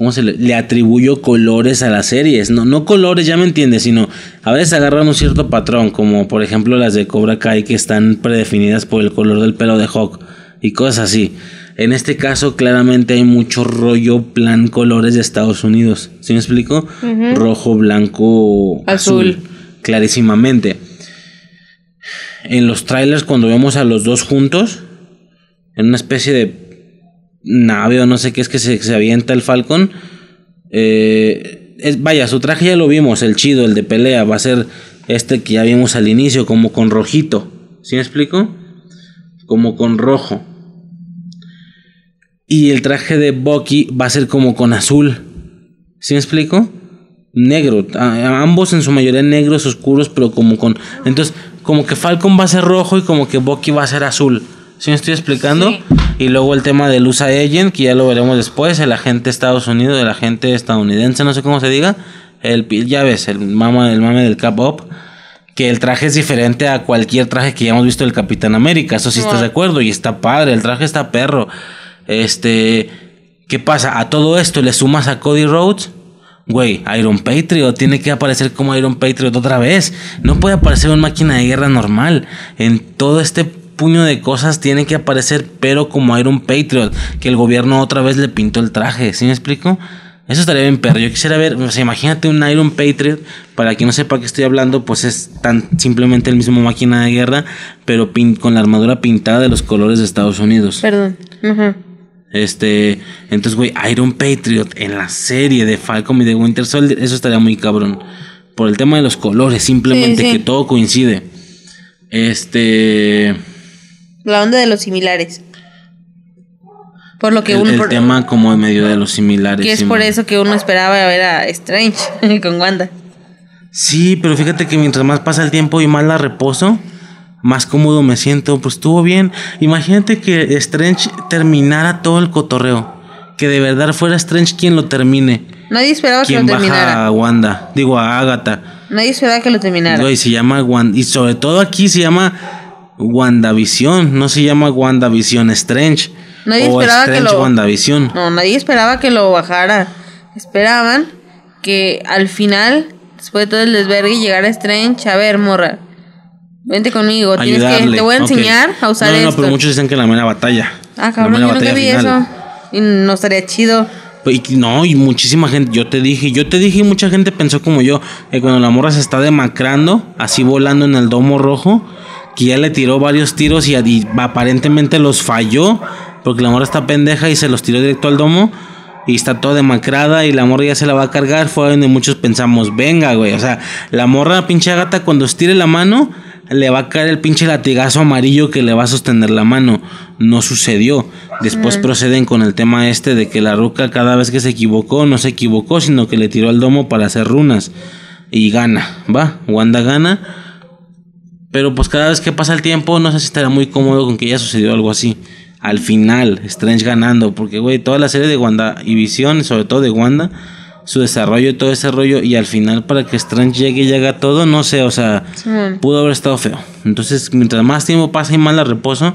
¿cómo se le, le atribuyo colores a las series? No, no colores, ya me entiendes, sino a veces agarran un cierto patrón, como por ejemplo las de Cobra Kai que están predefinidas por el color del pelo de Hawk y cosas así. En este caso, claramente hay mucho rollo plan colores de Estados Unidos. ¿Sí me explico? Rojo, blanco, azul. Azul. Clarísimamente. En los trailers, cuando vemos a los dos juntos, en una especie de nave o no sé qué es que se, se avienta el Falcon. eh, vaya, su traje ya lo vimos, el chido, el de pelea, va a ser este que ya vimos al inicio, como con rojito. ¿Sí me explico? Como con rojo. Y el traje de Bucky va a ser como con azul. ¿Sí me explico? Negro. Ambos en su mayoría negros oscuros, pero como con. Entonces, como que Falcon va a ser rojo y como que Bucky va a ser azul. ¿Sí me estoy explicando? Sí. Y luego el tema del USA Agent, que ya lo veremos después, el agente de Estados Unidos, el agente estadounidense, no sé cómo se diga. El, ya ves, el mama, el mame del Cap Up. Que el traje es diferente a cualquier traje que ya hemos visto del Capitán América. Eso sí estás de acuerdo. Y está padre, el traje está perro. Este. ¿Qué pasa? A todo esto le sumas a Cody Rhodes. Güey, Iron Patriot tiene que aparecer como Iron Patriot otra vez. No puede aparecer una máquina de guerra normal. En todo este puño de cosas tiene que aparecer, pero como Iron Patriot. Que el gobierno otra vez le pintó el traje. ¿Sí me explico? Eso estaría bien, perro. Yo quisiera ver, o sea, imagínate un Iron Patriot. Para quien no sepa qué estoy hablando, pues es tan simplemente el mismo máquina de guerra, pero pin- con la armadura pintada de los colores de Estados Unidos. Perdón. Este, entonces, güey, Iron Patriot en la serie de Falcon y de Winter Soldier, eso estaría muy cabrón. Por el tema de los colores, simplemente Sí, sí. que todo coincide. Este, La onda de los similares. Por lo que el, uno. el por- tema como en medio de los similares. que es sí, por eso que uno esperaba ver a Strange [LAUGHS] con Wanda. Sí, pero fíjate que mientras más pasa el tiempo y más la reposo, más cómodo me siento. Pues estuvo bien. Imagínate que Strange terminara todo el cotorreo. Que de verdad fuera Strange quien lo termine. Nadie esperaba que lo Quien baja terminara. a Wanda. Digo, a Agatha. Nadie esperaba que lo terminara. Güey, se llama Wanda. Y sobre todo aquí se llama WandaVision. No se llama WandaVision Strange. Nadie o esperaba que Strange lo- WandaVision. No, nadie esperaba que lo bajara. Esperaban que al final, después de todo el desvergue, llegara Strange. A ver, morra. Vente conmigo. Tienes que, te voy a enseñar a usar no, no, esto. pero muchos dicen que la mera batalla. Ah, La cabrón, mera yo nunca batalla vi final. eso. Y no estaría chido. Y no, y muchísima gente, yo te dije, yo te dije y mucha gente pensó como yo, que cuando la morra se está demacrando, así volando en el domo rojo, que ya le tiró varios tiros y, y aparentemente los falló, porque la morra está pendeja y se los tiró directo al domo. Y está toda demacrada y la morra ya se la va a cargar. Fue donde muchos pensamos, venga, güey. O sea, la morra, pinche gata, cuando estire la mano, le va a caer el pinche latigazo amarillo que le va a sostener la mano. No sucedió. Después proceden con el tema este de que la ruca cada vez que se equivocó, no se equivocó, sino que le tiró al domo para hacer runas. Y gana, ¿va? Wanda gana. Pero pues cada vez que pasa el tiempo, no sé si estará muy cómodo con que ya sucedió algo así. Al final, Strange ganando. Porque, güey, toda la serie de Wanda y Visión, sobre todo de Wanda, su desarrollo y todo ese rollo. Y al final, para que Strange llegue y haga todo, no sé, o sea, pudo haber estado feo. Entonces, mientras más tiempo pasa y más la reposo,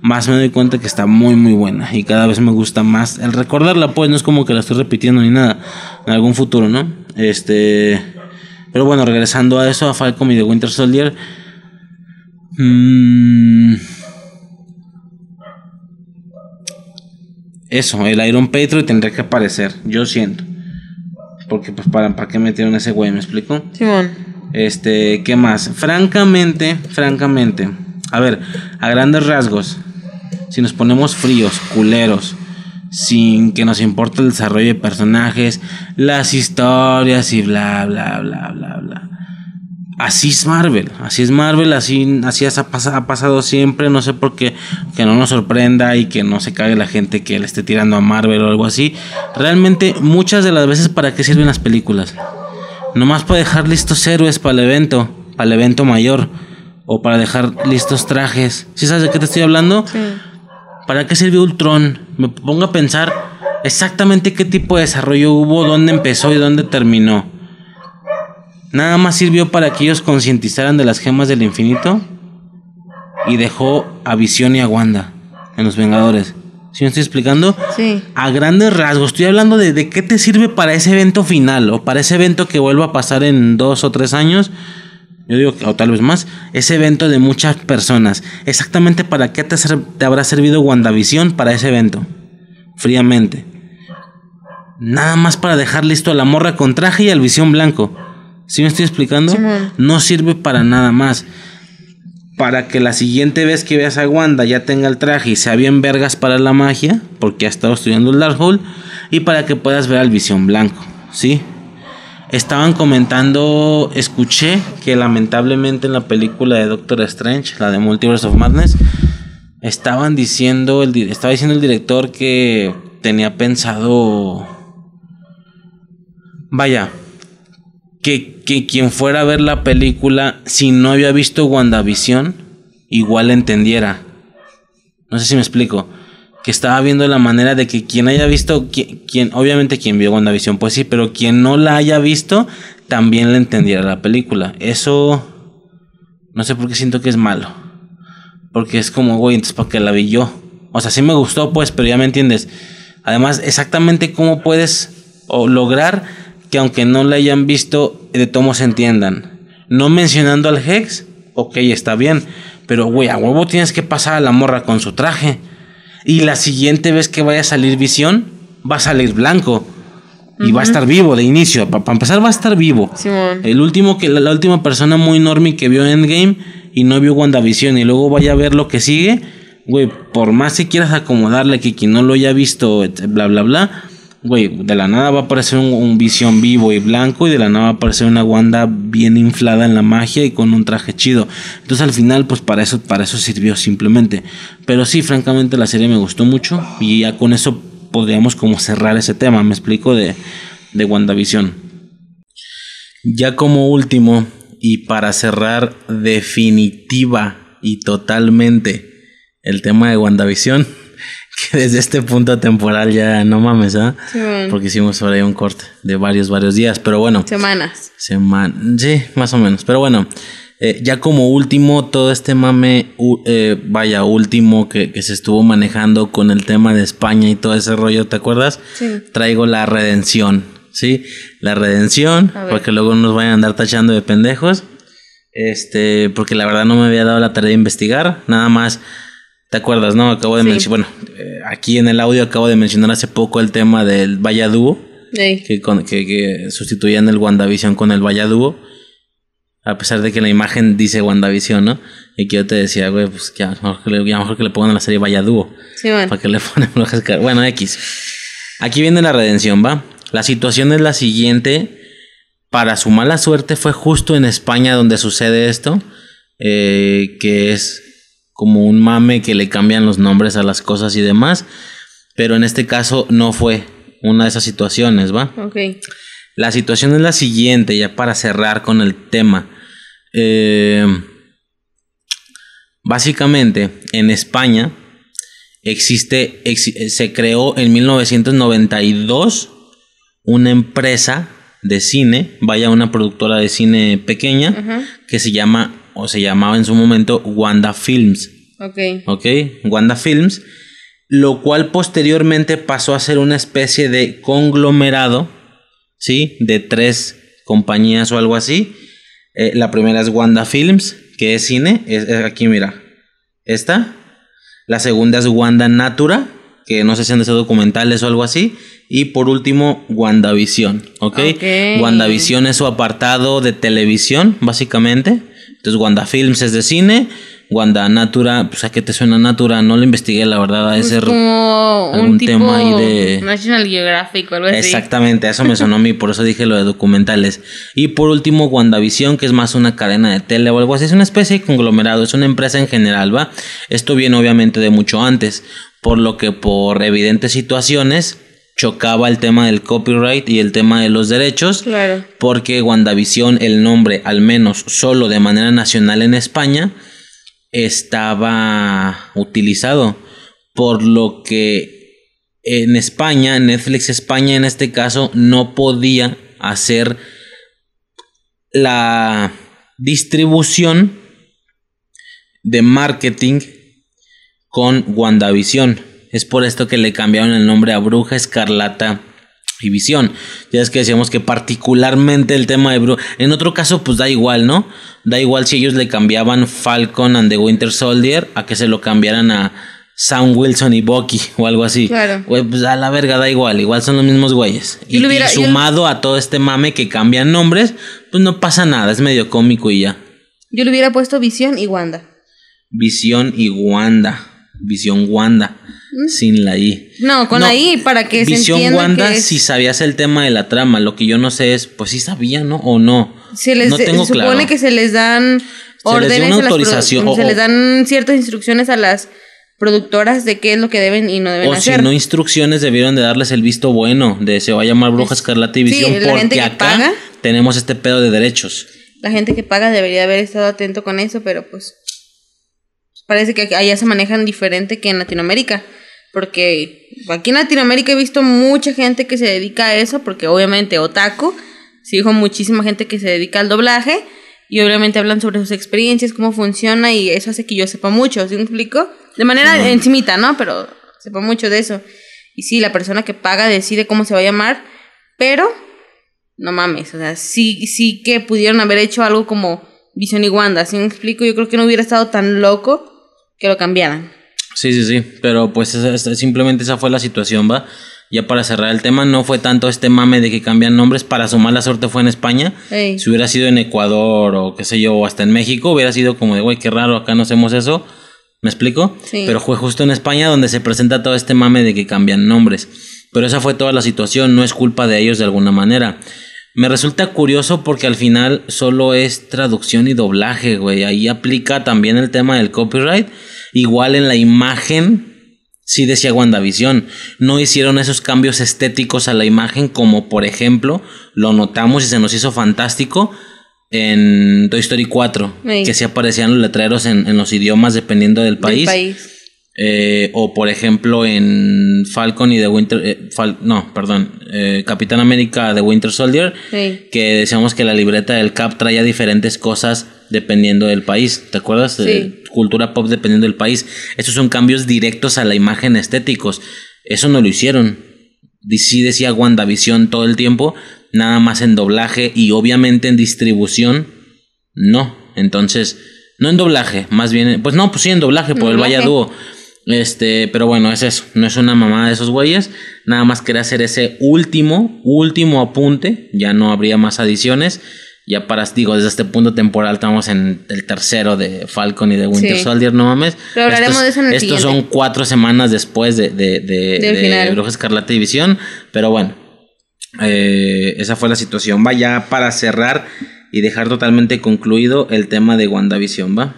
más me doy cuenta que está muy, muy buena. Y cada vez me gusta más. El recordarla, pues, no es como que la estoy repitiendo ni nada. En algún futuro, ¿no? Este. Pero bueno, regresando a eso, a Falcon y de Winter Soldier. Mmm. Eso, el Iron Patriot tendría que aparecer, yo siento. Porque pues para, ¿para qué metieron ese güey? ¿Me explico? Simón. Este, ¿qué más? Francamente, francamente. A ver, a grandes rasgos. Si nos ponemos fríos, culeros, sin que nos importe el desarrollo de personajes, las historias y bla, bla, bla, bla, bla. Así es Marvel, así es Marvel, así, así ha, ha pasado siempre, no sé por qué, que no nos sorprenda y que no se cague la gente que le esté tirando a Marvel o algo así. Realmente muchas de las veces para qué sirven las películas. Nomás para dejar listos héroes para el evento, para el evento mayor, o para dejar listos trajes. ¿Sí sabes de qué te estoy hablando? Sí. ¿Para qué sirvió Ultron? Me pongo a pensar exactamente qué tipo de desarrollo hubo, dónde empezó y dónde terminó. Nada más sirvió para que ellos concientizaran de las gemas del infinito y dejó a Visión y a Wanda en los Vengadores. ¿Sí me estoy explicando? Sí. A grandes rasgos, estoy hablando de, de qué te sirve para ese evento final o para ese evento que vuelva a pasar en dos o tres años. Yo digo, o tal vez más, ese evento de muchas personas. Exactamente para qué te, te habrá servido WandaVision para ese evento. Fríamente. Nada más para dejar listo a la morra con traje y al visión blanco. ¿Sí me estoy explicando? No sirve para nada más. Para que la siguiente vez que veas a Wanda ya tenga el traje y sea bien vergas para la magia, porque ha estado estudiando el Darkhold, y para que puedas ver al visión blanco, ¿sí? Estaban comentando, escuché que lamentablemente en la película de Doctor Strange, la de Multiverse of Madness, estaban diciendo, el, estaba diciendo el director que tenía pensado, vaya, que, que quien fuera a ver la película, si no había visto WandaVision, igual entendiera. No sé si me explico. Que estaba viendo la manera de que quien haya visto, qui- quien, obviamente quien vio WandaVision, pues sí, pero quien no la haya visto, también le entendiera la película. Eso, no sé por qué siento que es malo. Porque es como, güey, entonces para qué la vi yo. O sea, sí me gustó, pues, pero ya me entiendes. Además, exactamente cómo puedes o lograr que aunque no la hayan visto, de todos se entiendan. No mencionando al Hex, ok, está bien. Pero, güey, a huevo tienes que pasar a la morra con su traje. Y la siguiente vez que vaya a salir visión, va a salir blanco. Y va a estar vivo de inicio. Para empezar, va a estar vivo. Simón. El último que la, la última persona muy normie que vio Endgame y no vio WandaVision y luego vaya a ver lo que sigue, güey, por más que quieras acomodarle que quien no lo haya visto, bla bla bla, güey, de la nada va a aparecer un, Visión vivo y blanco y de la nada va a aparecer una Wanda bien inflada en la magia y con un traje chido. Entonces al final pues para eso para eso sirvió simplemente. Pero sí, francamente la serie me gustó mucho y ya con eso podríamos como cerrar ese tema, me explico de de WandaVision. Ya como último, y para cerrar definitiva y totalmente el tema de WandaVision, que [LAUGHS] desde este punto temporal ya no mames, ¿ah? Simón. Porque hicimos por ahí un corte de varios, varios días, pero bueno. Semanas. Semana. Sí, más o menos. Pero bueno, eh, ya como último, todo este mame, eh, vaya, último que, que se estuvo manejando con el tema de España y todo ese rollo, ¿te acuerdas? Sí. Traigo la redención, ¿sí? La redención, A ver. para que luego no nos vayan a andar tachando de pendejos. Este, porque la verdad no me había dado la tarea de investigar, nada más. ¿Te acuerdas, no? Acabo de Sí. mencionar, bueno, eh, aquí en el audio acabo de mencionar hace poco el tema del Vaya Dúo Ey. que, con- que, que sustituían el WandaVision con el Vaya Dúo. A pesar de que la imagen dice WandaVision, ¿no? Y que yo te decía, güey, pues que a lo mejor que le, mejor que le pongan a la serie Vaya Dúo. Sí, bueno. ¿Para que le [LAUGHS] ponen escarlatas? Bueno, X. Aquí viene la redención, ¿va? La situación es la siguiente. Para su mala suerte fue justo en España donde sucede esto. eh, que es como un mame que le cambian los nombres a las cosas y demás. Pero en este caso no fue una de esas situaciones, ¿va? Ok. La situación es la siguiente, ya para cerrar con el tema. Eh, básicamente, en España existe, exi- se creó en 1992 una empresa de cine, vaya una productora de cine pequeña, que se llama, o se llamaba en su momento Wanda Films. Ok. ¿ok? Wanda Films, lo cual posteriormente pasó a ser una especie de conglomerado, ¿sí? De tres compañías o algo así. Eh, la primera es Wanda Films, que es cine, es, es aquí mira, esta. La segunda es Wanda Natura, que no sé si han de ser documentales o algo así. Y por último, WandaVision, ¿ok? Ok. WandaVision es su apartado de televisión, básicamente. Entonces, Wanda Films es de cine. Wanda Natura, pues a qué te suena Natura, no lo investigué, la verdad, a Pues ese como algún un tipo tema ahí de- National Geographic o algo así. Exactamente, eso me sonó a mí, por eso dije lo de documentales. Y por último, WandaVision, que es más una cadena de tele o algo así, es una especie de conglomerado, es una empresa en general, ¿va? Esto viene obviamente de mucho antes, por lo que por evidentes situaciones chocaba el tema del copyright y el tema de los derechos. Claro. Porque WandaVision, el nombre, al menos solo de manera nacional en España, estaba utilizado. Por lo que en España, Netflix España en este caso, no podía hacer la distribución de marketing con WandaVision. Es por esto que le cambiaron el nombre a Bruja Escarlata y Visión. Ya es que decíamos que particularmente el tema de Bruja. En otro caso, pues da igual, ¿no? Da igual si ellos le cambiaban Falcon and the Winter Soldier a que se lo cambiaran a Sam Wilson y Bucky o algo así. Claro. Pues a la verga da igual, igual son los mismos güeyes. Y, hubiera- sumado a todo este mame que cambian nombres, pues no pasa nada, es medio cómico y ya. Yo le hubiera puesto Visión y Wanda. Visión y Wanda. Visión Wanda. Sin la I. No, con No, la I para que se Visión entienda Wanda, que es- si sabías el tema de la trama, lo que yo no sé es, pues sí sabía, ¿no? O no. se les no se tengo supone claro. que se les dan órdenes una a las produ- autorización, o- se les dan ciertas instrucciones a las productoras de qué es lo que deben y no deben O si hacer. no instrucciones debieron de darles el visto bueno de se va a llamar Bruja Escarlata y Sí, Visión gente porque que acá paga. tenemos este pedo de derechos. La gente que paga debería haber estado atento con eso, pero pues parece que allá se manejan diferente que en Latinoamérica. Porque aquí en Latinoamérica he visto mucha gente que se dedica a eso, porque obviamente otaku, sigo muchísima gente que se dedica al doblaje y obviamente hablan sobre sus experiencias, cómo funciona y eso hace que yo sepa mucho, ¿sí me explico? De manera encimita, ¿no? Pero sepa mucho de eso. Y sí, la persona que paga decide cómo se va a llamar, pero no mames, o sea, sí, sí que pudieron haber hecho algo como Visión y Wanda, ¿sí me explico? Yo creo que no hubiera estado tan loco que lo cambiaran. Sí, sí, sí, pero pues esa- simplemente esa fue la situación, ¿va? Ya para cerrar el tema, no fue tanto este mame de que cambian nombres, para su mala suerte fue en España. Ey. Si hubiera sido en Ecuador o qué sé yo, o hasta en México, hubiera sido como de, güey, qué raro, acá no hacemos eso. ¿Me explico? Sí. Pero fue justo en España donde se presenta todo este mame de que cambian nombres. Pero esa fue toda la situación, no es culpa de ellos de alguna manera. Me resulta curioso porque al final solo es traducción y doblaje, güey. Ahí aplica también el tema del copyright. Igual en la imagen, sí decía WandaVision. No hicieron esos cambios estéticos a la imagen como por ejemplo lo notamos y se nos hizo fantástico en Toy Story 4. Ey. Que sí aparecían los letreros en, en los idiomas dependiendo del país. Del país. Eh, o por ejemplo en Falcon y The Winter... eh, Fal- no, perdón. eh, Capitán América de Winter Soldier. Sí. Que decíamos que la libreta del Cap traía diferentes cosas dependiendo del país. ¿Te acuerdas? Sí. Eh, cultura pop dependiendo del país. Estos son cambios directos a la imagen estéticos. Eso no lo hicieron. Sí decía WandaVision todo el tiempo. Nada más en doblaje y obviamente en distribución. No. Entonces, no en doblaje. Más bien, pues no, pues sí en doblaje por el. Vaya Dúo. Este, pero bueno, es eso. No es una mamada de esos güeyes. Nada más quería hacer ese último, último apunte. Ya no habría más adiciones. Ya para, digo, desde este punto temporal estamos en el tercero de Falcon y de Winter Sí. Soldier, no mames. Pero hablaremos estos, de eso en el Estos siguiente. son cuatro semanas después de, de, de. Bruja Escarlata y Visión, pero bueno, eh, esa fue la situación. Va ya para cerrar y dejar totalmente concluido el tema de WandaVision, ¿va?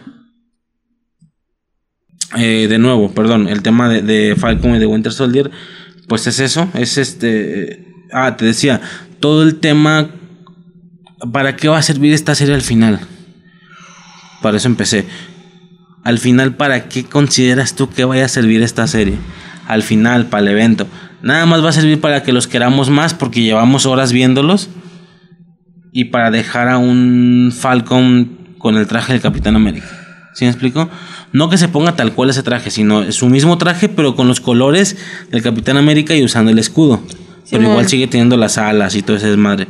Eh, de nuevo, perdón, el tema de, de Falcon y de Winter Soldier, pues es eso, es este... Ah, te decía, todo el tema... ¿Para qué va a servir esta serie al final? Para eso empecé. Al final, ¿para qué consideras tú que vaya a servir esta serie? Al final, para el evento. Nada más va a servir para que los queramos más porque llevamos horas viéndolos. Y para dejar a un Falcon con el traje del Capitán América. ¿Sí me explico? No que se ponga tal cual ese traje, sino su mismo traje, pero con los colores del Capitán América y usando el escudo. Pero igual sigue teniendo las alas y todo ese desmadre.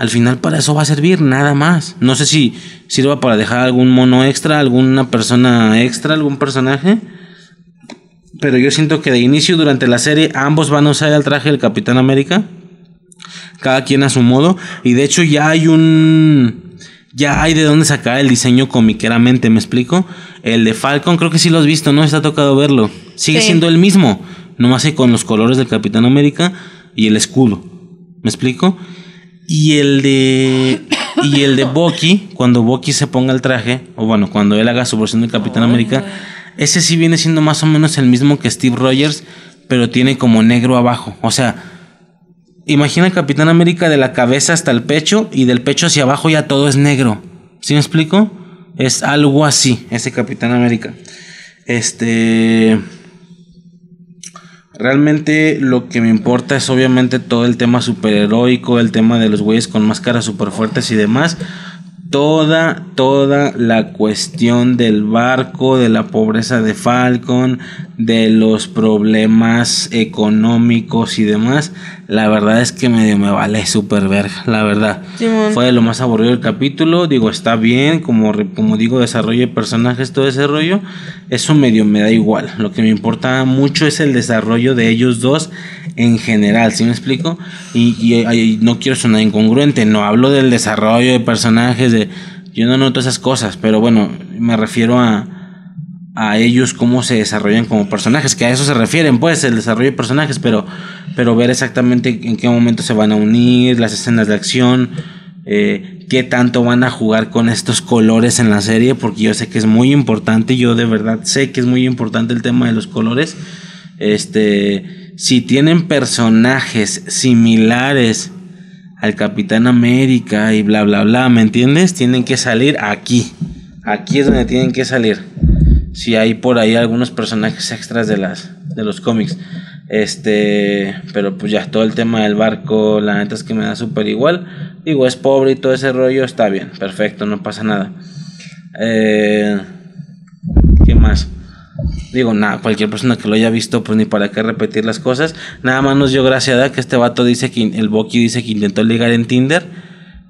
Al final para eso va a servir, nada más. No sé si sirva para dejar algún mono extra, alguna persona extra, algún personaje. Pero yo siento que de inicio durante la serie ambos van a usar el traje del Capitán América. Cada quien a su modo. Y de hecho ya hay un... Ya hay de dónde sacar el diseño comiqueramente, ¿me explico? El de Falcon creo que sí lo has visto, ¿no? Está tocado verlo. Sigue Sí. siendo el mismo. Nomás que con los colores del Capitán América y el escudo. ¿Me explico? Y el de. Y el de Bucky, cuando Bucky se ponga el traje, o bueno, cuando él haga su versión del Capitán América, ese sí viene siendo más o menos el mismo que Steve Rogers, pero tiene como negro abajo. O sea, imagina el Capitán América de la cabeza hasta el pecho y del pecho hacia abajo ya todo es negro. ¿Sí me explico? Es algo así, ese Capitán América. Este. Realmente lo que me importa es obviamente todo el tema superheroico, el tema de los güeyes con máscaras super fuertes y demás. Toda, toda la cuestión del barco, de la pobreza de Falcon, de los problemas económicos y demás. La verdad es que medio me vale super verga, la verdad. Fue de lo más aburrido del capítulo. Digo, está bien, como, como digo, desarrollo de personajes, todo ese rollo. Eso medio me da igual. Lo que me importa mucho es el desarrollo de ellos dos en general, ¿sí me explico? Y, y- y no quiero sonar incongruente, no hablo del desarrollo de personajes, de, yo no noto esas cosas, pero bueno, me refiero a, a ellos cómo se desarrollan como personajes, que a eso se refieren, pues, el desarrollo de personajes, pero, pero ver exactamente en qué momento se van a unir, las escenas de acción, eh, qué tanto van a jugar con estos colores en la serie, porque yo sé que es muy importante, yo de verdad sé que es muy importante el tema de los colores. Este, si tienen personajes similares al Capitán América y bla bla bla, ¿me entiendes? Tienen que salir aquí. Aquí es donde tienen que salir. Si hay por ahí algunos personajes extras de las de los cómics. Este, pero pues ya todo el tema del barco, la neta es que me da súper igual. Digo, es pobre y todo ese rollo está bien, perfecto, no pasa nada. Eh, ¿Qué más? Digo, nada, cualquier persona que lo haya visto, pues ni para qué repetir las cosas. Nada más nos dio gracia que este vato dice que el Boki dice que intentó ligar en Tinder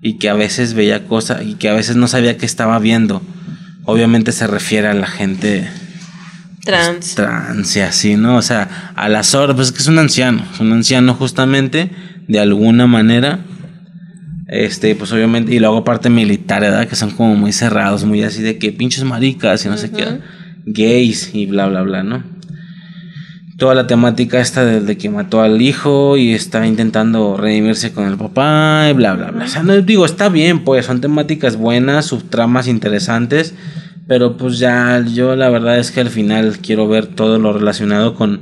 y que a veces veía cosas y que a veces no sabía qué estaba viendo. Obviamente se refiere a la gente Trans. trans y así, ¿no? O sea, a las horas, pues es que es un anciano, es un anciano justamente, de alguna manera. Este, pues obviamente, y luego parte militar, ¿verdad? Que son como muy cerrados, muy así de que pinches maricas y no sé qué, gays y bla, bla, bla, ¿no? Toda la temática esta de, de que mató al hijo y está intentando redimirse con el papá y bla, bla, bla. O sea, no digo, está bien, pues son temáticas buenas, subtramas interesantes, pero pues ya yo la verdad es que al final quiero ver todo lo relacionado con...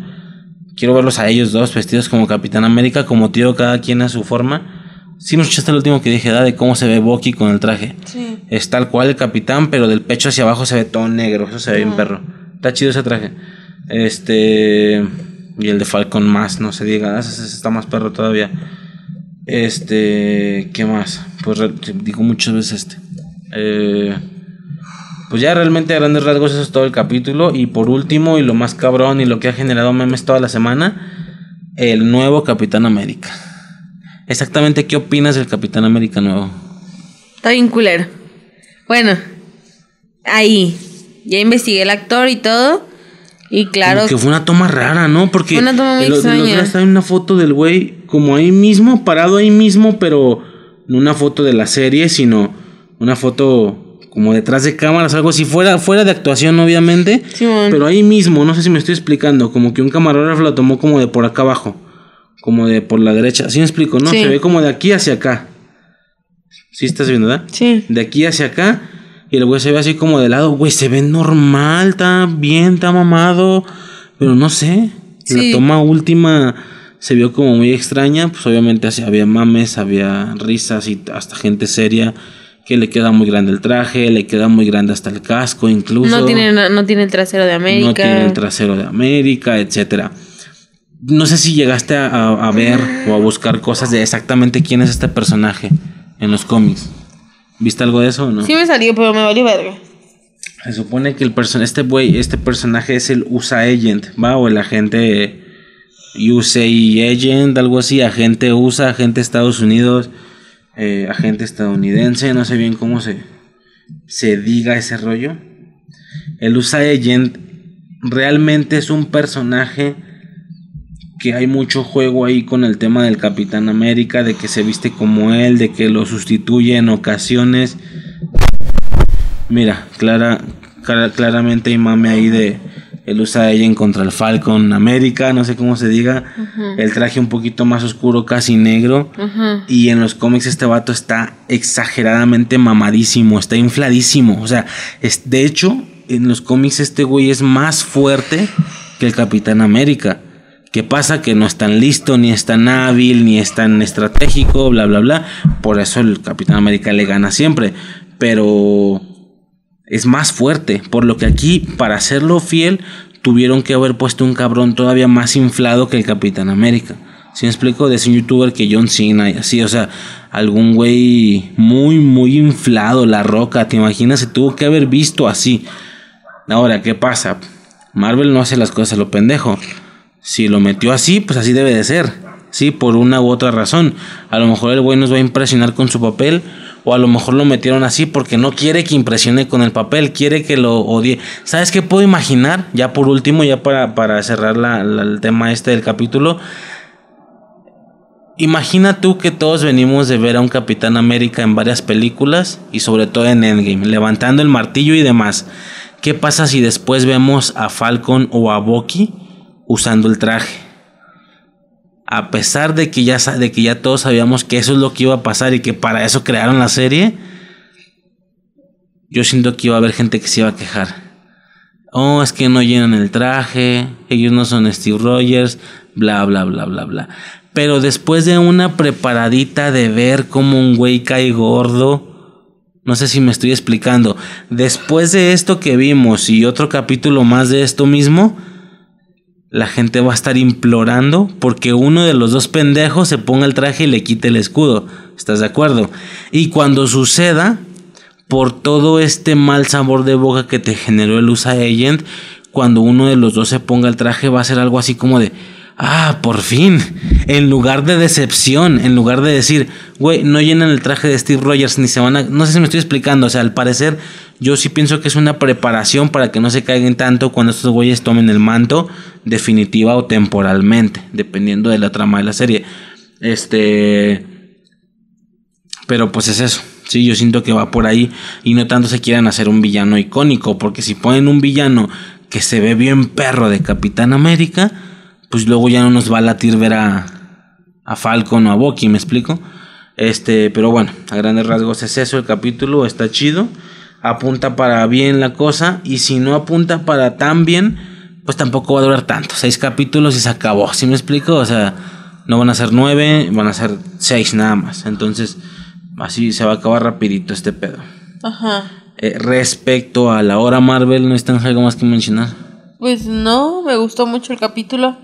Quiero verlos a ellos dos vestidos como Capitán América, como tío, cada quien a su forma. Sí me escuchaste el último que dije, ¿verdad? De cómo se ve Bucky con el traje. Sí. Es tal cual el capitán, pero del pecho hacia abajo se ve todo negro. Eso se ve bien perro. Está chido ese traje. Este. Y el de Falcon más, no se diga. Está más perro todavía. Este. ¿Qué más? Pues digo muchas veces este. Eh, pues ya realmente a grandes rasgos eso es todo el capítulo. Y por último, y lo más cabrón y lo que ha generado memes toda la semana, el nuevo Capitán América. Exactamente, ¿qué opinas del Capitán América nuevo? Está bien culero. Bueno, ahí. Ya investigué el actor y todo. Y claro. Como que fue una toma rara, ¿no? Porque una toma muy el, el otro extraña. estaba en una foto del güey como ahí mismo, parado ahí mismo, pero no una foto de la serie, sino una foto como detrás de cámaras, algo así, fuera, fuera de actuación obviamente, Simón. pero ahí mismo, no sé si me estoy explicando, como que un camarógrafo lo tomó como de por acá abajo, como de por la derecha, así me explico, ¿no? Sí. Se ve como de aquí hacia acá. ¿Sí estás viendo, verdad? Sí. De aquí hacia acá. Y el güey se ve así como de lado, güey, se ve normal, está bien, está mamado. Pero no sé. Sí. La toma última se vio como muy extraña. Pues obviamente así había mames, había risas y hasta gente seria. Que le queda muy grande el traje, le queda muy grande hasta el casco incluso. No tiene, no, no tiene el trasero de América. No tiene el trasero de América, etcétera. No sé si llegaste a, a- a ver o a buscar cosas de exactamente quién es este personaje en los cómics. ¿Viste algo de eso o no? Sí me salió, pero me valió verga. Se supone que el person este güey, este personaje es el USA Agent, ¿va? O el agente USA Agent, algo así, agente USA, agente Estados Unidos, eh, agente estadounidense, no sé bien cómo se, se diga ese rollo. El USA Agent realmente es un personaje que hay mucho juego ahí con el tema del Capitán América, de que se viste como él, de que lo sustituye en ocasiones. Mira, clara, clara- claramente hay mame ahí de él usa ella en contra el Falcon América, no sé cómo se diga. El traje un poquito más oscuro, casi negro. Y en los cómics este vato está exageradamente mamadísimo, está infladísimo. O sea, es, de hecho, en los cómics este güey es más fuerte que el Capitán América. ¿Qué pasa? Que no es tan listo, ni es tan hábil, ni es tan estratégico, bla, bla, bla. Por eso el Capitán América le gana siempre. Pero es más fuerte. Por lo que aquí, para hacerlo fiel, tuvieron que haber puesto un cabrón todavía más inflado que el Capitán América. ¿Sí me explico? De ese youtuber que John Cena y así, o sea, algún güey muy, muy inflado, la roca, ¿te imaginas? Se tuvo que haber visto así. Ahora, ¿qué pasa? Marvel no hace las cosas a lo pendejo. Si lo metió así, pues así debe de ser. Sí, por una u otra razón. A lo mejor el güey nos va a impresionar con su papel. O a lo mejor lo metieron así porque no quiere que impresione con el papel. Quiere que lo odie. ¿Sabes qué puedo imaginar? Ya por último, ya para, para cerrar la- el tema este del capítulo. Imagina tú que todos venimos de ver a un Capitán América en varias películas y sobre todo en Endgame, levantando el martillo y demás. ¿Qué pasa si después vemos a Falcon o a Bucky usando el traje? A pesar de que ya de que ya todos sabíamos que eso es lo que iba a pasar y que para eso crearon la serie, yo siento que iba a haber gente que se iba a quejar. Oh, es que no llenan el traje, ellos no son Steve Rogers, bla, bla, bla, bla, bla. Pero después de una preparadita de ver cómo un güey cae gordo, no sé si me estoy explicando, después de esto que vimos y otro capítulo más de esto mismo, la gente va a estar implorando porque uno de los dos pendejos se ponga el traje y le quite el escudo. ¿Estás de acuerdo? Y cuando suceda, por todo este mal sabor de boca que te generó el USA Agent, cuando uno de los dos se ponga el traje va a ser algo así como de, ah, por fin, en lugar de decepción, en lugar de decir, güey, no llenan el traje de Steve Rogers ni se van a, no sé si me estoy explicando, o sea, al parecer yo sí pienso que es una preparación para que no se caigan tanto cuando estos güeyes tomen el manto, definitiva o temporalmente, dependiendo de la trama de la serie. Este... Pero pues es eso. Sí, yo siento que va por ahí y no tanto se quieran hacer un villano icónico, porque si ponen un villano que se ve bien perro de Capitán América, pues luego ya no nos va a latir ver a, a Falcon o a Bucky, ¿me explico? Este, pero bueno, a grandes rasgos es eso el capítulo, está chido, apunta para bien la cosa y si no apunta para tan bien, pues tampoco va a durar tanto, seis capítulos y se acabó, ¿sí me explico? O sea, no van a ser nueve, van a ser seis nada más, entonces así se va a acabar rapidito este pedo. Ajá. Eh, respecto a la hora Marvel, ¿no están algo más que mencionar? Pues no, me gustó mucho el capítulo.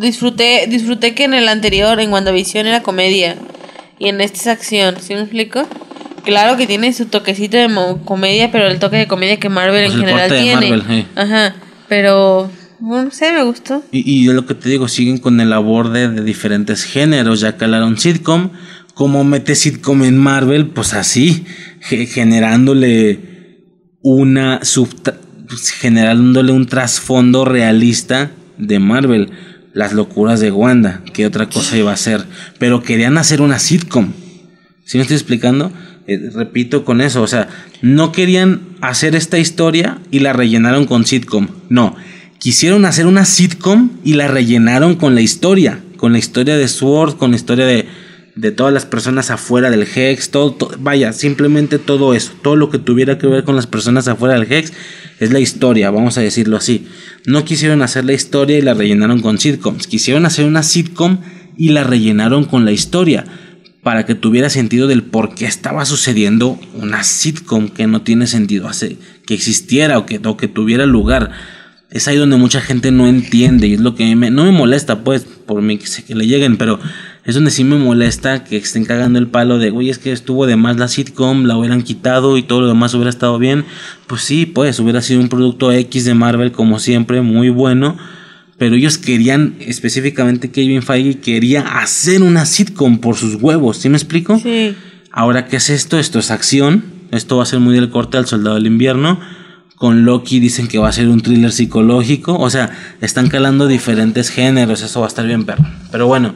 Disfruté, disfruté que en el anterior, en WandaVision, era comedia. Y en este es acción, ¿sí me explico? Claro que tiene su toquecito de comedia, pero el toque de comedia que Marvel Pues en el general tiene. Marvel. Ajá. Pero, no sé, me gustó. Y, y de lo que te digo, siguen con el aborde de diferentes géneros. Ya calaron sitcom. Como mete sitcom en Marvel, pues así, ge- generándole una pues, generándole un trasfondo realista de Marvel. Las locuras de Wanda, que otra cosa iba a ser. Pero querían hacer una sitcom. ¿Sí me estoy explicando? Eh, repito con eso, o sea, no querían hacer esta historia y la rellenaron con sitcom. No, quisieron hacer una sitcom y la rellenaron con la historia. Con la historia de Sword, con la historia de, de todas las personas afuera del Hex, todo, vaya, simplemente todo eso, todo lo que tuviera que ver con las personas afuera del Hex es la historia, vamos a decirlo así. No quisieron hacer la historia y la rellenaron con sitcoms, quisieron hacer una sitcom y la rellenaron con la historia para que tuviera sentido del por qué estaba sucediendo una sitcom que no tiene sentido hace que existiera o que, o que tuviera lugar. Es ahí donde mucha gente no entiende y es lo que no me molesta pues por mí que, que le lleguen, pero es donde sí me molesta que estén cagando el palo de, güey, es que estuvo de más la sitcom, la hubieran quitado y todo lo demás hubiera estado bien. Pues sí, pues hubiera sido un producto X de Marvel como siempre, muy bueno. Pero ellos querían, específicamente Kevin Feige quería hacer una sitcom por sus huevos, ¿sí me explico? Sí. Ahora, ¿qué es esto? Esto es acción. Esto va a ser muy del corte al Soldado del Invierno. Con Loki dicen que va a ser un thriller psicológico. O sea, están calando diferentes géneros. Eso va a estar bien perro. Pero bueno,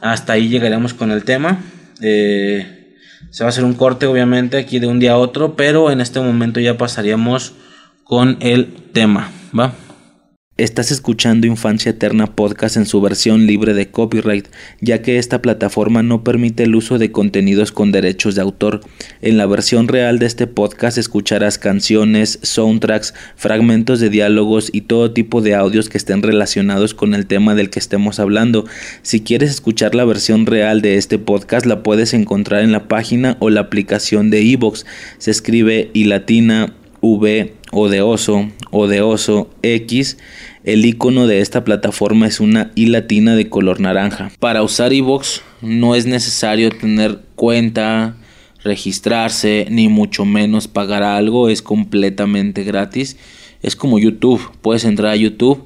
hasta ahí llegaremos con el tema. Eh, se va a hacer un corte, obviamente, aquí de un día a otro. Pero en este momento ya pasaríamos con el tema. ¿Va? Estás escuchando Infancia Eterna Podcast en su versión libre de copyright, ya que esta plataforma no permite el uso de contenidos con derechos de autor. En la versión real de este podcast escucharás canciones, soundtracks, fragmentos de diálogos y todo tipo de audios que estén relacionados con el tema del que estemos hablando. Si quieres escuchar la versión real de este podcast, la puedes encontrar en la página o la aplicación de Evox. Se escribe y latina V o de oso o de oso X. El icono de esta plataforma es una I latina de color naranja. Para usar iVoox no es necesario tener cuenta, registrarse, ni mucho menos pagar algo, es completamente gratis. Es como YouTube, puedes entrar a YouTube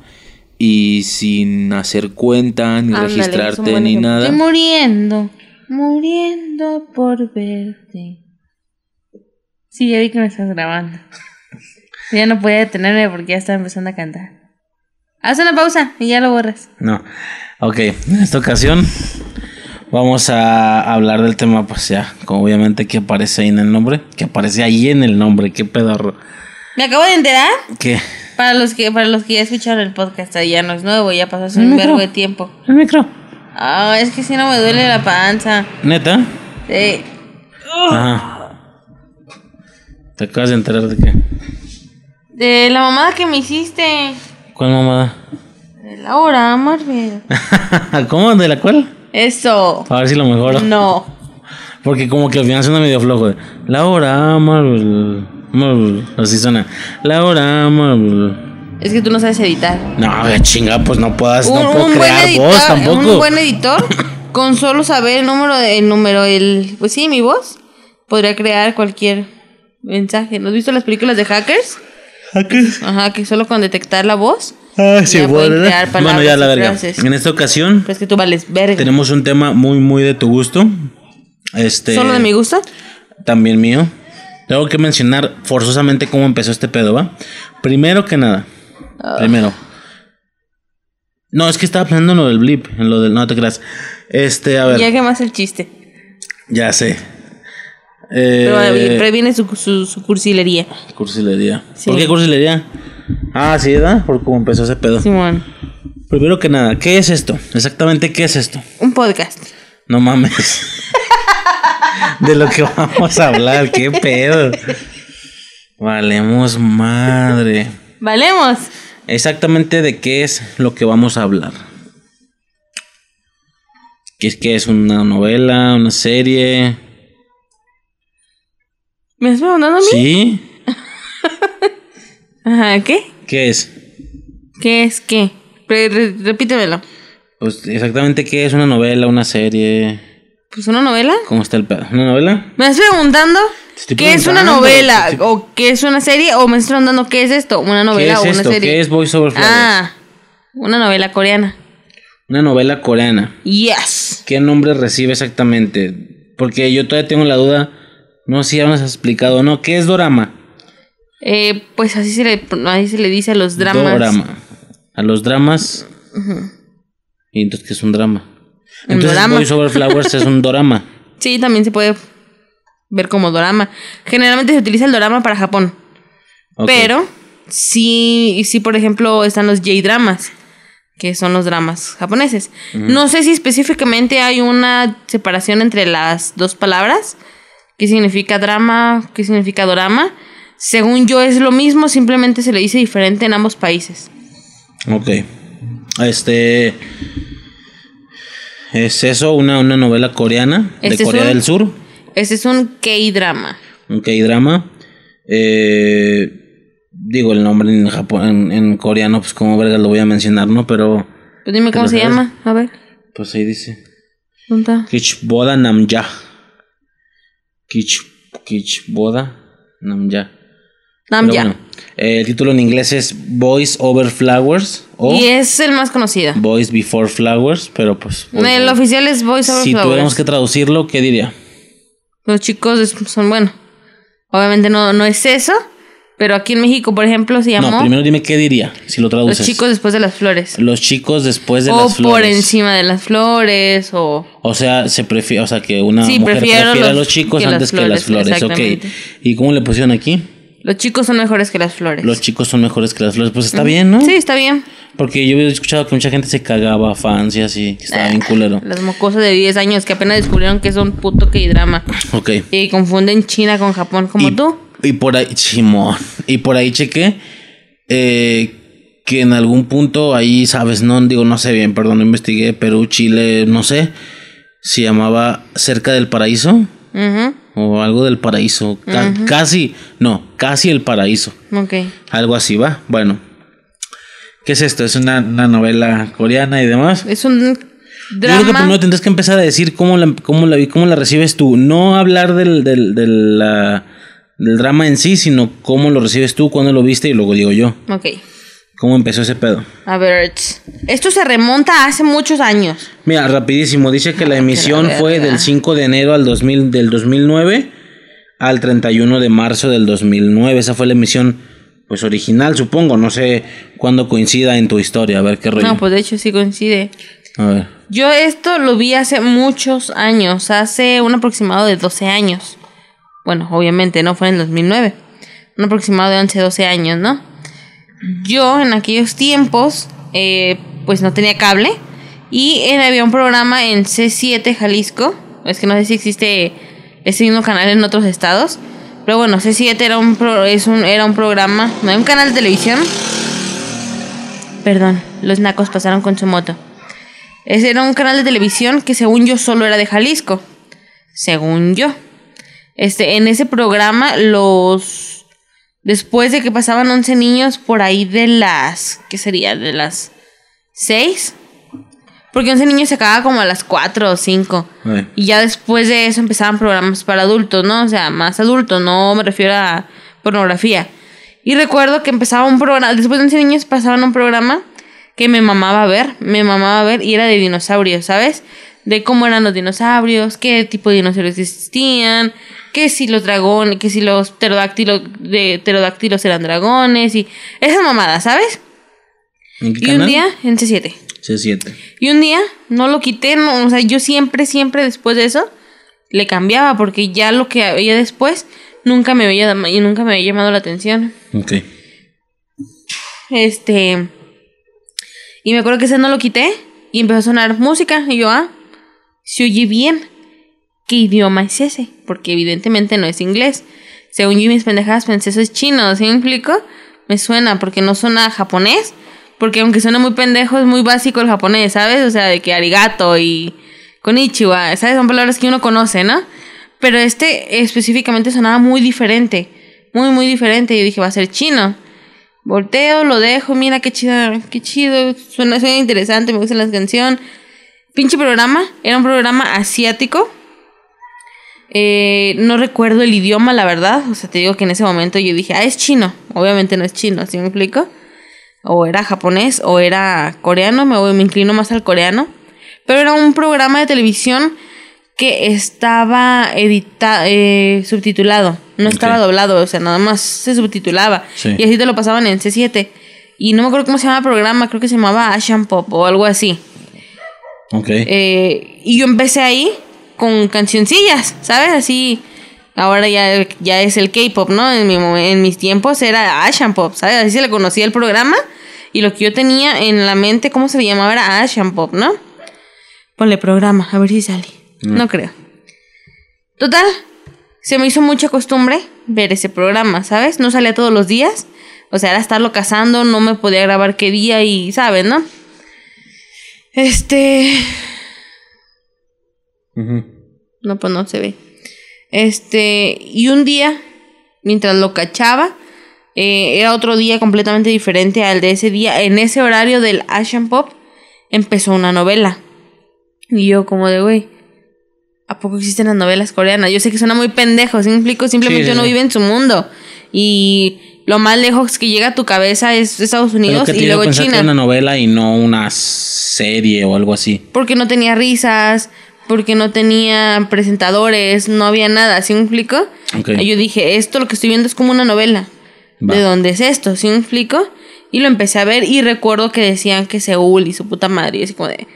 y sin hacer cuenta, ni Ándale, registrarte, ni ejemplo. nada. Estoy muriendo, muriendo por verte. Sí, ya vi que me estás grabando. [LAUGHS] Ya no podía detenerme porque ya estaba empezando a cantar. Haz una pausa y ya lo borras. No. Ok, en esta ocasión vamos a hablar del tema, pues ya, como obviamente que aparece ahí en el nombre, que aparece ahí en el nombre, qué pedorro. Me acabo de enterar. ¿Qué? Para los que para los que ya escucharon el podcast, ya no es nuevo, ya pasó hace El un micro. verbo de tiempo. El micro. Ah, es que si no me duele la panza. ¿Neta? Sí. Ajá. ¿Te acabas de enterar de qué? De la mamada que me hiciste. ¿Cuál mamada? De Laura Marvel. [LAUGHS] ¿Cómo? ¿De la cual? Eso. A ver si lo mejoro. No. Porque como que al final suena medio flojo. de, Laura Marvel. Marvel. Así suena. Laura Marvel. Es que tú no sabes editar. No, chinga, pues no puedas, no Un- puedo un buen crear editor- voz tampoco. Un buen editor, con solo saber el número, el número, el, pues sí, mi voz, podría crear cualquier mensaje. ¿No has visto las películas de hackers? Ajá, que solo con detectar la voz. Ah, sí, Ya bueno, Bueno, ya la verga. frases. En esta ocasión Pero es que tú vales verga. tenemos un tema muy, muy de tu gusto. Este. ¿Solo de mi gusto? También mío. Tengo que mencionar forzosamente cómo empezó este pedo, ¿va? Primero que nada. Ah. Primero. No, es que estaba pensando en lo del blip, en lo del. No te creas. Este, a ver. Ya que más el chiste. Ya sé. Eh, Pero previene su, su, su cursilería. cursilería. Sí. ¿Por qué cursilería? Ah, sí, ¿verdad? Por cómo empezó ese pedo. Simón. Primero que nada, ¿qué es esto? Exactamente, ¿qué es esto? Un podcast. No mames. [LAUGHS] De lo que vamos a hablar, qué pedo. Valemos madre. Valemos. Exactamente de qué es lo que vamos a hablar. ¿Qué es que es una novela, una serie? ¿Me estás preguntando a mí? ¿Sí? [LAUGHS] Ajá, ¿qué? ¿Qué es? ¿Qué es qué? Re- re- repítemelo. Pues exactamente qué es una novela, una serie. Pues una novela. ¿Cómo está el pedo? ¿Una novela? ¿Me estás preguntando qué es una novela? estoy- ¿O qué es una serie? ¿O me estás preguntando qué es esto? ¿Una ¿Qué novela es o una serie? ¿Qué es Voice Over Flowers? Ah, una novela coreana. Una novela coreana. Yes. ¿Qué nombre recibe exactamente? Porque yo todavía tengo la duda. No sé si ya nos has explicado o no. ¿Qué es dorama? Eh, pues así se, le, así se le dice a los dramas. Dorama. A los dramas. ¿Y entonces qué es un drama? Un Entonces dorama. Over Flowers es un dorama. [LAUGHS] Sí, también se puede ver como dorama. Generalmente se utiliza el dorama para Japón. Pero sí, sí, por ejemplo, están los J-dramas, que son los dramas japoneses. No sé si específicamente hay una separación entre las dos palabras. ¿Qué significa drama? ¿Qué significa dorama? Según yo es lo mismo, simplemente se le dice diferente en ambos países. Ok. Este. ¿Es eso una, una novela coreana Este de es Corea un- del Sur? Este es un K-drama. Un K-drama. Eh, digo el nombre en, Japón, en, en coreano, pues como verga lo voy a mencionar, ¿no? Pero. Pues dime ¿Te cómo se sabes? llama. A ver, Pues ahí dice. ¿dónde está? Kichboda Namja. Kich, Kichboda Namja. Nam Pero ya. bueno, eh, el título en inglés es Boys Over Flowers o Y es el más conocido. Boys Before Flowers, pero pues. pues, el oficial es Voice Over si Flowers. tuviéramos que traducirlo, ¿qué diría? Los chicos son, bueno, obviamente no, no es eso, pero aquí en México, por ejemplo, se llamó No, primero dime qué diría, si lo Los traduces. chicos después de las flores. Los chicos después de o las flores. por encima de las flores, o... O sea, se prefiere, o sea, que una Sí, mujer prefiere a los- los chicos que las antes que las flores, ok. ¿Y cómo le pusieron aquí? Los chicos son mejores que las flores. Los chicos son mejores que las flores. Pues está bien, ¿no? Sí, está bien. Porque yo había escuchado que mucha gente se cagaba fans y así, que estaba bien culero. Las mocosas de 10 años que apenas descubrieron que es un puto K-drama. Ok. Y confunden China con Japón como y, tú. Y por ahí, Simón. Y por ahí chequé eh, que en algún punto ahí, sabes, no digo, no sé bien, perdón, no investigué, Perú, Chile, no sé, se llamaba Cerca del Paraíso o algo del paraíso. Ca- Casi, no, casi el paraíso. Ok. Algo así va. Bueno. ¿Qué es esto? ¿Es una, una novela coreana y demás? Es un Yo creo que drama. primero tendrás que empezar a decir cómo la, cómo la, cómo la recibes tú. No hablar del, del, del, la- del drama en sí, sino cómo lo recibes tú, cuándo lo viste y luego digo yo. Ok. ¿Cómo empezó ese pedo? A ver, esto se remonta a hace muchos años. Mira, rapidísimo. Dice que la emisión la fue del 5 de enero al 2000, del 2009 al 31 de marzo del 2009. Esa fue la emisión, pues original, supongo. No sé cuándo coincida en tu historia. A ver qué rollo. No, pues de hecho sí coincide. A ver. Yo esto lo vi hace muchos años, hace un aproximado de 12 años. Bueno, obviamente no fue en el 2009. Un aproximado de 11, 12 años, ¿no? Yo en aquellos tiempos, eh, pues no tenía cable. Y eh, había un programa en C7 Jalisco. Es que no sé si existe ese mismo canal en otros estados. Pero bueno, C7 era un, pro- es un, era un programa, no un canal de televisión. Perdón, los nacos pasaron con su moto. Ese era un canal de televisión que según yo solo era de Jalisco. Según yo. Este, en ese programa los después de que pasaban 11 niños por ahí de las ¿qué sería? De las 6. Porque 11 niños se acababa como a las 4 o 5. A ver. Y ya después de eso empezaban programas para adultos, ¿no? O sea, más adultos, no me refiero a pornografía. Y recuerdo que empezaba un programa, después de 11 niños pasaban un programa que me mamaba ver, me mamaba ver y era de dinosaurios, ¿sabes? De cómo eran los dinosaurios, qué tipo de dinosaurios existían, que si los dragones, que si los pterodáctilos, de, pterodáctilos eran dragones y esas mamadas, ¿sabes? ¿En qué Y canal? un día, en C7. C7. Y un día no lo quité, no, o sea, yo siempre, siempre después de eso le cambiaba porque ya lo que había después nunca me había, y nunca me había llamado la atención. Ok. Este. Y me acuerdo que ese no lo quité y empezó a sonar música. Y yo, ah, se oye bien. ¿Qué idioma es ese? Porque evidentemente no es inglés. Según yo y mis pendejadas pensé, eso es chino, ¿sí me explico? Me suena porque no suena japonés. Porque aunque suena muy pendejo, es muy básico el japonés, ¿sabes? O sea, de que arigato y konnichiwa, ¿sabes? Son palabras que uno conoce, ¿no? Pero este específicamente sonaba muy diferente. Muy, muy diferente. Yo dije, va a ser chino. Volteo, lo dejo, mira qué chido, qué chido, suena, suena interesante, me gusta la canción. Pinche programa, era un programa asiático. Eh, no recuerdo el idioma, la verdad. O sea, te digo que en ese momento yo dije, ah, es chino. Obviamente no es chino, ¿sí me explico? O era japonés o era coreano, me, voy- me inclino más al coreano. Pero era un programa de televisión que estaba edita eh, subtitulado, no estaba doblado, o sea, nada más se subtitulaba. Sí. Y así te lo pasaban en C7. Y no me acuerdo cómo se llama el programa, creo que se llamaba Asian Pop o algo así. Ok. Eh, y yo empecé ahí con cancioncillas, ¿sabes? Así, Ahora ya, ya es el K-pop, ¿no? En, mi, en mis tiempos era Asian Pop, ¿sabes? Así se le conocía el programa. Y lo que yo tenía en la mente, ¿cómo se le llamaba? Era Asian Pop, ¿no? Ponle programa, a ver si sale. No creo. Total, se me hizo mucha costumbre ver ese programa, ¿sabes? No salía todos los días. O sea, era estarlo cazando, no me podía grabar qué día y, ¿sabes, no? Este. No, pues no se ve. Este. Y un día, mientras lo cachaba, eh, era otro día completamente diferente al de ese día. En ese horario del Asian Pop empezó una novela. Y yo, como de, güey, ¿a poco existen las novelas coreanas? Yo sé que suena muy pendejo, ¿sí me explico? Simplemente Sí, sí, uno sí. vive en su mundo. Y lo más lejos que llega a tu cabeza es Estados Unidos y luego que China. una novela y no una serie o algo así. Porque no tenía risas, porque no tenía presentadores, no había nada, ¿sí me explico? Ok. Y Yo dije, esto lo que estoy viendo es como una novela. Va. ¿De dónde es esto? ¿Sí me explico? Y lo empecé a ver y recuerdo que decían que Seúl y su puta madre. Y así como de,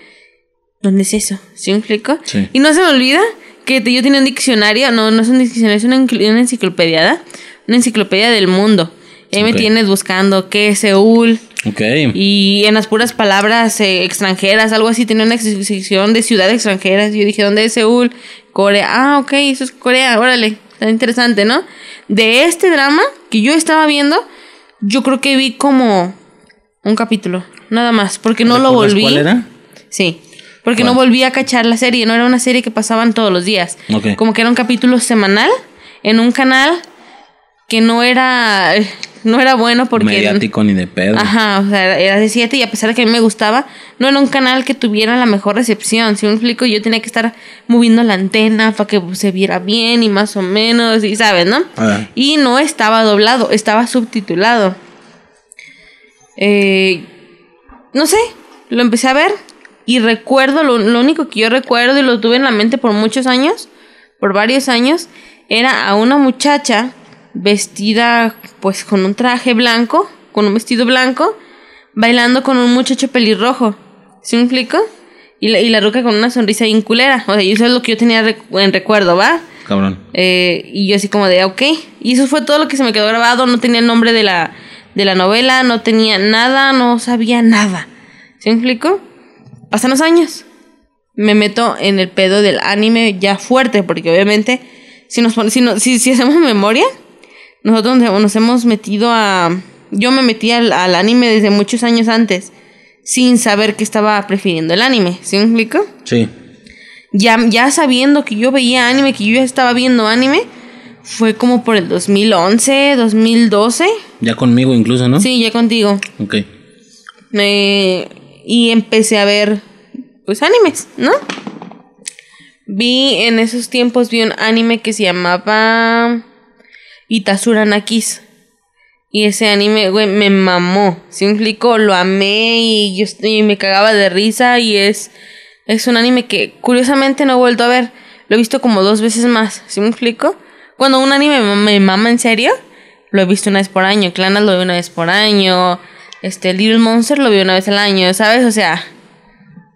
¿dónde es eso? ¿Sí me explico? Sí. Y no se me olvida que yo tenía un diccionario, no, no es un diccionario, es una, una enciclopedia. Una enciclopedia del mundo. Me tienes buscando qué es Seúl, Ok. y en las puras palabras eh, extranjeras, algo así, tenía una sección de ciudades extranjeras. Yo dije, ¿dónde es Seúl? Corea. Ah, ok, eso es Corea, órale. Está interesante, ¿no? De este drama que yo estaba viendo, yo creo que vi como un capítulo, nada más, porque no lo ¿Recuerdas volví. ¿Cuál era? Sí. Porque ¿Cuál? no volví a cachar la serie, no era una serie que pasaban todos los días. Ok. Como que era un capítulo semanal en un canal que no era no era bueno porque Mediático ni de pedo. Ajá, o sea, era de 7 y a pesar de que a mí me gustaba, no era un canal que tuviera la mejor recepción. Si me explico, yo tenía que estar moviendo la antena para que se viera bien y más o menos, y sabes, ¿no? Ah. Y no estaba doblado, estaba subtitulado. Eh, no sé, lo empecé a ver y recuerdo, lo, lo único que yo recuerdo y lo tuve en la mente por muchos años, por varios años, era a una muchacha vestida pues con un traje blanco, con un vestido blanco, bailando con un muchacho pelirrojo. ¿Sí me explico? Y la, y la ruca con una sonrisa bien culera. O sea, y eso es lo que yo tenía recu- en recuerdo, ¿va? Cabrón. Eh, y yo así como de, ok. Y eso fue todo lo que se me quedó grabado. No tenía el nombre de la, de la novela, no tenía nada, no sabía nada. ¿Sí me explico? Pasan los años. Me meto en el pedo del anime ya fuerte, porque obviamente, si nos si, no- si, si hacemos memoria, nosotros nos, hemos metido a... Yo me metí al, al anime desde muchos años antes, sin saber que estaba prefiriendo el anime. ¿Sí me explico? Sí. ya, ya sabiendo que yo veía anime, que yo ya estaba viendo anime, fue como por el 2011, 2012. Ya conmigo incluso, ¿no? Sí, ya contigo. Ok. Me- y empecé a ver, pues, animes, ¿no? Vi en esos tiempos, vi un anime que se llamaba Itasura Nakis. Y ese anime, güey, me mamó. ¿Sí me explico? Lo amé y yo y me cagaba de risa. Y es, es un anime que curiosamente no he vuelto a ver. Lo he visto como dos veces más. ¿Sí me explico? Cuando un anime me, me mama en serio, lo he visto una vez por año. Clanas lo veo una vez por año. Este, Little Monster lo veo una vez al año, ¿sabes? O sea,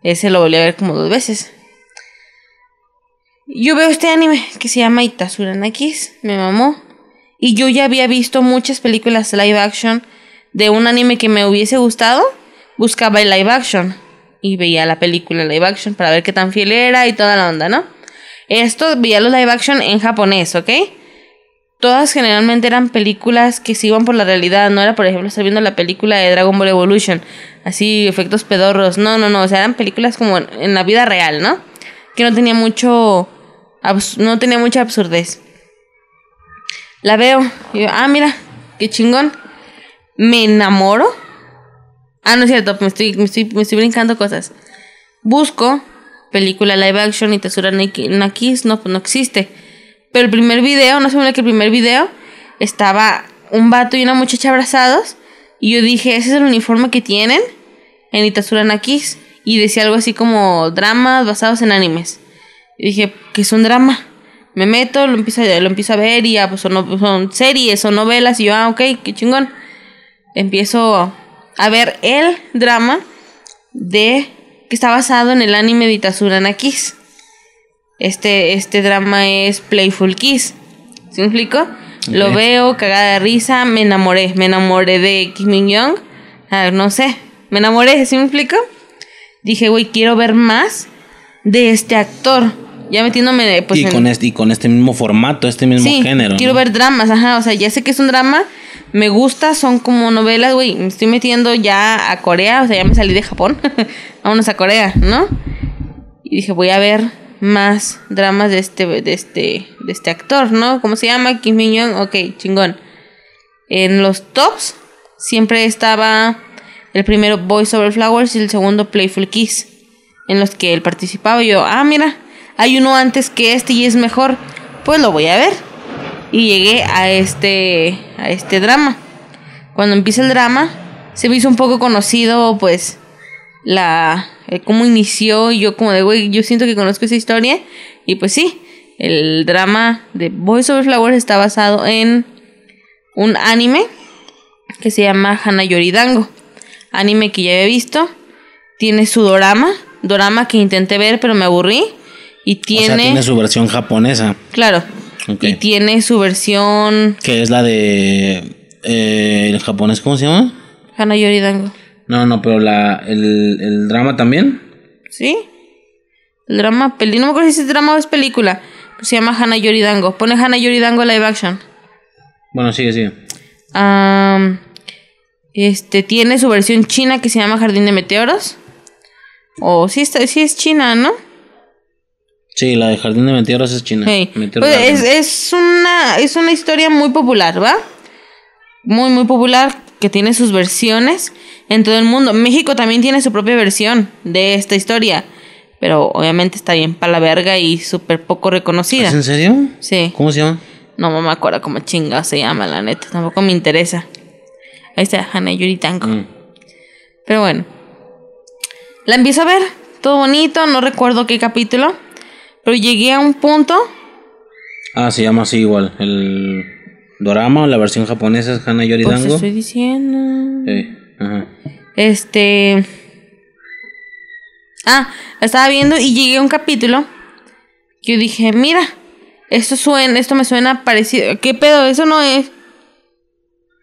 ese lo volví a ver como dos veces. Yo veo este anime que se llama Itasura Nakis, me mamó. Y yo ya había visto muchas películas live action de un anime que me hubiese gustado. Buscaba el live action y veía la película live action para ver qué tan fiel era y toda la onda, ¿no? Esto veía los live action en japonés, ¿ok? Todas generalmente eran películas que se iban por la realidad. No era, por ejemplo, estar viendo la película de Dragon Ball Evolution. Así, efectos pedorros. No, no, no. O sea, eran películas como en, en la vida real, ¿no? Que no tenía mucho. no tenía mucha absurdez. La veo. Y yo, ah, mira, qué chingón. Me enamoro. Ah, no es cierto, me estoy, me estoy, me estoy brincando cosas. Busco película live action y Tesura Naki- Nakis, no, pues no existe. Pero el primer video, no se me que el primer video estaba un vato y una muchacha abrazados. Y yo dije, ese es el uniforme que tienen en Itasura Nakis. Y decía algo así como dramas basados en animes. Y dije, que es un drama? Me meto, lo empiezo, a- lo empiezo a ver y ya, pues son, son series, son novelas. Y yo, ah, ok, qué chingón. Empiezo a ver el drama de que está basado en el anime de Itasura Nakis. Este, este drama es Playful Kiss. ¿Sí me explico? Lo veo, cagada de risa, me enamoré. Me enamoré de Kim Min Young. Ah, no sé, me enamoré, ¿sí me explico? Dije, güey, quiero ver más de este actor. Ya metiéndome pues, y, en- con este, y con este mismo formato, este mismo sí, género. quiero ¿no? ver dramas, ajá. O sea, ya sé que es un drama. Me gusta, son como novelas, güey. Me estoy metiendo ya a Corea, o sea, ya me salí de Japón. [LAUGHS] Vámonos a Corea, ¿no? Y dije, voy a ver más dramas de este, de este, de este actor, ¿no? ¿Cómo se llama? Kim Min Young, ok, chingón. En los tops siempre estaba el primero Boys Over Flowers y el segundo Playful Kiss, en los que él participaba. Y yo, ah, mira, hay uno antes que este y es mejor, pues lo voy a ver. Y llegué a este, a este drama. Cuando empieza el drama, se me hizo un poco conocido, pues, la eh, cómo inició y yo como de güey yo siento que conozco esa historia y pues sí el drama de Boys Over Flowers está basado en un anime que se llama Hana Yoridango anime que ya había visto tiene su dorama dorama que intenté ver pero me aburrí y O tiene, sea, tiene su versión japonesa, claro y tiene su versión que es la de... eh, ¿El japonés cómo se llama? Hana Yoridango No, no, pero la, el, el drama también. ¿Sí? El drama, peli, no me acuerdo si es drama o es película. Se llama Hana Yoridango. Pone Hana Yoridango live action. Bueno, sigue, sigue. Este tiene su versión china que se llama Jardín de Meteoros. O sí, está, sí es china, ¿no? Sí, la de Jardín de Meteoros es china. Hey, pues es, es una es una historia muy popular, ¿va? Muy muy popular que tiene sus versiones en todo el mundo. México también tiene su propia versión de esta historia, pero obviamente está bien para la verga y súper poco reconocida. ¿Es en serio? Sí. ¿Cómo se llama? No me acuerdo cómo chinga se llama, la neta. Tampoco me interesa. Ahí está Hana Yuri Tango. Mm. Pero bueno. La empiezo a ver. Todo bonito. No recuerdo qué capítulo. Pero llegué a un punto. Ah, se llama así igual. El dorama la versión japonesa es Hana Pues Yoridango. estoy diciendo. Sí, ajá. Este. Ah, estaba viendo y llegué a un capítulo. Yo dije, mira, esto suena, esto me suena parecido. ¿Qué pedo? Eso no es.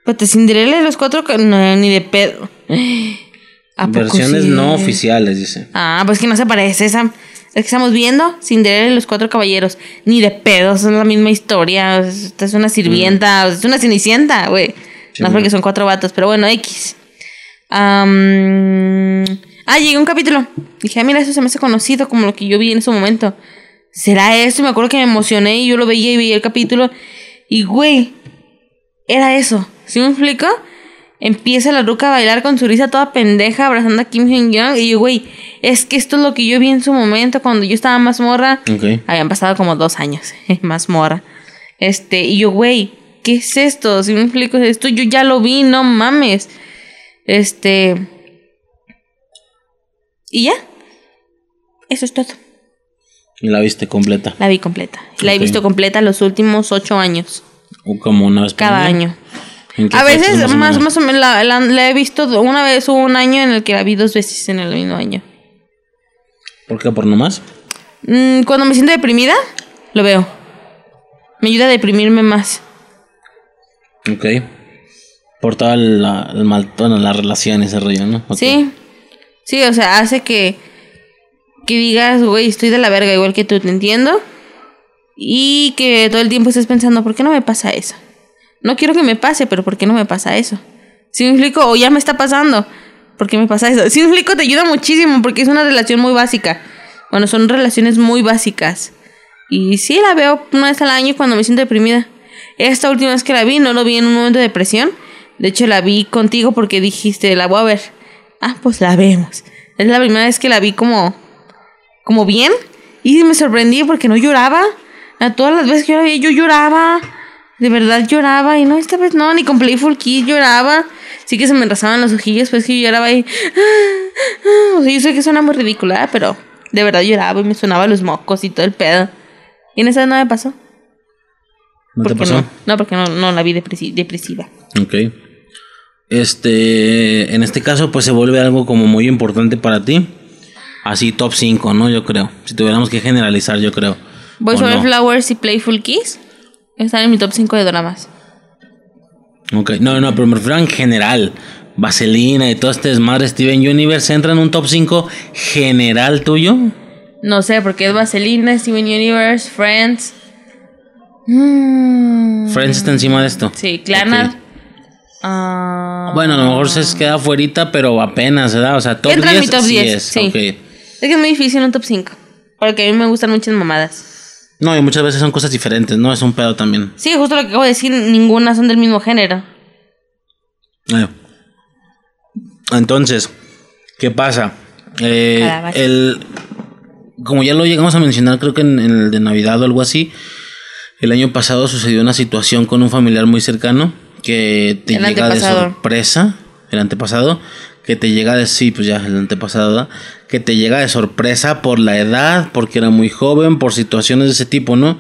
Pues te Cinderella de los cuatro. No, ni de pedo. [GASPS] ¿A poco Versiones sí? no oficiales, dice. Ah, pues que no se parece esa. Es que estamos viendo Cinderella y los cuatro caballeros. Ni de pedos, es la misma historia. Esta es una sirvienta, es una cenicienta, güey. Sí, no es porque son cuatro vatos, pero bueno, X. Am, ah, llegué a un capítulo. Dije, ah, mira, eso se me hace conocido como lo que yo vi en ese momento. ¿Será eso? Y me acuerdo que me emocioné y yo lo veía y veía el capítulo. Y, güey, era eso. ¿Sí me explico? Empieza la ruca a bailar con su risa toda pendeja abrazando a Kim Hyun-young. Y yo, güey, es que esto es lo que yo vi en su momento cuando yo estaba más morra. Habían pasado como dos años, [LAUGHS] más morra. Este, y yo, güey, ¿qué es esto? Si me explico esto, yo ya lo vi, no mames. Este. Y ya. Eso es todo. Y la viste completa. La vi completa. La he visto completa los últimos ocho años. O como una vez por Cada año. ¿En qué A veces, más, menos? más o menos, la, la- la he visto una vez, hubo un año en el que la vi dos veces en el mismo año. ¿Por qué? ¿Por nomás? Mm, cuando me siento deprimida, lo veo. Me ayuda a deprimirme más. Ok. Por toda la, el mal, bueno, la relación, ese rollo, ¿no? Sí. Sí, o sea, hace que, que digas, güey, estoy de la verga igual que tú, te entiendo. Y que todo el tiempo estés pensando, ¿por qué no me pasa eso? No quiero que me pase, pero ¿por qué no me pasa eso? Si me explico, o ya me está pasando, ¿por qué me pasa eso? Si me explico, te ayuda muchísimo porque es una relación muy básica. Bueno, son relaciones muy básicas. Y sí, la veo una vez al año cuando me siento deprimida. Esta última vez que la vi, no lo vi en un momento de depresión. De hecho, la vi contigo porque dijiste, la voy a ver. Ah, pues la vemos. Es la primera vez que la vi como, como bien. Y me sorprendí porque no lloraba. A todas las veces que yo la vi, yo lloraba. De verdad lloraba. Y no, esta vez no, ni con Playful Kid lloraba. Sí que se me enrasaban los ojillos, pues que yo lloraba ahí. O sea, yo sé que suena muy ridícula, pero de verdad lloraba y me sonaban los mocos y todo el pedo. Y en esa no me pasó. ¿No te Porque pasó? No, no, porque no, no la vi depresi- depresiva. Ok. Este, en este caso, pues se vuelve algo como muy importante para ti. Así top 5, ¿no? Yo creo. Si tuviéramos que generalizar, yo creo. Boys ¿O Over no? Flowers y Playful Kiss. Están en mi top 5 de dramas. Ok, no, no, pero me refiero en general. Vaselina y todo este desmadre Steven Universe entra en un top 5 general tuyo. No sé, porque es Vaselina, Steven Universe, Friends. Mm, Friends está encima de esto. Sí, Klarna. Ok. Ah, Bueno, a lo mejor se queda fuerita, pero apenas, ¿verdad? O sea, top Entra en 10 mi top sí 10, es. sí. Es que es muy difícil un top 5. Porque a mí me gustan muchas mamadas. No, y muchas veces son cosas diferentes, ¿no? Es un pedo también. Sí, justo lo que acabo de decir, ninguna son del mismo género. Eh. Entonces, ¿qué pasa? Eh, el, como ya lo llegamos a mencionar, creo que en, en el de Navidad o algo así, el año pasado sucedió una situación con un familiar muy cercano que te El llega de sorpresa, el antepasado, que te llega de, sí, pues ya, el antepasado, ¿verdad? que te llega de sorpresa por la edad, porque era muy joven, por situaciones de ese tipo, ¿no?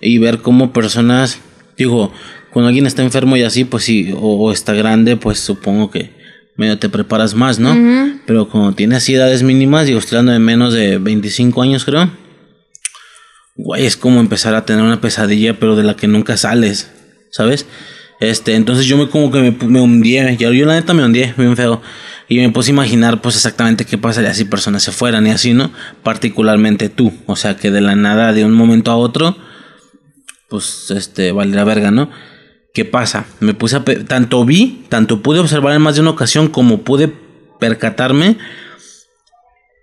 Y ver cómo personas, digo, cuando alguien está enfermo y así, pues sí, o, o está grande, pues supongo que medio te preparas más, ¿no? Pero cuando tienes así edades mínimas, digo, estoy hablando de menos de 25 años, creo. Güey, es como empezar a tener una pesadilla, pero de la que nunca sales, ¿sabes? Este, entonces yo me como que me, me hundí, yo, yo la neta me hundí bien feo. Y me puse a imaginar pues exactamente qué pasaría si personas se fueran y así, ¿no? Particularmente tú. O sea, que de la nada, de un momento a otro, pues este, valdría verga, ¿no? ¿Qué pasa? Me puse a... Tanto vi, tanto pude observar en más de una ocasión como pude percatarme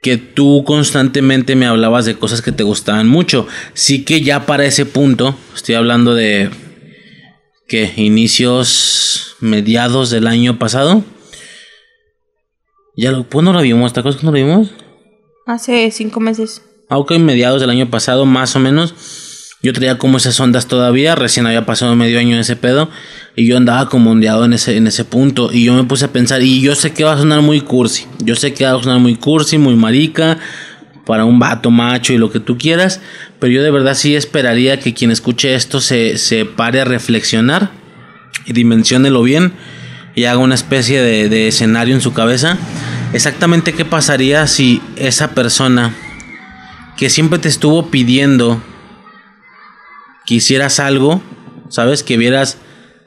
que tú constantemente me hablabas de cosas que te gustaban mucho. Sí que ya para ese punto, estoy hablando de que inicios mediados del año pasado. Ya lo, ¿cuándo lo vimos? ¿Te acuerdas cuándo lo vimos? Hace cinco meses. Ah, ok, mediados del año pasado, más o menos. Yo traía como esas ondas todavía, recién había pasado medio año ese pedo. Y yo andaba como ondeado en ese, en ese punto. Y yo me puse a pensar, y yo sé que va a sonar muy cursi. Yo sé que va a sonar muy cursi, muy marica, para un vato macho y lo que tú quieras. Pero yo de verdad sí esperaría que quien escuche esto se, se pare a reflexionar y dimensiónelo bien y haga una especie de, de escenario en su cabeza. Exactamente qué pasaría si esa persona que siempre te estuvo pidiendo que hicieras algo, ¿sabes? Que vieras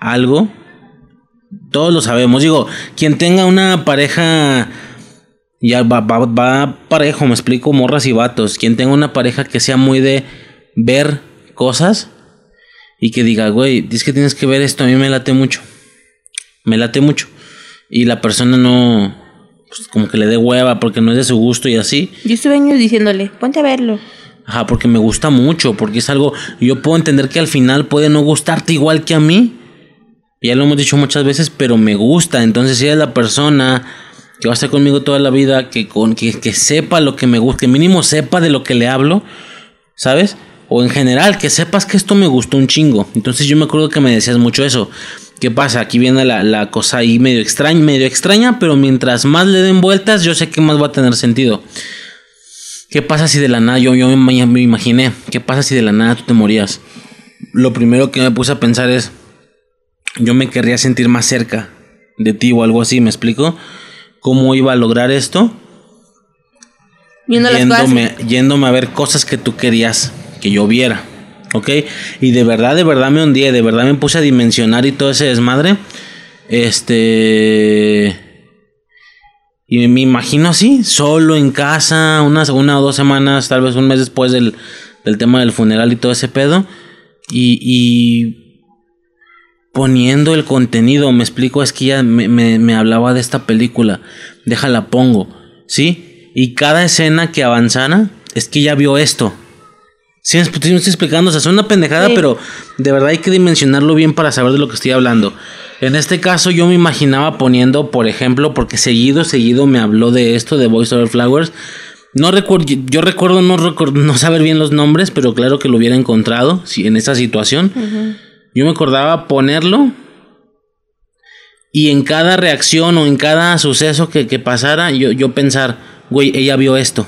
algo. Todos lo sabemos. Digo, quien tenga una pareja, ya va, va, va parejo, me explico, morras y vatos. Quien tenga una pareja que sea muy de ver cosas y que diga, güey, es que tienes que ver esto, a mí me late mucho. Me late mucho. Y la persona no, pues como que le dé hueva porque no es de su gusto y así. Yo estuve años diciéndole, ponte a verlo. Ajá, porque me gusta mucho, porque es algo, yo puedo entender que al final puede no gustarte igual que a mí. Ya lo hemos dicho muchas veces, pero me gusta. Entonces, si eres la persona que va a estar conmigo toda la vida, que, con, que, que sepa lo que me gusta, que mínimo sepa de lo que le hablo, ¿sabes? O en general, que sepas que esto me gustó un chingo. Entonces yo me acuerdo que me decías mucho eso. ¿Qué pasa? Aquí viene la, la cosa ahí medio extraña, medio extraña, pero mientras más le den vueltas, yo sé que más va a tener sentido. ¿Qué pasa si de la nada, yo, yo me, me imaginé, qué pasa si de la nada tú te morías? Lo primero que me puse a pensar es, yo me querría sentir más cerca de ti o algo así, ¿me explico? ¿Cómo iba a lograr esto? Viendo las cosas. Yéndome, yéndome a ver cosas que tú querías que yo viera, ¿ok? Y de verdad, de verdad me hundí, de verdad me puse a dimensionar y todo ese desmadre. Este... Y me imagino así, solo en casa, una, una o dos semanas, tal vez un mes después del, del tema del funeral y todo ese pedo. Y, y poniendo el contenido, me explico, es que ya me, me, me hablaba de esta película, déjala pongo, ¿sí? Y cada escena que avanzara, es que ya vio esto. Sí, me estoy explicando, o sea, es una pendejada, Sí. pero de verdad hay que dimensionarlo bien para saber de lo que estoy hablando. En este caso yo me imaginaba poniendo, por ejemplo, porque seguido, seguido me habló de esto, de Voice Over Flowers. No recuerdo, yo recuerdo no, recuerdo no saber bien los nombres, pero claro que lo hubiera encontrado si, en esa situación. Yo me acordaba ponerlo y en cada reacción o en cada suceso que, que pasara, yo, yo pensar, güey, ella vio esto.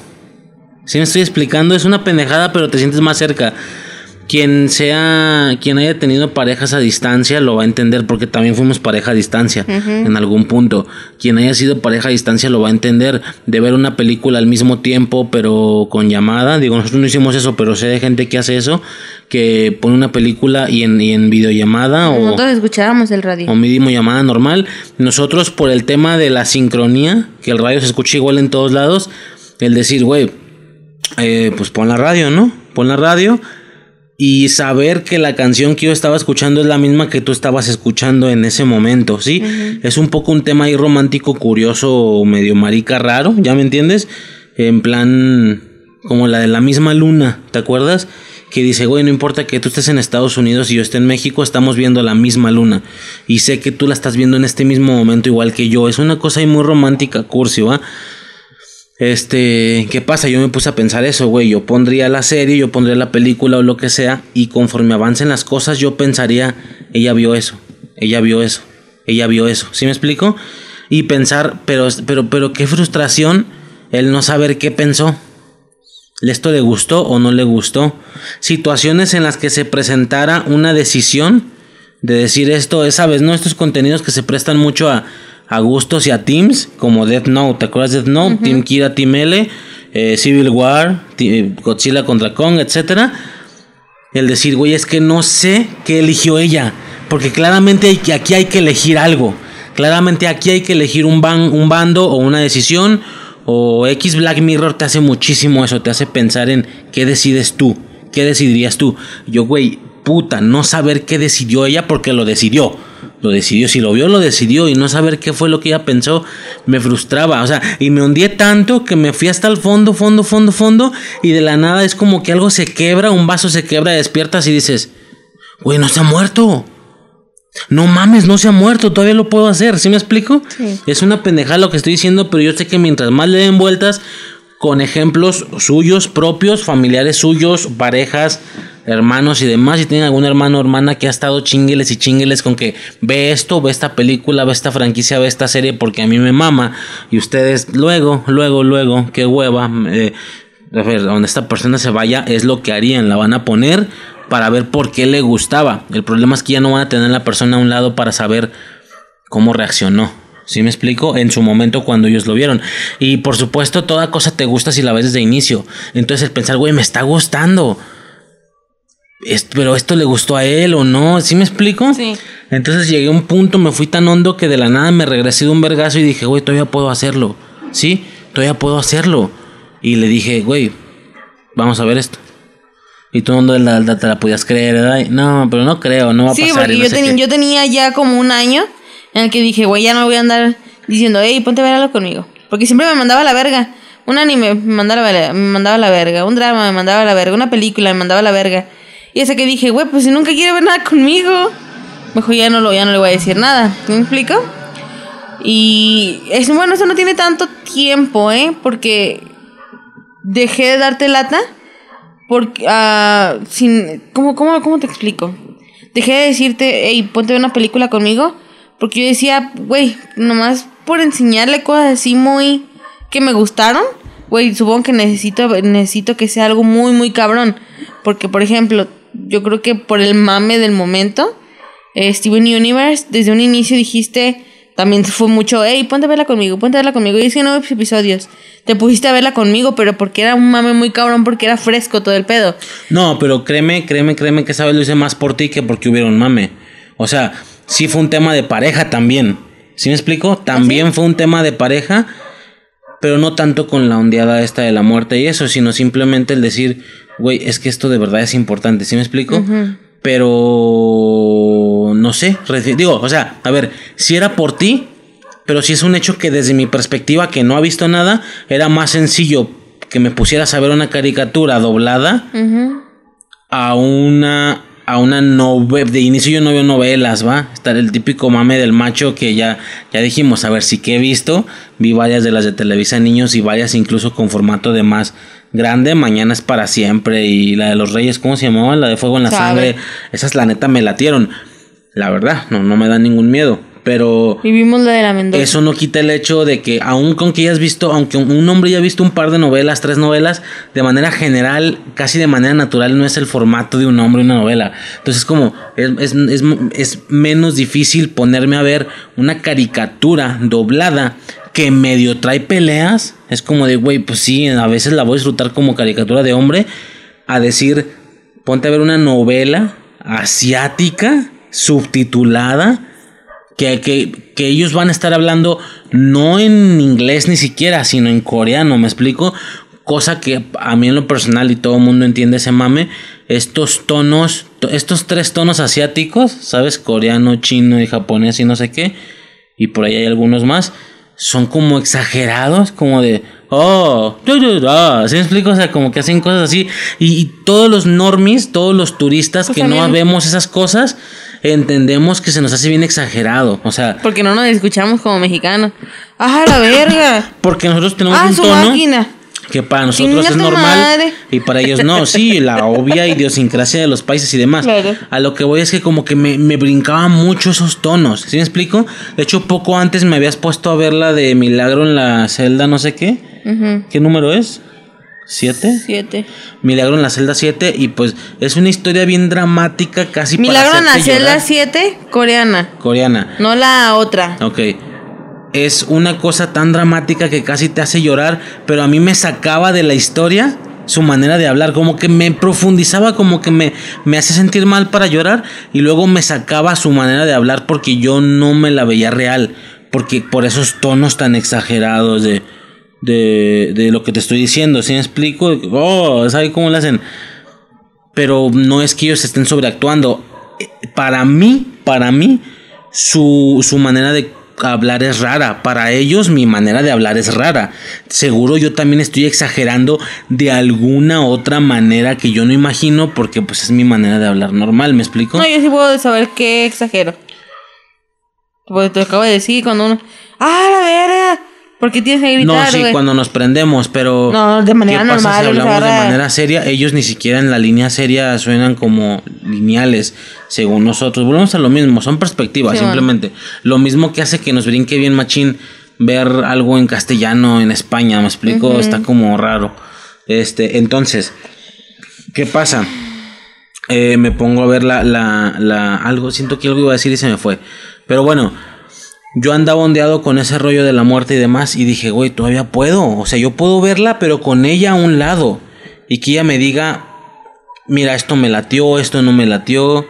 Si me estoy explicando, es una pendejada, pero te sientes más cerca. quien sea, quien haya tenido parejas a distancia lo va a entender porque también fuimos pareja a distancia en algún punto. Quien haya sido pareja a distancia lo va a entender de ver una película al mismo tiempo pero con llamada. Digo, nosotros no hicimos eso, pero sé de gente que hace eso, que pone una película y en, y en videollamada o... Nosotros escuchábamos el radio. O mínimo llamada normal. Nosotros por el tema de la sincronía, que el radio se escucha igual en todos lados, el decir, güey, eh, pues pon la radio, ¿no? Pon la radio y saber que la canción que yo estaba escuchando es la misma que tú estabas escuchando en ese momento, ¿sí? Es un poco un tema ahí romántico, curioso, medio marica raro, ¿ya me entiendes? En plan, como la de la misma luna, ¿te acuerdas? Que dice, güey, no importa que tú estés en Estados Unidos y yo esté en México, estamos viendo la misma luna. Y sé que tú la estás viendo en este mismo momento igual que yo. Es una cosa ahí muy romántica, cursi, ¿va? Este, ¿qué pasa? Yo me puse a pensar eso, güey. Yo pondría la serie, yo pondría la película o lo que sea, y conforme avancen las cosas, yo pensaría, ella vio eso, ella vio eso, ella vio eso. ¿Sí me explico? Y pensar, pero, pero, pero qué frustración el no saber qué pensó. ¿Esto le gustó o no le gustó? Situaciones en las que se presentara una decisión de decir esto, sabes, no estos contenidos que se prestan mucho a a gustos y a teams como Death Note. ¿Te acuerdas de Death Note? Team Kira, Team L, eh, Civil War, Godzilla contra Kong, etc. El decir, güey, es que no sé qué eligió ella. Porque claramente hay que, aquí hay que elegir algo. Claramente aquí hay que elegir un, un bando o una decisión. O X Black Mirror te hace muchísimo eso. Te hace pensar en qué decides tú. ¿Qué decidirías tú? Yo, güey, puta, no saber qué decidió ella porque lo decidió lo decidió. Si lo vio, lo decidió. Y no saber qué fue lo que ella pensó, me frustraba. O sea, y me hundí tanto que me fui hasta el fondo, fondo, fondo, fondo. Y de la nada es como que algo se quebra, un vaso se quebra, despiertas y dices, güey, no se ha muerto. No mames, no se ha muerto, todavía lo puedo hacer. ¿Sí me explico? Es una pendejada lo que estoy diciendo, pero yo sé que mientras más le den vueltas, con ejemplos suyos, propios, familiares suyos, parejas, hermanos y demás, si tienen algún hermano o hermana que ha estado chingueles y chingueles con que ve esto, ve esta película, ve esta franquicia, ve esta serie porque a mí me mama y ustedes luego, luego, luego, qué hueva, eh, a ver, donde esta persona se vaya es lo que harían, la van a poner para ver por qué le gustaba. El problema es que ya no van a tener la persona a un lado para saber cómo reaccionó. ¿Sí me explico? En su momento cuando ellos lo vieron. Y por supuesto, toda cosa te gusta si la ves desde inicio. Entonces el pensar, güey, me está gustando pero esto le gustó a él o no, ¿sí me explico? Sí. Entonces llegué a un punto, me fui tan hondo que de la nada me regresé de un vergazo y dije, güey, todavía puedo hacerlo. Sí, todavía puedo hacerlo. Y le dije, güey, vamos a ver esto. Y todo el mundo la, te la podías creer, ¿verdad? No, pero no creo, no va a pasar. Sí, porque yo, yo tenía ya como un año en el que dije, güey, ya no voy a andar diciendo, hey, ponte a ver algo conmigo. Porque siempre me mandaba a la verga. Un anime me mandaba, me mandaba a la verga. Un drama me mandaba a la verga. Una película me mandaba a la verga. Y ese que dije, güey, pues si nunca quiere ver nada conmigo, mejor ya no, lo, ya no le voy a decir nada. ¿Me explico? Y es bueno, eso no tiene tanto tiempo, ¿eh? Porque dejé de darte lata. Porque, uh, sin, ¿cómo, cómo, ¿Cómo te explico? Dejé de decirte, hey, ponte una película conmigo. Porque yo decía, güey, nomás por enseñarle cosas así muy que me gustaron. Güey, supongo que necesito, necesito que sea algo muy, muy cabrón. Porque, por ejemplo, yo creo que por el mame del momento, eh, Steven Universe, desde un inicio dijiste, también fue mucho, hey, ponte a verla conmigo, ponte a verla conmigo. Y es que nueve episodios. Te pusiste a verla conmigo, pero porque era un mame muy cabrón, porque era fresco todo el pedo. No, pero créeme, créeme, créeme que esa vez lo hice más por ti que porque hubiera un mame. O sea, sí fue un tema de pareja también. ¿Sí me explico? También ¿Ah, fue un tema de pareja, pero no tanto con la ondeada esta de la muerte y eso, sino simplemente el decir, güey, es que esto de verdad es importante, ¿sí me explico? Pero no sé, digo, o sea, a ver, si era por ti, pero si es un hecho que desde mi perspectiva que no ha visto nada, era más sencillo que me pusieras a ver una caricatura doblada a una a una novela, de inicio yo no veo novelas, ¿va? Estar el típico mame del macho que ya, ya dijimos, a ver, sí que he visto, vi varias de las de Televisa Niños y varias incluso con formato de más grande, Mañana es para siempre y la de los Reyes, ¿cómo se llamaba? La de Fuego en la Sangre, esas la neta me latieron, la verdad, no, no me da ningún miedo. Pero Y vimos la de la Mendoza. eso no quita el hecho de que aun con que hayas visto, aunque un hombre haya visto un par de novelas, tres novelas, de manera general, casi de manera natural, no es el formato de un hombre una novela. Entonces como es, es, es, es menos difícil ponerme a ver una caricatura doblada que medio trae peleas. Es como de, güey, pues sí, a veces la voy a disfrutar como caricatura de hombre. A decir, ponte a ver una novela asiática, subtitulada que, que, que, ellos van a estar hablando no en inglés ni siquiera, sino en coreano, ¿me explico? Cosa que a mí en lo personal y todo el mundo entiende ese mame, estos tonos, estos tres tonos asiáticos, ¿sabes? Coreano, chino y japonés y no sé qué, y por ahí hay algunos más, son como exagerados, como de, oh, ¿sí me explico? O sea, como que hacen cosas así, y, y todos los normies, todos los turistas pues que no vemos esas cosas, entendemos que se nos hace bien exagerado. O sea. Porque no nos escuchamos como mexicanos. ¡Ah, la verga! Porque nosotros tenemos ah, un su tono máquina. que para nosotros es normal madre. y para ellos no. Sí, la obvia idiosincrasia de los países y demás. Claro. A lo que voy es que como que me, me brincaban mucho esos tonos. ¿Sí me explico? De hecho, poco antes me habías puesto a ver la de Milagro en la celda, no sé qué. ¿Qué número es? ¿Siete? Siete. Milagro en la celda 7 y pues es una historia bien dramática, casi Milagro en la celda llorar. 7, coreana. coreana. No la otra. Ok. Es una cosa tan dramática que casi te hace llorar, pero a mí me sacaba de la historia su manera de hablar, como que me profundizaba, como que me, me hacía sentir mal para llorar y luego me sacaba su manera de hablar porque yo no me la veía real, porque por esos tonos tan exagerados de, de, de lo que te estoy diciendo, ¿sí me explico? Oh, ¿sabes cómo le hacen? Pero no es que ellos estén sobreactuando. Para mí, para mí, su, su manera de hablar es rara. Para ellos mi manera de hablar es rara. Seguro yo también estoy exagerando de alguna otra manera que yo no imagino porque pues es mi manera de hablar normal, ¿me explico? No, yo sí puedo saber qué exagero. Porque te acabo de decir cuando uno. ¡Ah, la verga! ¿Por qué tienes que No, gritar, sí, güey? cuando nos prendemos, pero No, de manera ¿qué pasa si hablamos de manera seria? Ellos ni siquiera en la línea seria suenan como lineales, según nosotros. Volvemos a lo mismo, son perspectivas, Sí, simplemente. Lo mismo que hace que nos brinque bien machín ver algo en castellano en España, ¿me explico? Está como raro. Este, entonces, ¿qué pasa? Eh, me pongo a ver la, la, la, algo, siento que algo iba a decir y se me fue. Pero bueno, yo andaba ondeado con ese rollo de la muerte y demás y dije, güey, todavía puedo. O sea, yo puedo verla, pero con ella a un lado. Y que ella me diga, mira, esto me latió, esto no me latió.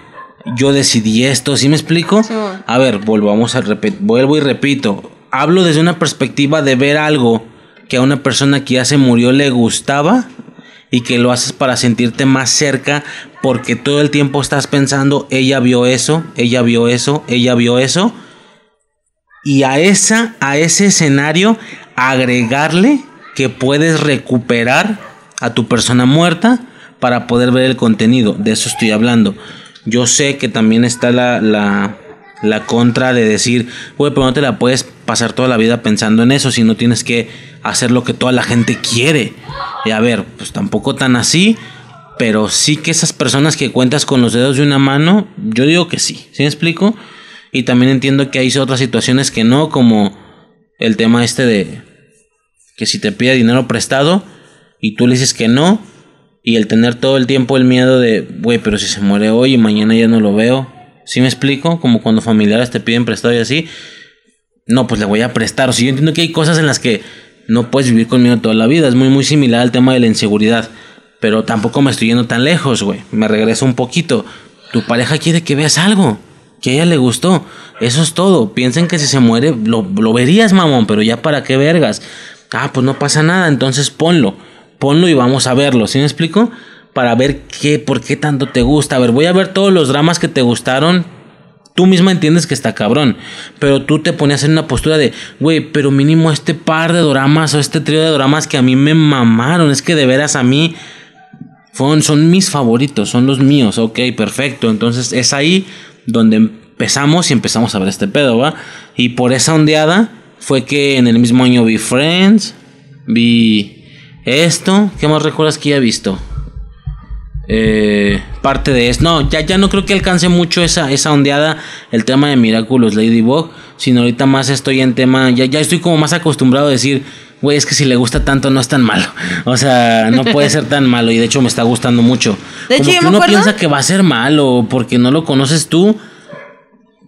Yo decidí esto, ¿sí me explico? Sí. A ver, volvamos a repetir, vuelvo y repito. Hablo desde una perspectiva de ver algo que a una persona que ya se murió le gustaba y que lo haces para sentirte más cerca porque todo el tiempo estás pensando, ella vio eso, ella vio eso, ella vio eso. Y a esa, a ese escenario, agregarle que puedes recuperar a tu persona muerta para poder ver el contenido. De eso estoy hablando. Yo sé que también está la, la, la contra de decir, güey, pero no te la puedes pasar toda la vida pensando en eso si no tienes que hacer lo que toda la gente quiere. Y a ver, pues tampoco tan así, pero sí que esas personas que cuentas con los dedos de una mano, yo digo que sí, ¿sí me explico? Y también entiendo que hay otras situaciones que no, como el tema este de que si te pide dinero prestado y tú le dices que no, y el tener todo el tiempo el miedo de, güey, pero si se muere hoy y mañana ya no lo veo, ¿sí me explico? Como cuando familiares te piden prestado y así, no, pues le voy a prestar. O sea, yo entiendo que hay cosas en las que no puedes vivir con miedo toda la vida, es muy, muy similar al tema de la inseguridad, pero tampoco me estoy yendo tan lejos, güey, me regreso un poquito. Tu pareja quiere que veas algo que a ella le gustó. Eso es todo. Piensen que si se muere, lo, lo verías, mamón, pero ya para qué vergas. Ah, pues no pasa nada, entonces ponlo. Ponlo y vamos a verlo. ¿Sí me explico? Para ver qué, por qué tanto te gusta. A ver, voy a ver todos los dramas que te gustaron. Tú misma entiendes que está cabrón. Pero tú te ponías en una postura de, güey, pero mínimo este par de dramas o este trío de dramas que a mí me mamaron. Es que de veras a mí son, son mis favoritos, son los míos. Ok, perfecto. Entonces es ahí donde empezamos y empezamos a ver este pedo, ¿va? Y por esa ondeada fue que en el mismo año vi Friends, vi esto, ¿qué más recuerdas que ya he visto? eh, parte de eso. No, ya, ya no creo que alcance mucho esa, esa ondeada, el tema de Miraculous Ladybug, sino ahorita más estoy en tema, ya, ya estoy como más acostumbrado a decir, güey, es que si le gusta tanto no es tan malo. O sea, no puede ser tan malo y de hecho me está gustando mucho. De hecho, como yo que uno acuerdo- piensa que va a ser malo porque no lo conoces tú.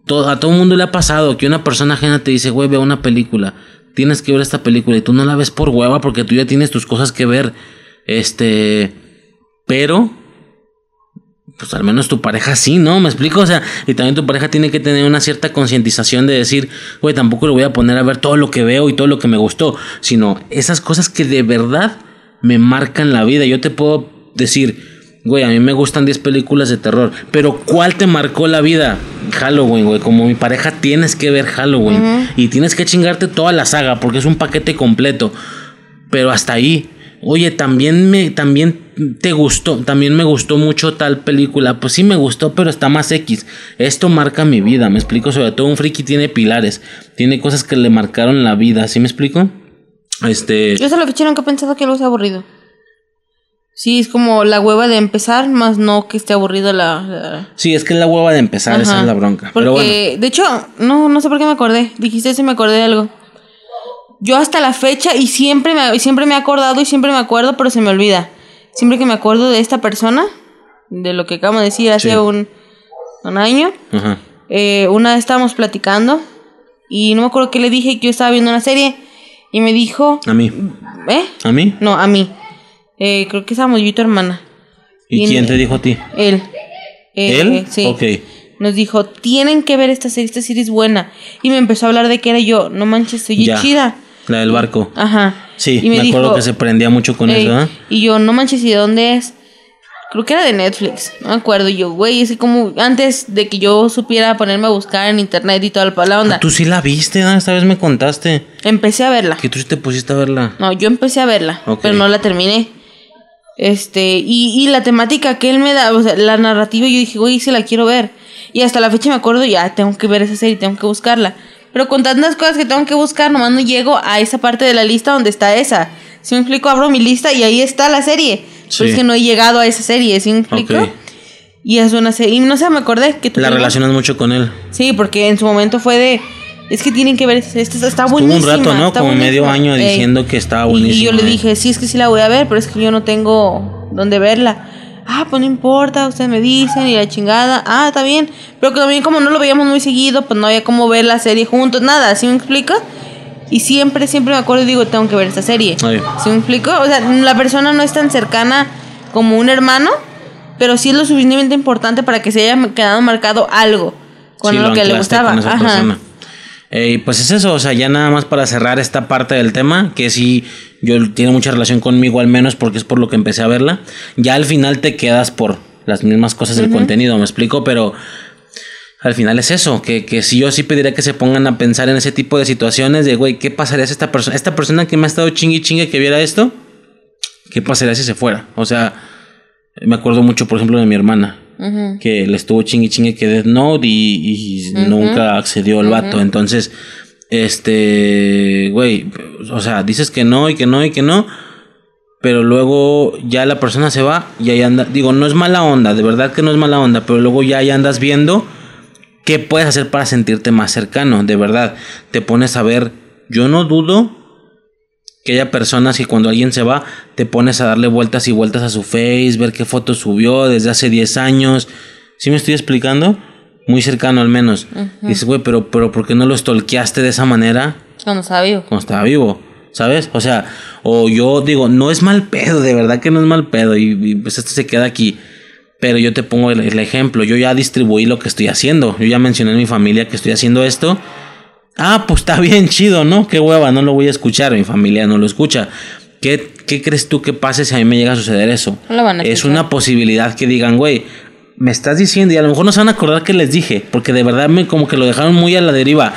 To- a todo el mundo le ha pasado que una persona ajena te dice, güey, ve una película. Tienes que ver esta película y tú no la ves por hueva porque tú ya tienes tus cosas que ver. Este. Pero. Pues al menos tu pareja sí, ¿no? ¿Me explico? O sea, y también tu pareja tiene que tener una cierta concientización de decir, güey, tampoco le voy a poner a ver todo lo que veo y todo lo que me gustó, sino esas cosas que de verdad me marcan la vida. Yo te puedo decir, güey, a mí me gustan 10 películas de terror, pero ¿cuál te marcó la vida? Halloween, güey, como mi pareja tienes que ver Halloween y tienes que chingarte toda la saga porque es un paquete completo. Pero hasta ahí, oye, también me también te gustó, también me gustó mucho tal película. Pues sí me gustó, pero está más X. Esto marca mi vida, me explico, sobre todo un friki tiene pilares, tiene cosas que le marcaron la vida, ¿sí me explico? Este, Yo hasta la fecha nunca he pensado que algo sea aburrido. Sí, es como la hueva de empezar, más no que esté aburrido la... la- sí, es que es la hueva de empezar, esa es la bronca. Porque, Pero bueno, de hecho, no, no sé por qué me acordé. Dijiste eso y me acordé de algo. Yo hasta la fecha, y siempre me, siempre me he acordado y siempre me acuerdo, pero se me olvida. Siempre que me acuerdo de esta persona, de lo que acabo de decir hace Sí. un, un año, ajá. eh, una vez estábamos platicando y no me acuerdo qué le dije, que yo estaba viendo una serie y me dijo... A mí, ¿Eh? a mí. No, a mí. Eh, creo que estábamos yo y tu hermana. ¿Y Y- quién te dijo a ti? Él. Eh, ¿Él? Sí. Ok. Nos dijo, tienen que ver esta serie, esta serie es buena. Y me empezó a hablar de que era yo, no manches, soy Ya. chida. La del barco. Ajá. Sí, Y me, me acuerdo que se prendía mucho con eso, ¿eh? Y yo, no manches, ¿y de dónde es? Creo que era de Netflix, no me acuerdo. Y yo, güey, es que como antes de que yo supiera ponerme a buscar en internet y toda la- la onda, Tú sí la viste, ¿no? Esta vez me contaste. empecé a verla. Que tú sí te pusiste a verla. No, yo empecé a verla, pero no la terminé. Este, y, y la temática que él me da, o sea, la narrativa, yo dije, güey, se la quiero ver. Y hasta la fecha me acuerdo, ya tengo que ver esa serie, tengo que buscarla. Pero con tantas cosas que tengo que buscar, nomás no llego a esa parte de la lista donde está esa. Si me explico, abro mi lista y ahí está la serie. Sí. Pero es que no he llegado a esa serie, ¿sí me explico? Ok. Y es una serie, y no sé, me acordé que tú... La relacionas mucho con él. Sí, porque en su momento fue de... Es que tienen que ver, esta está, está Estuvo buenísima. un rato, ¿no? Como medio buenísima. año Ey. diciendo que estaba buenísimo. Y yo le dije, sí, es que sí la voy a ver, pero es que yo no tengo dónde verla. Ah, pues no importa, ustedes me dicen y la chingada. Ah, está bien. Pero que también como no lo veíamos muy seguido, pues no había cómo ver la serie juntos, nada, ¿sí me explico? Y siempre, siempre me acuerdo y digo, tengo que ver esta serie. Ay. ¿Sí me explico? O sea, la persona no es tan cercana como un hermano, pero sí es lo suficientemente importante para que se haya quedado marcado algo con Sí, lo, que le gustaba. con esa Ajá. persona. Eh, pues es eso, o sea, ya nada más para cerrar esta parte del tema, que sí, yo tiene mucha relación conmigo al menos porque es por lo que empecé a verla. Ya al final te quedas por las mismas cosas del contenido, me explico, pero al final es eso, que, que si yo sí pediría que se pongan a pensar en ese tipo de situaciones de, güey, ¿qué pasaría si esta persona, esta persona que me ha estado chingue chingue que viera esto? ¿Qué pasaría si se fuera? O sea, me acuerdo mucho, por ejemplo, de mi hermana, Que le estuvo chingue chingue que Death Note y, y nunca accedió el vato. Entonces, este, güey, o sea, dices que no y que no y que no, pero luego ya la persona se va y ahí anda, digo, no es mala onda, de verdad que no es mala onda, pero luego ya ahí andas viendo qué puedes hacer para sentirte más cercano, de verdad. Te pones a ver, yo no dudo que haya personas que cuando alguien se va, te pones a darle vueltas y vueltas a su face, ver qué foto subió desde hace 10 años. ¿Sí me estoy explicando? Muy cercano al menos. Dices, güey, pero, pero ¿por qué no lo stalkeaste de esa manera Cuando estaba vivo. cuando estaba vivo? ¿Sabes? O sea, o yo digo, no es mal pedo, de verdad que no es mal pedo. Y, y, pues esto se queda aquí. Pero yo te pongo el, el ejemplo. Yo ya distribuí lo que estoy haciendo. Yo ya mencioné en mi familia que estoy haciendo esto. Ah, pues está bien chido, ¿no? Qué hueva, no lo voy a escuchar. Mi familia no lo escucha. ¿Qué, qué crees tú que pase si a mí me llega a suceder eso? No lo van a es una posibilidad que digan, güey, me estás diciendo y a lo mejor no se van a acordar que les dije, porque de verdad me como que lo dejaron muy a la deriva.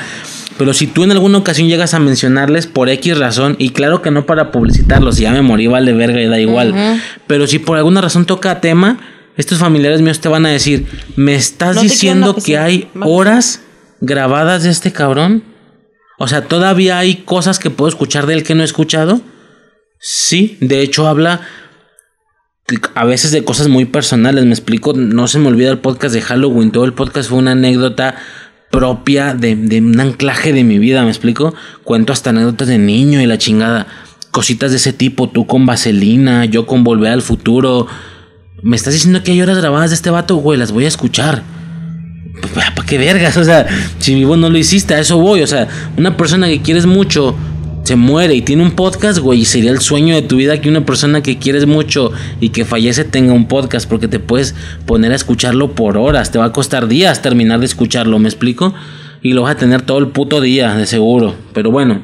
Pero si tú en alguna ocasión llegas a mencionarles por X razón, y claro que no para publicitarlos, ya me morí, vale verga y da igual. Pero si por alguna razón toca tema, estos familiares míos te van a decir, ¿me estás No diciendo que hay horas grabadas de este cabrón? O sea, ¿todavía hay cosas que puedo escuchar de él que no he escuchado? Sí, de hecho habla a veces de cosas muy personales, me explico, no se me olvida el podcast de Halloween, todo el podcast fue una anécdota propia de, un anclaje de mi vida, me explico, cuento hasta anécdotas de niño y la chingada, cositas de ese tipo, tú con Vaselina, yo con Volver al Futuro, me estás diciendo que hay horas grabadas de este vato, güey, las voy a escuchar. ¿Para qué vergas? O sea, si vos no lo hiciste, a eso voy. O sea, una persona que quieres mucho se muere y tiene un podcast, güey, sería el sueño de tu vida que una persona que quieres mucho y que fallece tenga un podcast porque te puedes poner a escucharlo por horas. Te va a costar días terminar de escucharlo, ¿me explico? Y lo vas a tener todo el puto día, de seguro. Pero bueno,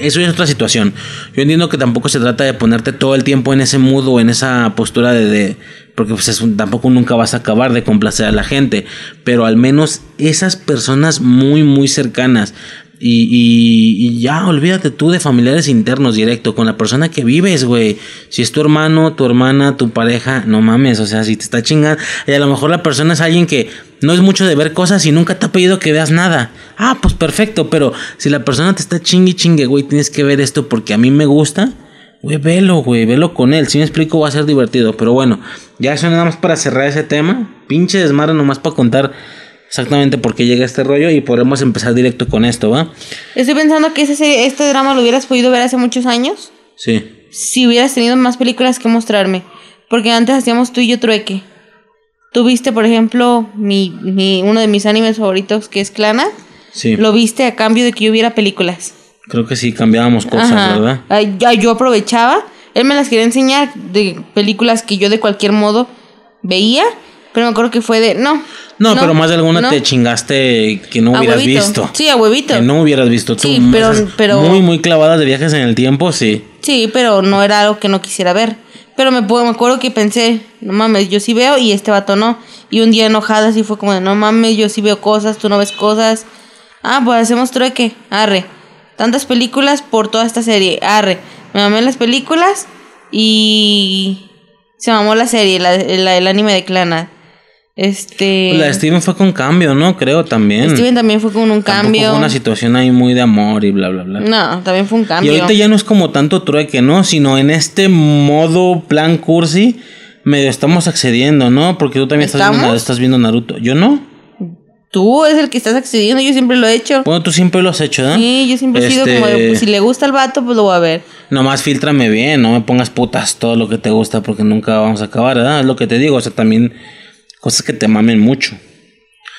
eso es otra situación. Yo entiendo que tampoco se trata de ponerte todo el tiempo en ese mood o en esa postura de... porque pues tampoco nunca vas a acabar de complacer a la gente. Pero al menos esas personas muy, muy cercanas. Y, y, ya, olvídate tú de familiares internos directo, con la persona que vives, güey. Si es tu hermano, tu hermana, tu pareja, no mames, o sea, si te está chingando. Y a lo mejor la persona es alguien que no es mucho de ver cosas y nunca te ha pedido que veas nada. Ah, pues perfecto, pero si la persona te está chingue chingue, güey, tienes que ver esto porque a mí me gusta. Güey, velo, güey, velo con él. Si me explico, va a ser divertido. Pero bueno, ya eso nada más para cerrar ese tema. Pinche desmadre nomás para contar exactamente por qué llega este rollo y podemos empezar directo con esto, ¿va? Estoy pensando que ese, este drama lo hubieras podido ver hace muchos años. Sí. Si hubieras tenido más películas que mostrarme. Porque antes hacíamos tú y yo trueque. Tú viste, por ejemplo, mi, mi, uno de mis animes favoritos, que es Clana. Sí. Lo viste a cambio de que yo viera películas. Creo que sí, cambiábamos cosas, Ajá. ¿verdad? Ay, ya yo aprovechaba. Él me las quería enseñar de películas que yo de cualquier modo veía. Pero me acuerdo que fue de. No. No, pero más de alguna no. te chingaste que no hubieras huevito. visto. Sí, a huevito. Que no hubieras visto tú. Sí, pero- pero- Muy, muy clavadas de viajes en el tiempo, sí. Sí, pero no era algo que no quisiera ver. Pero me, me acuerdo que pensé, no mames, yo sí veo y este vato no. Y un día enojada así fue como de, no mames, yo sí veo cosas, tú no ves cosas. Ah, pues hacemos trueque, arre. Tantas películas por toda esta serie, arre. Me mamé las películas y se mamó la serie, la, la- el anime de Clana. Este... La de Steven fue con cambio, ¿no? Creo también. Steven también fue con un Tampoco cambio. Fue una situación ahí muy de amor y bla, bla, bla. No, también fue un Y cambio. ahorita ya no es como tanto trueque, ¿no? Sino en este modo plan cursi, medio estamos accediendo, ¿no? Porque tú también estás viendo, estás viendo Naruto. Yo no. Tú es el que estás accediendo, yo siempre lo he hecho. Bueno, tú siempre lo has hecho, ¿verdad? Sí, yo siempre he sido como de, Este, pues, si le gusta al vato, pues lo voy a ver. Nomás filtrame bien, no me pongas putas todo lo que te gusta porque nunca vamos a acabar, ¿verdad? Es lo que te digo, o sea, también cosas que te mamen mucho.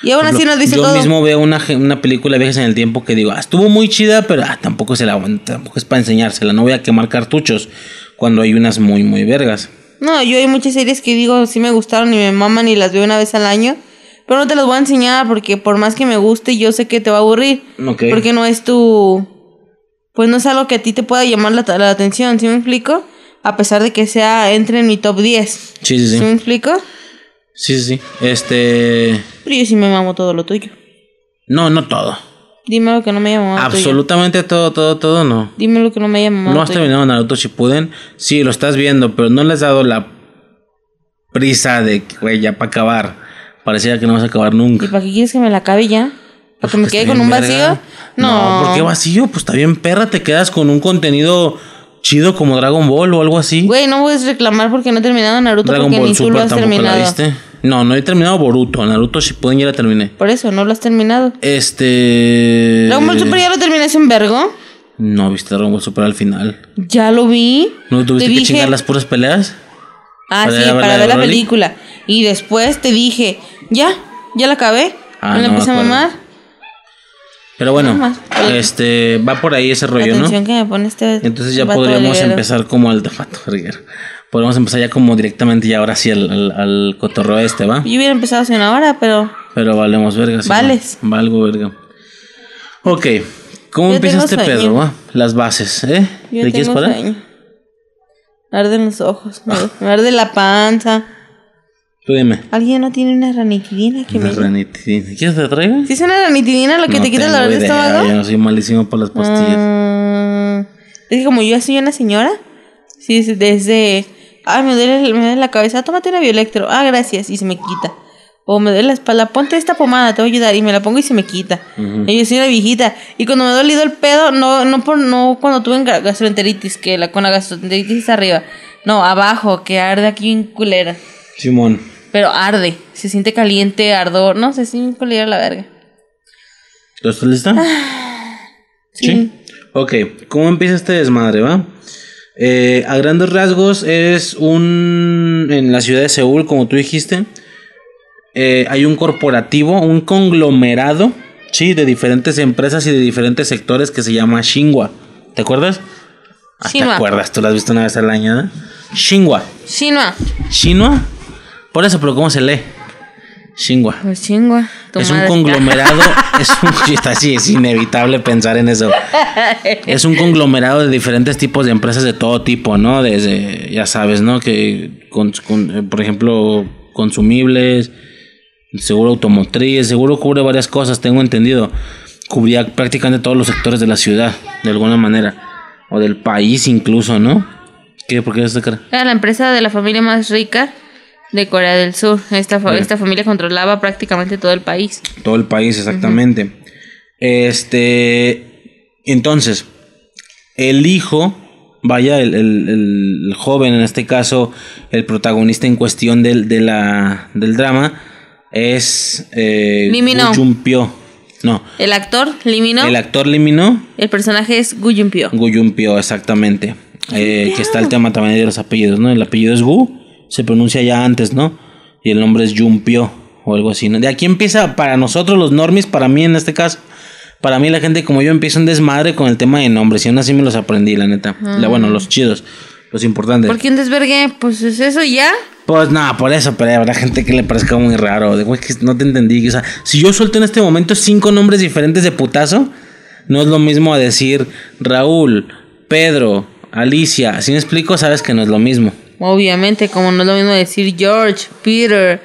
Y aún así nos dice Yo todo. mismo veo una, una película de viajes en el tiempo que digo, ah, estuvo muy chida, pero ah, tampoco se la tampoco es para enseñársela, no voy a quemar cartuchos cuando hay unas muy muy vergas. No, yo hay muchas series que digo, sí me gustaron y me maman y las veo una vez al año. Pero no te las voy a enseñar porque por más que me guste, yo sé que te va a aburrir. Ok. Porque no es tu... Pues no es algo que a ti te pueda llamar la, la atención, ¿sí me explico? A pesar de que sea, entre en mi top 10. Sí, sí, ¿Sí, sí. me explico? Sí, sí, sí. Este, Pero yo sí me mamo todo lo tuyo. no, no todo. Dime lo que no me llama tuyo. Absolutamente todo, todo, todo no. Dime lo que no me llama mamado ¿No has terminado Naruto Shippuden? Sí, lo estás viendo, pero no le has dado la prisa de que, güey, ya para acabar. Pareciera que no vas a acabar nunca. ¿Y para qué quieres que me la acabe ya? ¿Para que me quede con un vacío? No. No, ¿por qué vacío? Pues está bien, perra, te quedas con un contenido chido como Dragon Ball o algo así. Güey, no puedes reclamar porque no he terminado Naruto Dragon porque Ball ni tú lo Super has terminado. la viste. No, no he terminado Boruto. Naruto Shippuden ya la terminé. Por eso, no lo has terminado. Este. Dragon Ball Super ya lo terminé en vergo. No viste Dragon Ball Super al final. Ya lo vi. ¿No tuviste Te que dije- chingar las puras peleas? Ah, para sí, ver para la ver la película. Y después te dije, ya, ya la acabé. Ah, la no me empecé a mamar. Pero bueno, este va por ahí ese rollo, ¿no? que me pone este Entonces ya podríamos empezar como al verguero. Podemos empezar ya como directamente y ahora sí al, al, al cotorreo este, ¿va? Yo hubiera empezado hace una hora, pero Pero valemos verga. sí, Vales. ¿no? Valgo verga. Ok, ¿cómo Yo empieza este pedo, va? Las bases, ¿eh? yo ¿De quieres parar? sueño. Me arden los ojos, me, me arde la panza. Tú dime. ¿Alguien no tiene una ranitidina que Una me... ranitidina. ¿Quieres que te traiga? ¿Sí es una ranitidina lo que No te quita el dolor de estómago? Yo no soy malísimo por las pastillas. Mm, es que como yo soy una señora, sí, es desde, ah, me duele, me duele la cabeza, tómate una bioelectro, ah, gracias, y se me quita. O me duele la espalda, ponte esta pomada, te voy a ayudar, y me la pongo y se me quita. Y yo soy una viejita. Y cuando me ha dolido el pedo, no, no por, no cuando tuve ga- gastroenteritis, que la, con la gastroenteritis arriba, No, abajo, que arde aquí en culera. Simón. Pero arde. Se siente caliente, ardor. No sé, sí, culera la verga. ¿Tú estás lista? sí. Ok, ¿cómo empieza este desmadre, va? Eh, a grandes rasgos es un... En la ciudad de Seúl, como tú dijiste, eh, hay un corporativo, un conglomerado, sí, de diferentes empresas y de diferentes sectores que se llama Shinwa. ¿Te acuerdas? Ah, ¿Te acuerdas? ¿Tú lo has visto una vez al año? ¿eh? Shinwa. Shinwa. ¿Shinwa? Por eso, pero ¿cómo se lee? Shinwa. Pues chingua. tu Es un madre. conglomerado, [LAUGHS] es un, [LAUGHS] está así, es inevitable pensar en eso. Es un conglomerado de diferentes tipos de empresas de todo tipo, ¿no? Desde, ya sabes, ¿no? Que, con, con, eh, por ejemplo, consumibles, seguro automotriz, seguro cubre varias cosas, tengo entendido. Cubría prácticamente todos los sectores de la ciudad, de alguna manera. O del país incluso, ¿no? ¿Qué? ¿Por qué esta cara? Era la empresa de la familia más rica de Corea del Sur. Esta, fa- esta familia controlaba prácticamente todo el país. Todo el país, exactamente. Este. Entonces, el hijo, vaya, el, el- joven, en este caso, el protagonista en cuestión del, de la, del drama, es. Eh, Jun-pyo. No. El actor, Lee Min-ho, El actor Lee Min-ho, el personaje es Gu Jun-pyo. Gu Jun-pyo, exactamente. Eh, que está el tema también de los apellidos, ¿no? El apellido es Gu, se pronuncia ya antes, ¿no? Y el nombre es Jun-pyo o algo así, ¿no? De aquí empieza para nosotros los normis, para mí en este caso, para mí la gente como yo empieza un desmadre con el tema de nombres y aún así me los aprendí, la neta. La- bueno, los chidos, los importantes. ¿Por qué un desvergue? Pues es eso ya. Pues nada, por eso, pero habrá gente que le parezca muy raro. De güey, que no te entendí. O sea, si yo suelto en este momento cinco nombres diferentes de putazo, no es lo mismo a decir Raúl, Pedro, Alicia. Si me explico, sabes que no es lo mismo. Obviamente, como no es lo mismo decir George, Peter,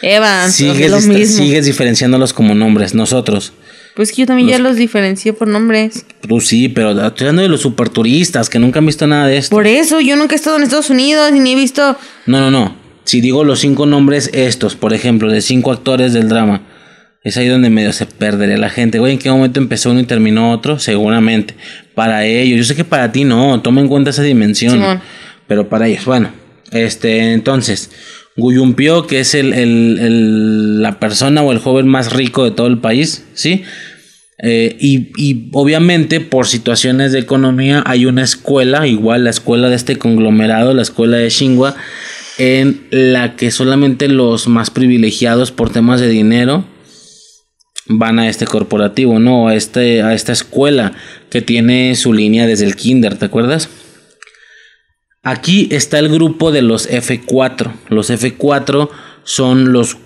Evans, Sigues, es lo mismo. sigues diferenciándolos como nombres, nosotros. Pues que yo también ya los diferencié por nombres. Tú sí, pero estoy hablando de los superturistas que nunca han visto nada de esto. Por eso, yo nunca he estado en Estados Unidos y ni he visto. No, no, no. Si digo los cinco nombres estos, por ejemplo, de cinco actores del drama, es ahí donde medio se perdería la gente. Güey, ¿en qué momento empezó uno y terminó otro? Seguramente. Para ellos. Yo sé que para ti no. Toma en cuenta esa dimensión. Pero para ellos, bueno. Este, entonces, Guyumpio, que es el, el- la persona o el joven más rico de todo el país, ¿sí? Eh, y, y obviamente por situaciones de economía hay una escuela, igual la escuela de este conglomerado, la escuela de Shinwa, en la que solamente los más privilegiados por temas de dinero van a este corporativo, ¿no? A, este, a esta escuela que tiene su línea desde el kinder, ¿te acuerdas? Aquí está el grupo de los F4. Los F4 son los,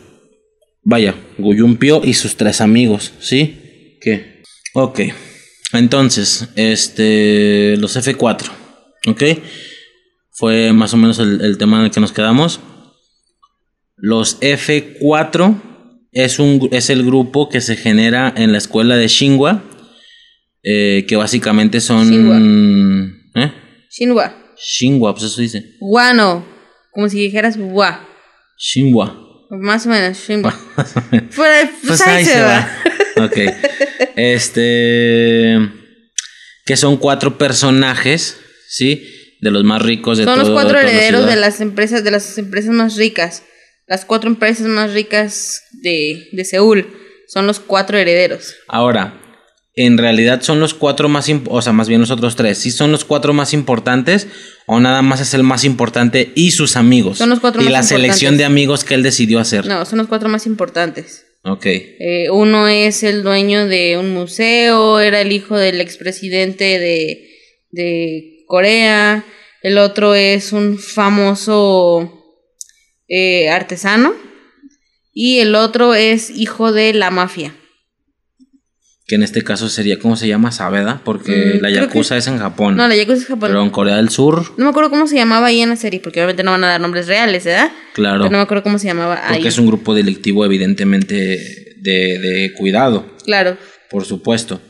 vaya, Guyumpio y sus tres amigos, ¿sí? ¿Qué? Ok. Entonces, este, los F4, ¿ok? Fue más o menos el, el tema en el que nos quedamos. Los F4 es, un, es el grupo que se genera en la escuela de Shinwa, eh, que básicamente son... ¿eh? Shinwa. Shinwa, pues eso dice. Guano. Como si dijeras gua. Shinwa. Más o menos, Shinwa. [LAUGHS] Pues, Pues ahí se va. Ok. Este. Que son cuatro personajes, ¿sí? De los más ricos de Son todo los cuatro la herederos de las empresas, de las empresas más ricas. Las cuatro empresas más ricas de, de Seúl. Son los cuatro herederos. Ahora, en realidad son los cuatro más. O sea, más bien los otros tres. ¿Sí son los cuatro más importantes? ¿O nada más es el más importante y sus amigos? Son los cuatro Y más la selección de amigos que él decidió hacer. No, son los cuatro más importantes. Ok. Eh, uno es el dueño de un museo, era el hijo del expresidente de, de Corea. El otro es un famoso eh, artesano. Y el otro es hijo de la mafia. Que en este caso sería, ¿cómo se llama? Sabeda. Porque Mm, la Yakuza es en Japón. No, la Yakuza es Japón. Pero en Corea del Sur, No me acuerdo cómo se llamaba ahí en la serie, porque obviamente no van a dar nombres reales, ¿verdad? claro. Pero no me acuerdo cómo se llamaba ahí. Porque es un grupo delictivo evidentemente de, de cuidado, Claro. por supuesto.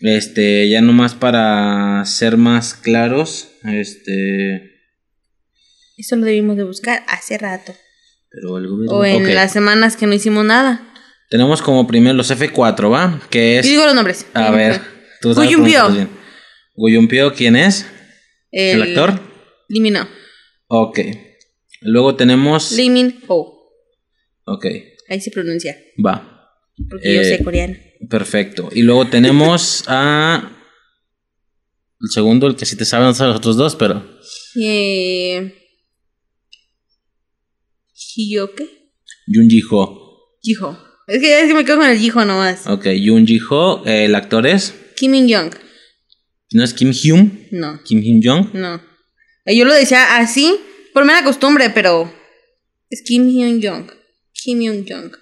Este, ya nomás para ser más claros, este, Eso lo debimos de buscar hace rato. pero el gobierno... O en las semanas que no hicimos nada. Tenemos como primero los F4, ¿va? Que es... Yo digo los nombres. A ver, tú sabes. Guyumpio, ¿quién es? ¿El, actor? Limino. Ok. Luego tenemos. Lee Min Ho. Ok, Ahí se pronuncia. va. Porque yo Eh, sé coreano. Perfecto. Y luego tenemos [LAUGHS] a. El segundo, el que sí te saben, no saben los otros dos, pero. Eh... Hiyoke. Jun Ji Ho. Jiho. Es que, es que me quedo con el Jiho nomás. Ok, Jun Ji Ho, eh, el actor es. Kim Min Young. ¿No es Kim Hyun? No, Kim Hyun Jong. no. Eh, Yo lo decía así por mera costumbre, pero es Kim Hyun Young. Kim Hyun Young.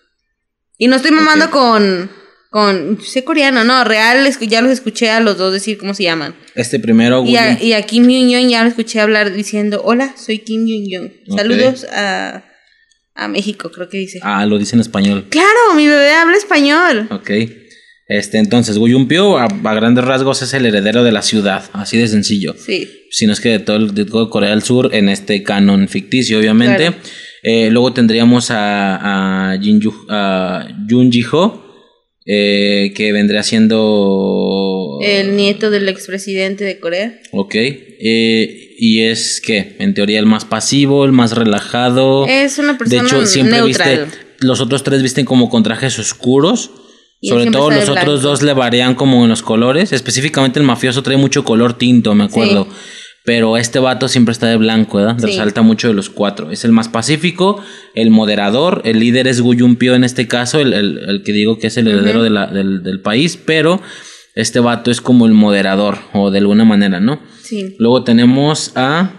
Y no estoy mamando con con sé coreano, no, real ya los escuché a los dos decir cómo se llaman. Este primero, Y a, y a Kim Hyun Young ya lo escuché hablar diciendo, "Hola, soy Kim Hyun Young. Saludos a a México", creo que dice. Ah, lo dice en español. Claro, mi bebé habla español. Ok. Este, entonces, Gu Yumpio, a, a grandes rasgos, es el heredero de la ciudad. Así de sencillo. Sí. Si no es que de todo, el- de todo Corea del Sur, en este canon ficticio, obviamente. Claro. Eh, luego tendríamos a, a, Jin Yu- a Jun Ji Ho, eh, que vendría siendo. El nieto del expresidente de Corea. Ok. eh, y es que, en teoría, el más pasivo, el más relajado. Es una De persona hecho, siempre neutral. viste. Los otros tres visten como con trajes oscuros. Y Sobre todo de los otros dos le varían como en los colores. Específicamente el mafioso trae mucho color tinto, me acuerdo. Pero este vato siempre está de blanco, ¿verdad? Sí. Resalta mucho de los cuatro. Es el más pacífico, el moderador. El líder es Gu Yumpio en este caso, el, el- el que digo que es el heredero de la- del, del país. Pero este vato es como el moderador, o de alguna manera, ¿no? Sí. Luego tenemos a.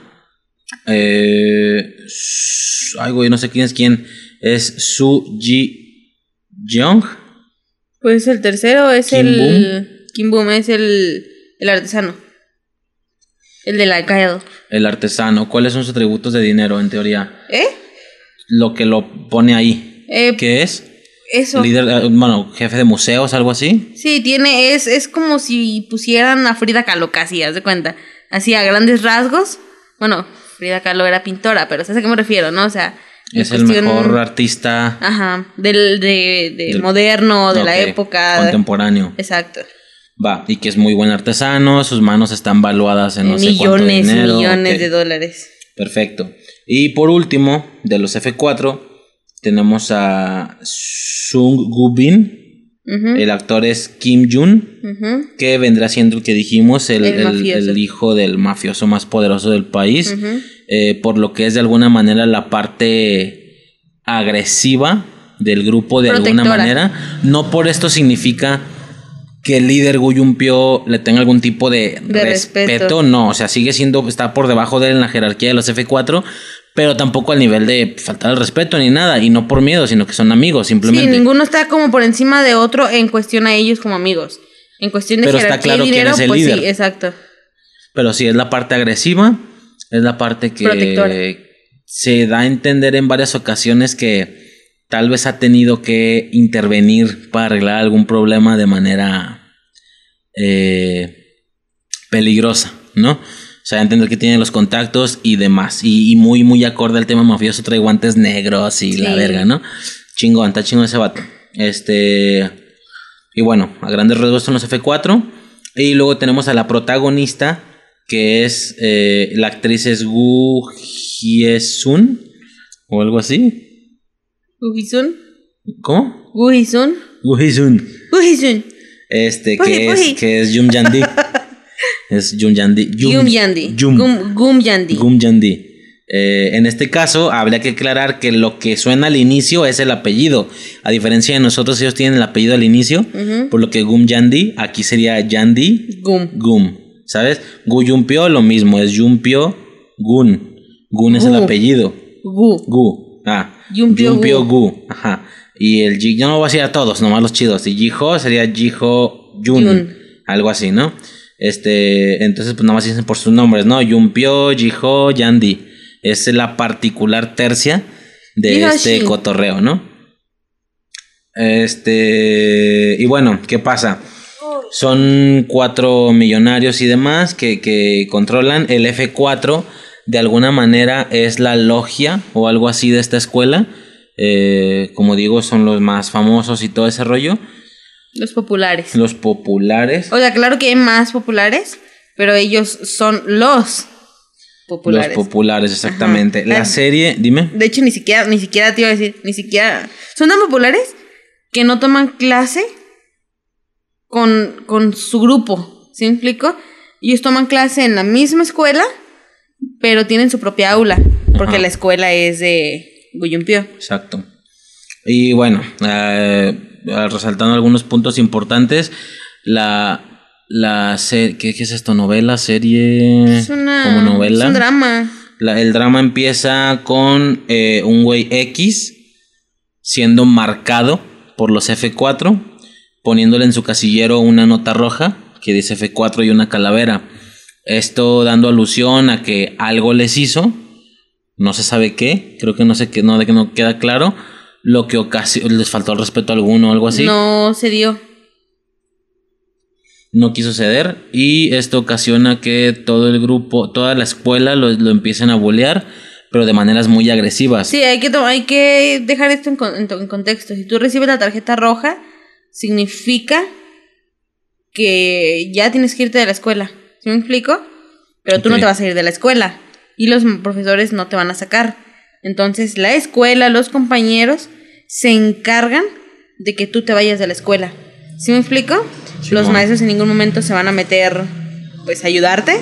Eh, ay, güey, no sé quién es quién. Es Su Ji Jeong. Pues el tercero es Kim el. Kim Boom es el, el artesano. El del alcalde. El artesano. ¿Cuáles son sus atributos de dinero, en teoría? ¿Eh? Lo que lo pone ahí. Eh, ¿Qué es? Eso. Líder, eh, bueno, jefe de museos, algo así. Sí, tiene, es, es como si pusieran a Frida Kahlo casi, haz de cuenta. Así a grandes rasgos. Bueno, Frida Kahlo era pintora, pero ¿sabes a qué me refiero, no? O sea, Es el mejor artista Ajá, del, de, de Del- moderno, de la época. contemporáneo. Exacto. Va, y que es muy buen artesano, sus manos están valuadas en no sé cuánto millones dinero. millones de dólares. Perfecto. Y por último, de los F4, tenemos a Sung Gu Bin. Ujú, El actor es Kim Jun, que vendrá siendo el que dijimos, el, El el- mafioso. el hijo del mafioso más poderoso del país. eh, por lo que es de alguna manera la parte agresiva del grupo de alguna manera. No por esto significa que el líder Gu Yumpio le tenga algún tipo de, De respeto. respeto. No, o sea, sigue siendo, está por debajo de él en la jerarquía de los F4, pero tampoco al nivel de faltar el respeto ni nada, y no por miedo, sino que son amigos, Sí, simplemente. ninguno está como por encima de otro en cuestión a ellos como amigos. En cuestión de Pero está jerarquía claro y quién dinero, es el pues líder. sí, exacto. Pero sí, es la parte agresiva, es la parte que Protectora. se da a entender en varias ocasiones que tal vez ha tenido que intervenir para arreglar algún problema de manera eh, peligrosa, ¿no? O sea, entender que tiene los contactos y demás. Y, y muy, muy acorde al tema mafioso, trae guantes negros y la verga, ¿no? Chingón, está chingón ese vato. Este. Y bueno, a grandes rasgos son los F4. Y luego tenemos a la protagonista, que es. eh, la actriz es Gu Hye-sun, o algo así. Guhisun. ¿Cómo? Guhisun. Gu Hye-sun. Guhisun. Este, Uy, que es, que es Jum Yandi. [LAUGHS] es Jum Yandi. Gum Yandi. Gum, Gum Yandi. Gum Yandi. Eh, en este caso, habría que aclarar que lo que suena al inicio es el apellido. A diferencia de nosotros, ellos tienen el apellido al inicio. Por lo que Gum Yandi, aquí sería Yandi Gum. Gum. ¿Sabes? Gu Yumpio, lo mismo, es Yumpio Gun. Gun es el apellido. Gu. Gu. Ah. Yumpio Yumpio Gu. Ajá. Y el Ji, yo no voy a decir a todos, nomás los chidos. Y Jiho sería Jiho Jun. Jun. Algo así, ¿no? Este, entonces pues nada más dicen por sus nombres, ¿no? Yumpio, Jiho, Yandi. Es la particular tercia de este cotorreo, ¿no? Este, y bueno, ¿qué pasa? Son cuatro millonarios y demás que, que controlan. El F4 de alguna manera es la logia o algo así de esta escuela. Eh, como digo, son los más famosos y todo ese rollo. Los populares. Los populares. O sea, claro que hay más populares, pero ellos son los populares. Los populares, exactamente. Ajá. La serie, dime. De hecho, ni siquiera, ni siquiera te iba a decir, ni siquiera. Son tan populares que no toman clase con, con su grupo. ¿Sí me explico? Ellos toman clase en la misma escuela, pero tienen su propia aula. Porque Ajá. la escuela es de Guyumpio. Exacto. Y bueno, eh, resaltando algunos puntos importantes, la, la serie, ¿qué, qué es esto? ¿Novela? ¿Serie? Es una. Como novela. Es un drama. La- el drama empieza con eh, un güey X siendo marcado por los F4, poniéndole en su casillero una nota roja que dice F4 y una calavera. Esto dando alusión a que algo les hizo, no se sabe qué, creo que no sé qué, no, de que no queda claro, lo que ocasi- les faltó el respeto alguno o algo así. No se dio. no quiso ceder y esto ocasiona que todo el grupo, toda la escuela lo, lo empiecen a bolear, pero de maneras muy agresivas. Sí, hay que, hay que dejar esto en, con- en to- en contexto. Si tú recibes la tarjeta roja, significa que ya tienes que irte de la escuela. ¿Sí me explico? Pero tú no te vas a ir de la escuela y los profesores no te van a sacar. Entonces, la escuela, los compañeros se encargan de que tú te vayas de la escuela. ¿Sí me explico? los maestros en ningún momento se van a meter, pues, a ayudarte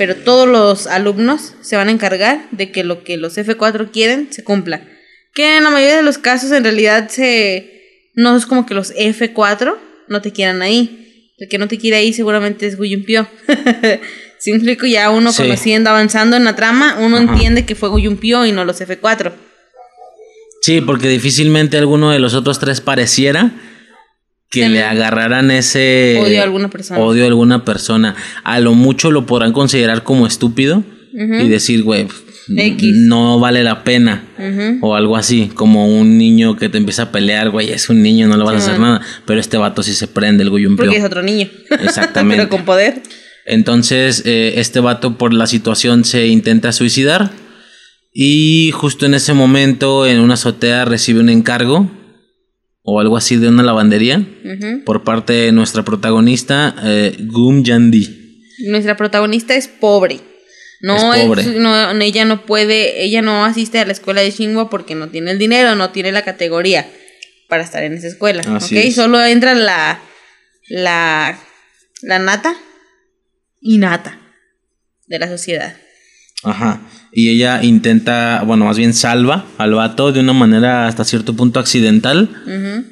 pero todos los alumnos se van a encargar de que lo que los F4 quieren se cumpla. Que en la mayoría de los casos en realidad se no es como que los F4 no te quieran ahí. El que no te quiere ahí seguramente es Guyumpio. [LAUGHS] Si me explico, ya uno Sí. conociendo, avanzando en la trama, uno Ajá. entiende que fue Guyumpio y no los F4. Sí, porque difícilmente alguno de los otros tres pareciera que Sí. le agarraran ese Odio a alguna persona. odio a alguna persona. A lo mucho lo podrán considerar como estúpido y decir, güey, X. no vale la pena. Ujú. O algo así, como un niño que te empieza a pelear, güey, es un niño, no le vas a hacer nada. Pero este vato sí se prende, el guyumpio. Porque es otro niño. [LAUGHS] Exactamente. pero con poder. Entonces, eh, este vato por la situación se intenta suicidar. Y justo en ese momento, en una azotea, recibe un encargo o algo así de una lavandería por parte de nuestra protagonista, eh, Gum Yandi. Nuestra protagonista es pobre. No, Es pobre. no, ella no puede, ella no asiste a la escuela de Shinwa porque no tiene el dinero, no tiene la categoría para estar en esa escuela. Así ¿ok? es. Solo entra la, la, la nata y nata de la sociedad. Ajá. Y ella intenta, bueno, más bien salva al vato de una manera hasta cierto punto accidental.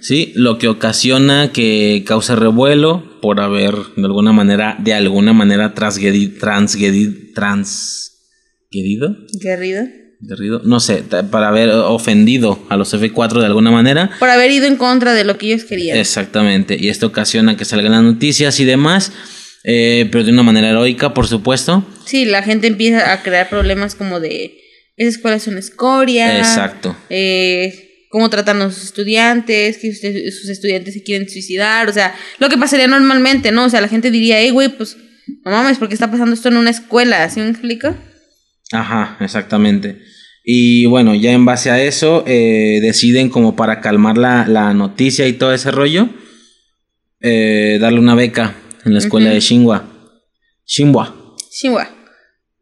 Sí, lo que ocasiona que cause revuelo por haber de alguna manera, de alguna manera transgredi- transgredi- transgredido, Guerrido. Guerrido, no sé, para haber ofendido a los F4 de alguna manera. Por haber ido en contra de lo que ellos querían. Exactamente, y esto ocasiona que salgan las noticias y demás, eh, pero de una manera heroica, por supuesto. Sí, la gente empieza a crear problemas como de esa escuela es una escoria. Exacto. eh, cómo tratan a sus estudiantes, que usted- sus estudiantes se quieren suicidar, o sea, lo que pasaría normalmente, ¿no? O sea, la gente diría, hey, güey, pues, no mames, ¿por qué está pasando esto en una escuela? ¿Sí me explico? Ajá, exactamente. Y bueno, ya en base a eso, eh, deciden como para calmar la, la noticia y todo ese rollo, eh, darle una beca en la escuela de Shinwa. Shinwa. Shinwa.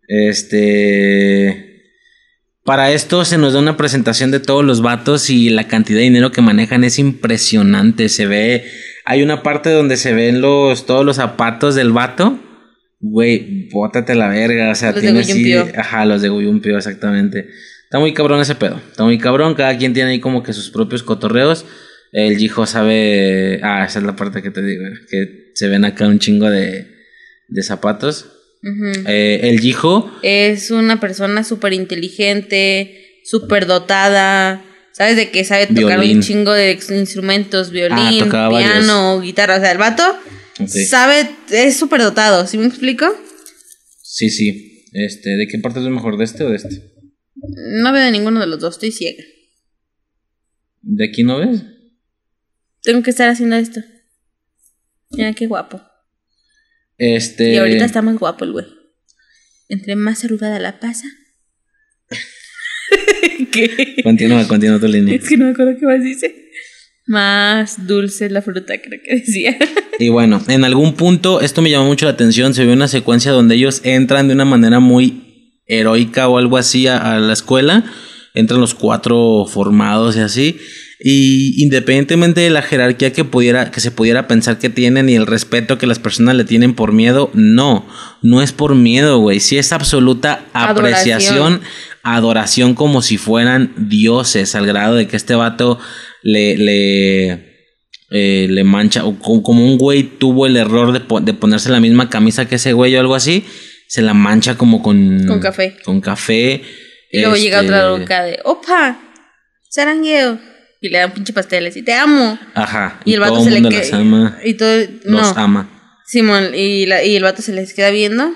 Este. Para esto se nos da una presentación de todos los vatos y la cantidad de dinero que manejan es impresionante. Se ve. Hay una parte donde se ven los, todos los zapatos del vato. Güey, bótate la verga. O sea, Los de tiene así-. Ajá, los de Guyumpio, exactamente. Está muy cabrón ese pedo. Está muy cabrón. Cada quien tiene ahí como que sus propios cotorreos. El Jijo sabe. Ah, esa es la parte que te digo. Que se ven acá un chingo de, de zapatos. Eh, el Jijo. Es una persona súper inteligente, súper dotada, ¿sabes? De que sabe tocar Violín. un chingo de instrumentos, Ah, violín, piano, guitarra, o sea, el vato Ok. sabe, es súper dotado, ¿sí me explico? Sí, sí. Este, ¿de qué parte es lo mejor? ¿De este o de este? No veo de ninguno de los dos, estoy ciega. ¿De aquí no ves? Tengo que estar haciendo esto. Mira qué guapo. Este. Y ahorita está más guapo el güey. Entre más arrugada la pasa. [LAUGHS] ¿Qué? Continúa, continúa tu línea. Es que no me acuerdo qué más dice. Más dulce la fruta, creo que decía. [LAUGHS] Y bueno, en algún punto, esto me llamó mucho la atención. Se ve una secuencia donde ellos entran de una manera muy heroica o algo así a, a la escuela. Entran los cuatro formados y así. Y independientemente de la jerarquía que pudiera, que se pudiera pensar que tienen y el respeto que las personas le tienen por miedo, no, no es por miedo, güey. Sí es absoluta apreciación, adoración, como si fueran dioses, al grado de que este vato le, le, eh, le mancha, o co- como un güey tuvo el error de, po- de ponerse la misma camisa que ese güey o algo así, se la mancha como con, Con café. Con café. Y luego llega este, otra loca de, opa, sarangueo. Y le dan pinche pasteles y te amo. Ajá. Y el vato todo se el le mundo queda. ama. Y todo. No. Los ama. Simón, y, la, y el vato se les queda viendo.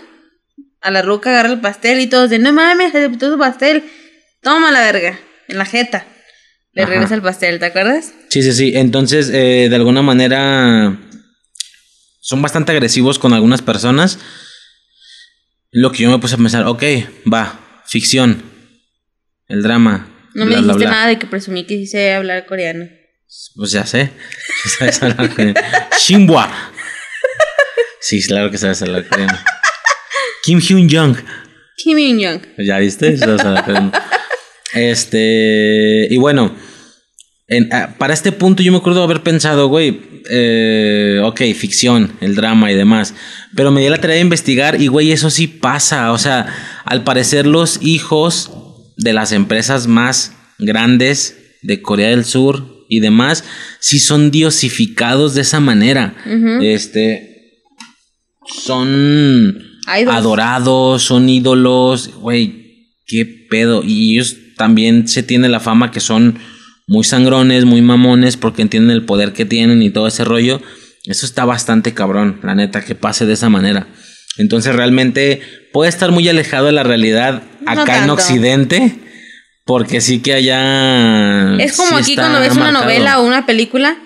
A la ruca agarra el pastel y todos de, no mames, se su pastel. Toma la verga, en la jeta. Le Ajá. regresa el pastel, ¿te acuerdas? Sí, sí, sí. Entonces, eh, de alguna manera, son bastante agresivos con algunas personas. Lo que yo me puse a pensar, ok, va, ficción, el drama. No me bla, dijiste bla. nada de que presumí que sé hablar coreano. Pues ya sé. [LAUGHS] Sabes hablar coreano. Shinbua. Sí, claro que sabes hablar coreano. Kim Hyun Jung. Kim In-young. ¿Ya viste? Sabes hablar coreano. Este. Y bueno. en- ah, para este punto yo me acuerdo haber pensado, güey, eh, ok, ficción, el drama y demás, pero me di la tarea de investigar y, güey, eso sí pasa, o sea, al parecer los hijos de las empresas más grandes de Corea del Sur y demás, sí son diosificados de esa manera. Este, son Idols. adorados, son ídolos, güey, qué pedo. Y ellos también se tiene la fama que son muy sangrones, muy mamones, porque entienden el poder que tienen y todo ese rollo. Eso está bastante cabrón, la neta, que pase de esa manera. Entonces realmente puede estar muy alejado de la realidad No acá en. Occidente, porque sí que allá... Es como sí aquí cuando ves una novela o una película,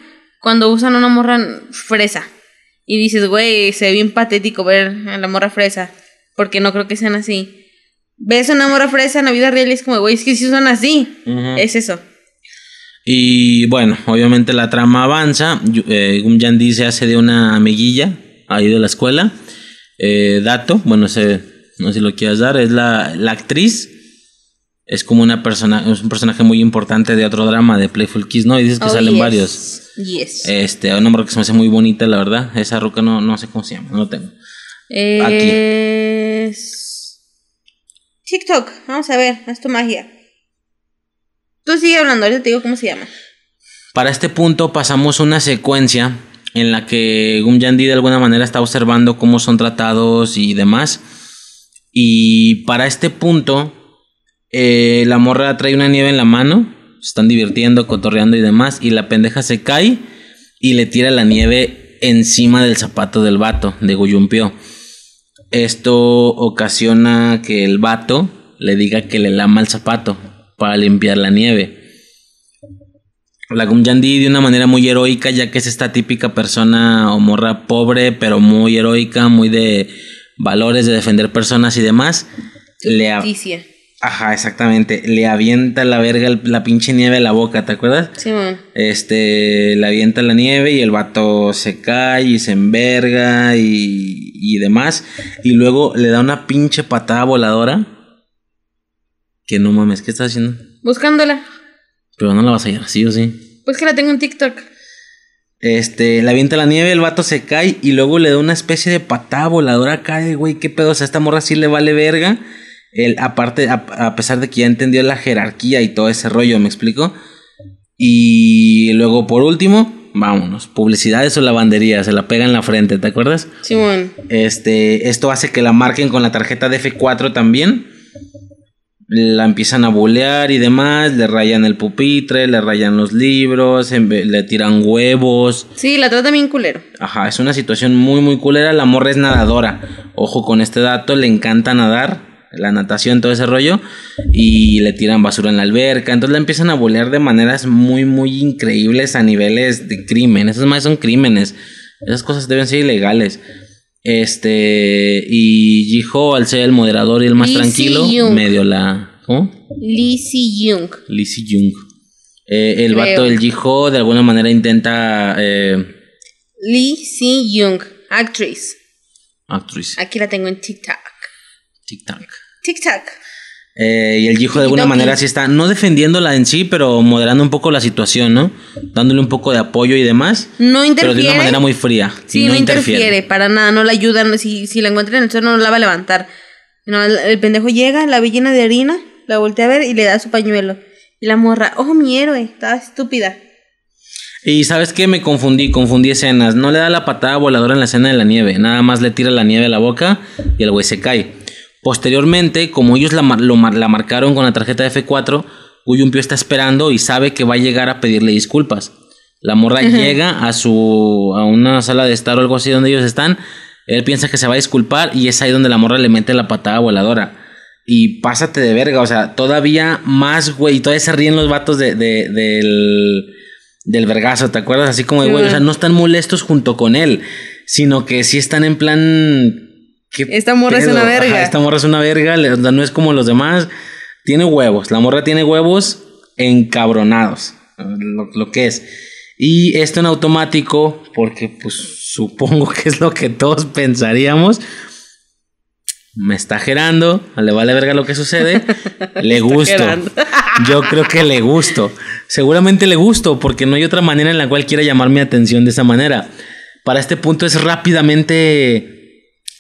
cuando usan una morra fresa. Y dices, güey, se ve bien patético ver a la morra fresa. Porque no creo que sean así. Ves a una morra fresa en la vida real y es como, güey, es que sí son así. Es eso. Y bueno, obviamente la trama avanza. Eh, Gum Yandi se hace de una amiguilla ahí de la escuela. Eh, dato, bueno, sé, no sé si lo quieras dar, es la, la actriz. Es como una persona, es un personaje muy importante de otro drama de Playful Kiss, ¿no? Y dices que Oh, salen yes. varios. Yes. Este, hay una morra que se me hace muy bonita, la verdad. Esa ruca no, no sé cómo se llama, no lo tengo. Es... TikTok. Vamos a ver, haz tu magia. Tú sigue hablando, ahorita te digo cómo se llama. Para este punto pasamos una secuencia en la que Gum Yandi de alguna manera está observando cómo son tratados y demás. Y para este punto, eh, la morra trae una nieve en la mano, se están divirtiendo, cotorreando y demás, y la pendeja se cae y le tira la nieve encima del zapato del vato, de Guyumpio. Esto ocasiona que el vato le diga que le lama el zapato para limpiar la nieve. La Gumyandi de una manera muy heroica, ya que es esta típica persona o morra pobre, pero muy heroica, muy de valores de defender personas y demás. Le a- Justicia. Ajá, exactamente. Le avienta la verga el- la pinche nieve a la boca, ¿te acuerdas? Simón. Este, le avienta la nieve y el vato se cae y se enverga y, y demás. Y luego le da una pinche patada voladora. Que no mames, ¿qué estás haciendo? Buscándola. Pero no la vas a hallar, sí o sí. Pues que la tengo en TikTok. Este, le avienta la nieve, el vato se cae y luego le da una especie de patada voladora acá, güey, qué pedo, o sea, esta morra sí le vale verga. El, aparte, a, a pesar de que ya entendió la jerarquía y todo ese rollo, ¿me explico? Y luego, por último, vámonos, publicidades o lavandería, se la pega en la frente, ¿te acuerdas? Simón. Este, esto hace que la marquen con la tarjeta de F4 también. La empiezan a bulear y demás, le rayan el pupitre, le rayan los libros, le tiran huevos. Sí, la trata bien culero. Ajá, es una situación muy, muy culera. La morra es nadadora. Ojo con este dato, le encanta nadar, la natación, todo ese rollo. Y le tiran basura en la alberca. Entonces la empiezan a bolear de maneras muy, muy increíbles a niveles de crimen. Esas más son crímenes. Esas cosas deben ser ilegales. Este, y Jiho, al ser el moderador y el más Lee tranquilo, medio la. ¿Cómo? Lee Si-young. Lee Si-young. Eh, el Creo. vato del Jiho de alguna manera intenta. Eh, Lee. Actriz. actriz. Aquí la tengo en TikTok. Tic tac. Eh, y el hijo de alguna manera sí está, no defendiéndola en sí, pero moderando un poco la situación, ¿no? Dándole un poco de apoyo y demás. No Pero de interfiere. una manera muy fría. Sí, no, interfiere. para nada, no la ayudan. Si, si la encuentran en el suelo, no la va a levantar. No, el, el pendejo llega, la ve llena de harina, la voltea a ver y le da su pañuelo. Y la morra, oh, mi héroe, estaba estúpida. Y sabes qué, me confundí, confundí escenas. No le da la patada voladora en la escena de la nieve, nada más le tira la nieve a la boca y el güey se cae. Posteriormente, como ellos la, lo la marcaron con la tarjeta de F4, Guyumpio está esperando y sabe que va a llegar a pedirle disculpas. La morra llega a su a una sala de estar o algo así donde ellos están. Él piensa que se va a disculpar y es ahí donde la morra le mete la patada voladora. Y pásate de verga, o sea, todavía más, güey, y todavía se ríen los vatos de, de- del, del vergazo, ¿te acuerdas? Así como de, güey, o sea, no están molestos junto con él, sino que sí están en plan... ¿qué Esta morra es una verga. Ajá, esta morra es una verga, no es como los demás. Tiene huevos, la morra tiene huevos encabronados, lo, lo que es. Y esto en automático, porque pues supongo que es lo que todos pensaríamos. Me está gerando, le vale verga lo que sucede. [LAUGHS] le gusto. [LAUGHS] Yo creo que le gusto. Seguramente le gusto, porque no hay otra manera en la cual quiera llamar mi atención de esa manera. Para este punto es rápidamente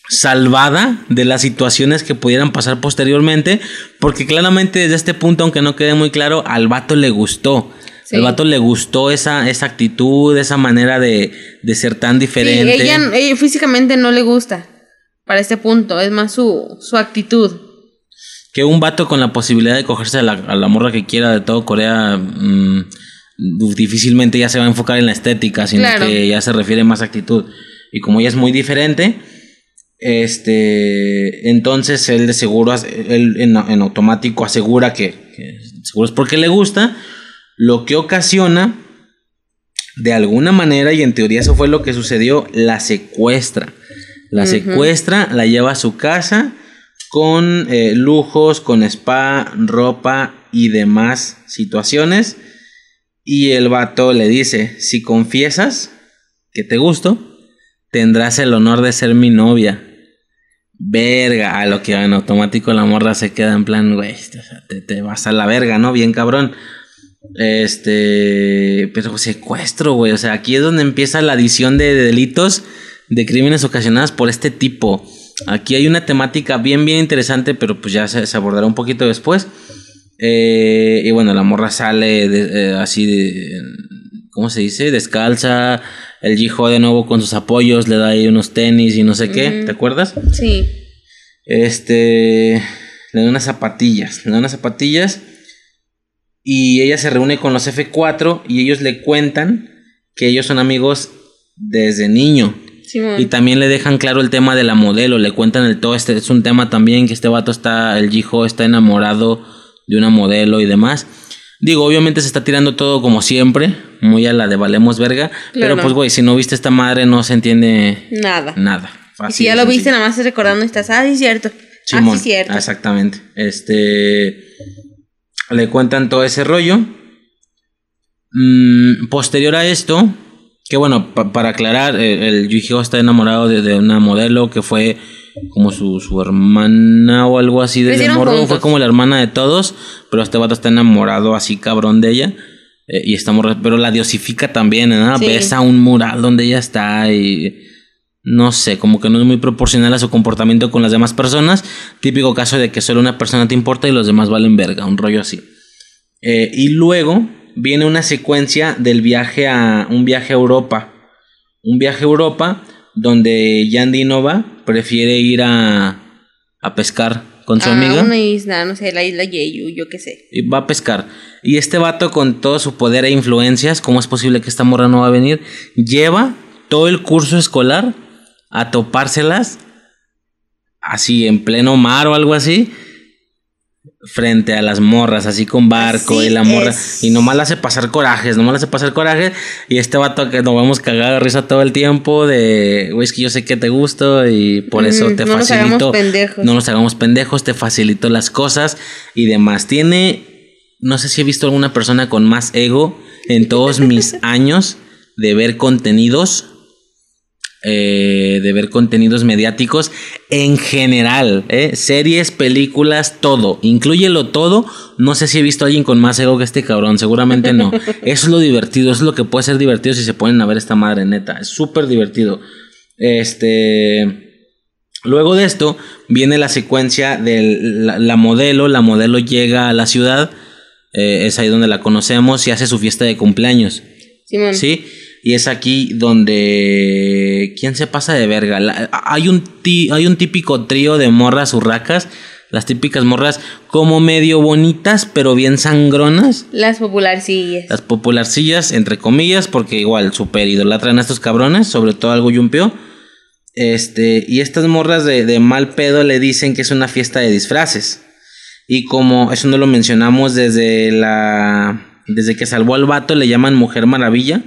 salvada de las situaciones que pudieran pasar posteriormente, porque claramente desde este punto, aunque no quede muy claro, al vato le gustó. Sí. Al vato le gustó esa, esa actitud, esa manera de, de ser tan Sí, diferente. ella, ella físicamente no le gusta. Para este punto, es más su, su actitud. Que un vato con la posibilidad de cogerse a la, a la morra que quiera de todo Corea mm, difícilmente ya se va a enfocar en la estética, sino Claro. que ya se refiere más a actitud. Y como ella es muy diferente, este, entonces él de seguro, él en, en automático asegura que, que seguro es porque le gusta, lo que ocasiona, de alguna manera, y en teoría eso fue lo que sucedió, la secuestra. La secuestra, la lleva a su casa con eh, lujos, con spa, ropa y demás situaciones. Y el vato le dice, si confiesas que te gusto, tendrás el honor de ser mi novia. Verga, a lo que en automático la morra se queda en plan, güey, sea, te, te vas a la verga, ¿no? Bien cabrón. Este, pero secuestro, güey, o sea, aquí es donde empieza la adición de delitos de crímenes ocasionadas por este tipo. Aquí hay una temática bien, bien interesante, pero pues ya se, abordará un poquito después. Eh, y bueno, la morra sale eh, así de. ¿Cómo se dice? Descalza. El Jiho de nuevo con sus apoyos, le da ahí unos tenis y no sé qué. ¿Te acuerdas? Sí. Este. Le da unas zapatillas. Le da unas zapatillas. Y ella se reúne con los F4 y ellos le cuentan que ellos son amigos desde niño. Simón. Y también le dejan claro el tema de la modelo, le cuentan el todo, este es un tema también que este vato está, el hijo está enamorado de una modelo y demás. Digo, obviamente se está tirando todo como siempre, muy a la de valemos verga, pero pues güey, si no viste esta madre no se entiende Nada. nada. y si ya lo viste, nada más recordando y estás, ah, sí, cierto. Simón, ah, sí, cierto. Exactamente. Este. Le cuentan todo ese rollo. Mm, posterior a esto, que bueno, pa- para aclarar, el Yu-Gi-Oh está enamorado de, de una modelo que fue como su, su hermana o algo así de morro. Fue como la hermana de todos, pero este vato está enamorado así cabrón de ella. eh, y está morra- pero la diosifica también, ¿no? Sí. Besa un mural donde ella está y no sé, como que no es muy proporcional a su comportamiento con las demás personas. Típico caso de que solo una persona te importa y los demás valen verga, un rollo así. Eh, y luego viene una secuencia del viaje a un viaje a Europa. Un viaje a Europa donde Yandy Nova prefiere ir a, a pescar con su a amiga. una isla, no sé, la isla Jeju, yo qué sé. Y va a pescar. Y este vato con todo su poder e influencias, ¿cómo es posible que esta morra no va a venir? Lleva todo el curso escolar a topárselas así en pleno mar o algo así frente a las morras, así con barco Así y la morra es. y nomás la hace pasar corajes, nomás la hace pasar corajes y este vato que nos vamos cagado de risa todo el tiempo de, güey, es que yo sé que te gusto y por eso Ujú, te no nos hagamos facilito pendejos. no nos hagamos pendejos, te facilito las cosas y demás. Tiene, no sé si he visto alguna persona con más ego en todos mis [LAUGHS] años de ver contenidos. Eh, de ver contenidos mediáticos en general, ¿eh? series, películas, todo, incluyelo todo. No sé si he visto a alguien con más ego que este cabrón, seguramente no. Eso [LAUGHS] es lo divertido, eso es lo que puede ser divertido si se ponen a ver esta madre neta, es súper divertido. Este, luego de esto viene la secuencia de la, modelo, la modelo llega a la ciudad, eh, es ahí donde la conocemos y hace su fiesta de cumpleaños. Sí. Y es aquí donde. ¿Quién se pasa de verga? hay, un hay un típico trío de morras urracas. Las típicas morras como medio bonitas, pero bien sangronas. Las popularcillas. Las popularcillas, entre comillas, porque igual super idolatran a estos cabrones, sobre todo algo yumpio. Este, y estas morras de, de mal pedo le dicen que es una fiesta de disfraces. Y como eso no lo mencionamos desde la. Desde que salvó al vato, le llaman Mujer Maravilla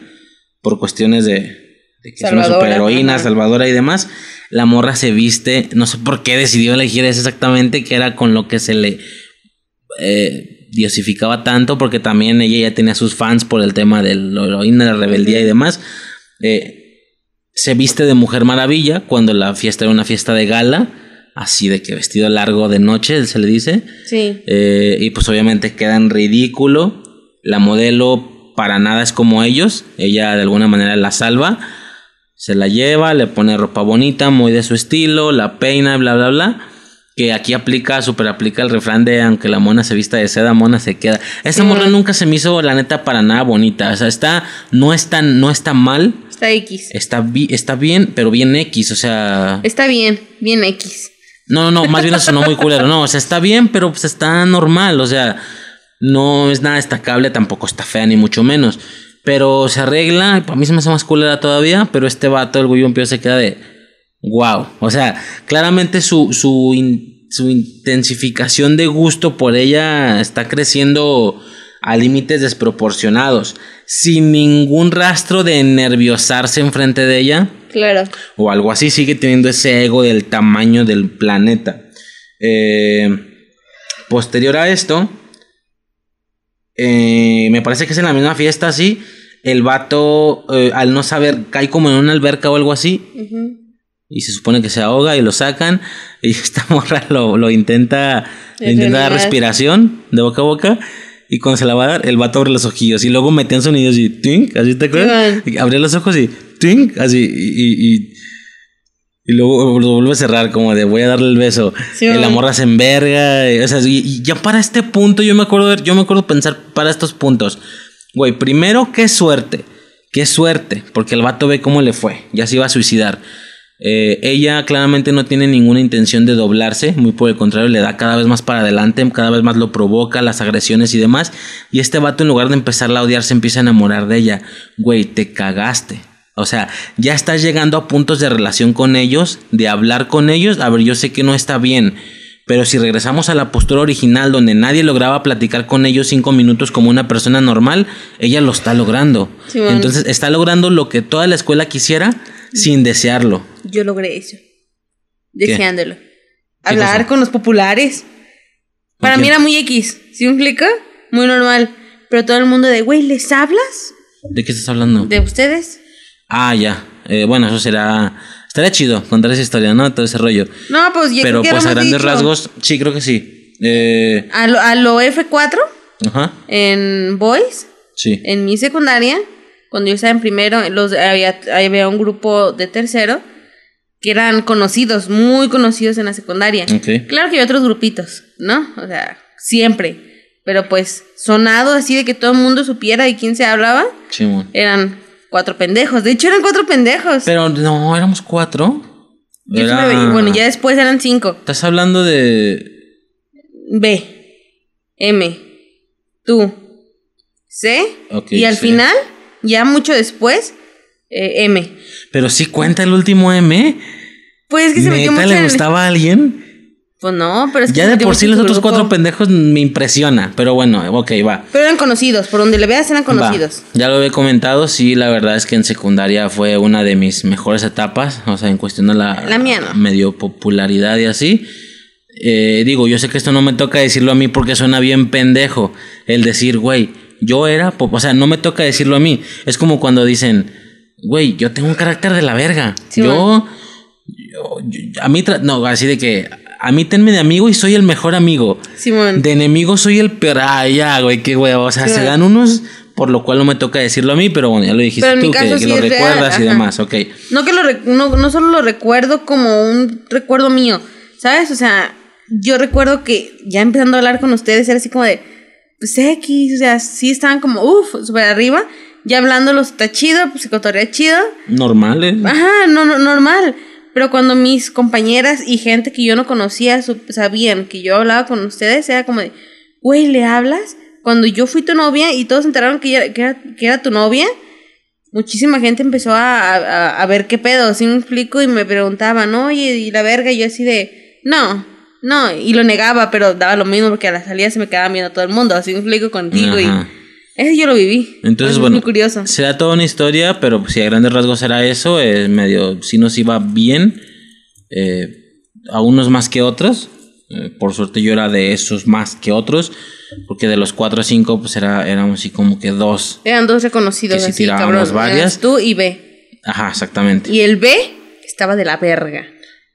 por cuestiones de, que es una superheroína, salvadora y demás. La morra se viste, no sé por qué decidió elegir eso exactamente, que era con lo que se le eh, diosificaba tanto, porque también ella ya tenía sus fans por el tema de la heroína, la rebeldía y demás. Eh, se viste de Mujer Maravilla cuando la fiesta era una fiesta de gala, así de que vestido largo de noche, se le dice. Sí. Eh, y pues obviamente queda en ridículo. La modelo para nada es como ellos. Ella de alguna manera la salva. Se la lleva, le pone ropa bonita, muy de su estilo, la peina, bla, bla, bla. Que aquí aplica, super aplica el refrán de aunque la mona se vista de seda, mona se queda. Esa mona nunca se me hizo, la neta, para nada bonita. O sea, está, no está, no está mal. Está X. Está, está bien, pero bien X, o sea. Está bien, bien X. No, no, más bien eso sonó muy culero. [LAUGHS] No, o sea, está bien, pero pues está normal. O sea, no es nada destacable, tampoco está fea, ni mucho menos. Pero se arregla, para mí se me hace más culera todavía, pero este vato, el Guillón se queda de wow. O sea, claramente su, su, su intensificación de gusto por ella está creciendo a límites desproporcionados, sin ningún rastro de nerviosarse enfrente de ella. Claro. O algo así, sigue teniendo ese ego del tamaño del planeta. Eh, posterior a esto, eh, me parece que es en la misma fiesta así. El vato, eh, al no saber, cae como en una alberca o algo así. Y se supone que se ahoga y lo sacan. [LAUGHS] Y esta morra lo, intenta, intenta dar respiración de boca a boca. Y cuando se la va a dar, el vato abre los ojillos. Y luego metían sonidos y tink, así te acuerdas. Abre los ojos y tink, así. y y luego lo vuelve a cerrar, como de voy a darle el beso. y la morra se enverga. O sea, y, ya para este punto, yo me acuerdo, yo me acuerdo pensar para estos puntos. Güey, primero, qué suerte. Qué suerte. Porque el vato ve cómo le fue. Ya se iba a suicidar. Eh, ella claramente no tiene ninguna intención de doblarse, muy por el contrario, le da cada vez más para adelante, cada vez más lo provoca, las agresiones y demás. Y este vato, en lugar de empezarla a odiar, se empieza a enamorar de ella. Güey, te cagaste. O sea, ya estás llegando a puntos de relación con ellos, de hablar con ellos. A ver, yo sé que no está bien, pero si regresamos a la postura original donde nadie lograba platicar con ellos cinco minutos como una persona normal, ella lo está logrando. Entonces está logrando lo que toda la escuela quisiera sin desearlo. Yo logré eso. Deseándolo. Hablar con los populares. Para mí era muy X. ¿Sí me explica? Muy normal. Pero todo el mundo de, güey, ¿les hablas? ¿De qué estás hablando? De ustedes. Ah, ya. Eh, bueno, eso será. Estaría chido contar esa historia, ¿no? Todo ese rollo. No, pues ya Pero pues a grandes rasgos, sí, creo que sí. Eh, a, lo, a lo F4, Ajá. en Boys, sí. en mi secundaria, cuando yo estaba en primero, los, había, había un grupo de tercero que eran conocidos, muy conocidos en la secundaria. Claro que había otros grupitos, ¿no? O sea, siempre. Pero pues sonado así de que todo el mundo supiera de quién se hablaba. Sí, eran cuatro pendejos. De hecho, eran cuatro pendejos. Pero no, éramos cuatro. bueno, ya después eran cinco. Estás hablando de. B, M, tú, C. y al final, ya mucho después, eh, M. Pero sí cuenta el último M. Pues que se metió mucho le gustaba a alguien? Pues no, pero es que. Ya de por sí los otros cuatro pendejos me impresiona. Pero bueno, ok, va. Pero eran conocidos, por donde le veas eran conocidos. Ya lo he comentado, sí, la verdad es que en secundaria fue una de mis mejores etapas. O sea, en cuestión de la. La mía no. Medio popularidad y así. Eh, digo, yo sé que esto no me toca decirlo a mí porque suena bien pendejo. El decir, güey, yo era. O sea, no me toca decirlo a mí. Es como cuando dicen güey, yo tengo un carácter de la verga. Sí, yo, yo, yo- a mí, no, así de que, a mí tenme de amigo y soy el mejor amigo. Simón. De enemigo soy el peor. Ah, ya, güey, qué huevo. O sea, Sí, se dan unos, por lo cual no me toca decirlo a mí, pero bueno, ya lo dijiste tú, que, caso que sí lo real, recuerdas y demás, ok. No que lo no, no solo lo recuerdo como un recuerdo mío, ¿sabes? O sea, yo recuerdo que ya empezando a hablar con ustedes era así como de, pues X, o sea, sí estaban como, uff, súper arriba. Ya hablando está chido, pues se chido. Normal, ¿eh? Ajá, no, no, normal. Pero cuando mis compañeras y gente que yo no conocía sabían que yo hablaba con ustedes, era como de, güey, ¿le hablas? Cuando yo fui tu novia y todos se enteraron que, era, que era tu novia, muchísima gente empezó a, a- a ver qué pedo, ¿sí me explico? Y me preguntaban, oye, y la verga, y yo así de, no, no, y lo negaba, pero daba lo mismo porque a la salida se me quedaba viendo todo el mundo, así me explico contigo, y eso yo lo viví. Entonces, Es bueno, muy curioso. será toda una historia, pero si a grandes rasgos era eso, eh, medio, si nos iba bien, eh, a unos más que otros. Eh, por suerte yo era de esos más que otros, porque de los cuatro o cinco, pues era, éramos así como que dos. Eran dos reconocidos, Que si así, tirábamos cabrón. varias. Tú y B. Ajá, exactamente. Y el B estaba de la verga.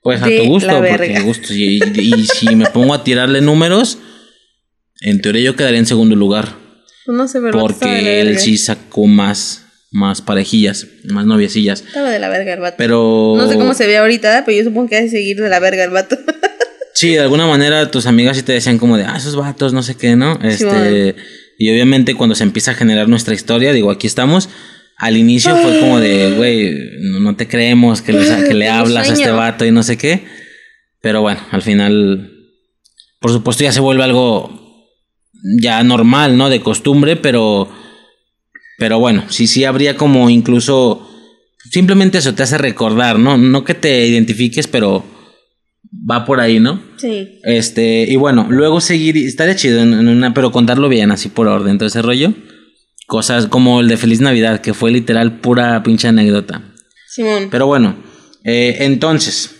Pues a tu gusto, porque a gusto. Y, y- y si me [LAUGHS] pongo a tirarle números, en teoría yo quedaría en segundo lugar. Pues no sé, la Porque él sí sacó más, más parejillas, más noviecillas. Estaba de la verga el vato. Pero. No sé cómo se ve ahorita, pero yo supongo que ha de seguir de la verga el vato. [LAUGHS] Sí, de alguna manera tus amigas sí te decían como de, ah, esos vatos, no sé qué, ¿no? Este, y obviamente cuando se empieza a generar nuestra historia, digo, aquí estamos, al inicio fue como de, güey, no, no te creemos que, les- que le hablas a este vato y no sé qué. Pero bueno, al final, por supuesto ya se vuelve algo ya normal, ¿no? De costumbre, pero, pero bueno, sí, sí habría como incluso, simplemente eso te hace recordar, ¿no? No que te identifiques, pero va por ahí, ¿no? sí. Este, y bueno, luego seguir, estaría chido en, en una, pero contarlo bien, así por orden, todo ese rollo. Cosas como el de Feliz Navidad, que fue literal pura pinche anécdota. Simón. Pero bueno, eh, entonces,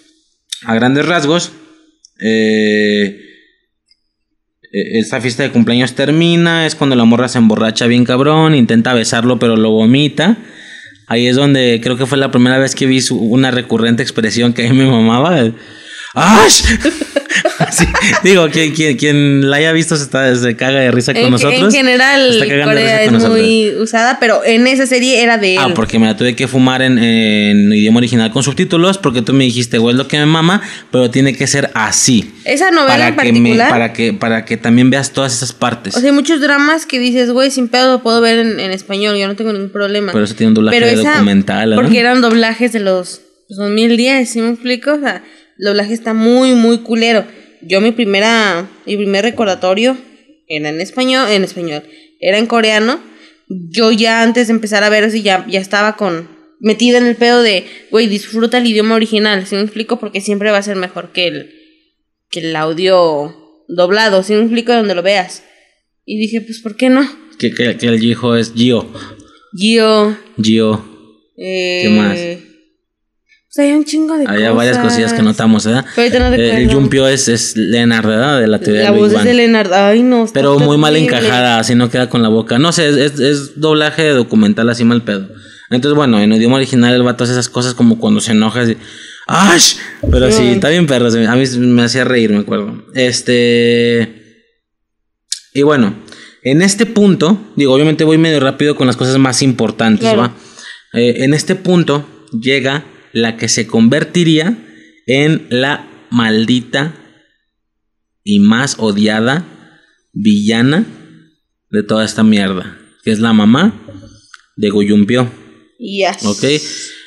a grandes rasgos, eh, eh, esta fiesta de cumpleaños termina, es cuando la morra se emborracha bien cabrón, intenta besarlo pero lo vomita. Ahí es donde creo que fue la primera vez que vi su- una recurrente expresión que a mí me mamaba. ¡Ash! [LAUGHS] Sí, digo, quien, quien, quien la haya visto se, está, se caga de risa con En, nosotros. en general, Corea es nosotros. muy usada, pero en esa serie era de él. Ah, porque me la tuve que fumar en, en idioma original con subtítulos, porque tú me dijiste, güey, es lo que me mama, pero tiene que ser así. Esa novela en Para que, me, particular. para, que, para que también veas todas esas partes. O sea, hay muchos dramas que dices, güey, sin pedo lo puedo ver en, en español, yo no tengo ningún problema. pero eso tiene un doblaje Pero de esa- documental, ¿no? Porque eran doblajes de los 2010, ¿sí me explico? O sea, el doblaje está muy, muy culero. Yo mi primera, mi primer recordatorio era en español, en español, era en coreano. Yo ya antes de empezar a ver así, ya, ya estaba con, metida en el pedo de, güey, disfruta el idioma original, ¿sí me explico? Porque siempre va a ser mejor que el, que el audio doblado, ¿sí me explico? Donde lo veas. Y dije, pues, ¿por qué no? Que, que, que el hijo es Gio. Gio, Gio. eh, ¿Qué más? O sea, hay un chingo de Había cosas. varias cosillas que notamos, ¿verdad? Pero ahorita no Eh, el. Jumpio es, es Leonard, ¿verdad? De la teoría La del Big voz es Bang. de Leonard. Ay, no. está Pero muy mal encajada, así no queda con la boca. No sé, es, es, es doblaje documental así mal pedo. Entonces, bueno, en idioma original el vato hace esas cosas como cuando se enoja así. ¡Ash! Pero sí, Sí. está bien perro. A mí me hacía reír, me acuerdo. Este. Y bueno, en este punto, digo, obviamente voy medio rápido con las cosas más importantes, Claro. ¿va? Eh, en este punto llega la que se convertiría en la maldita y más odiada villana de toda esta mierda, que es la mamá de Goyumpio, Yes. ¿ok?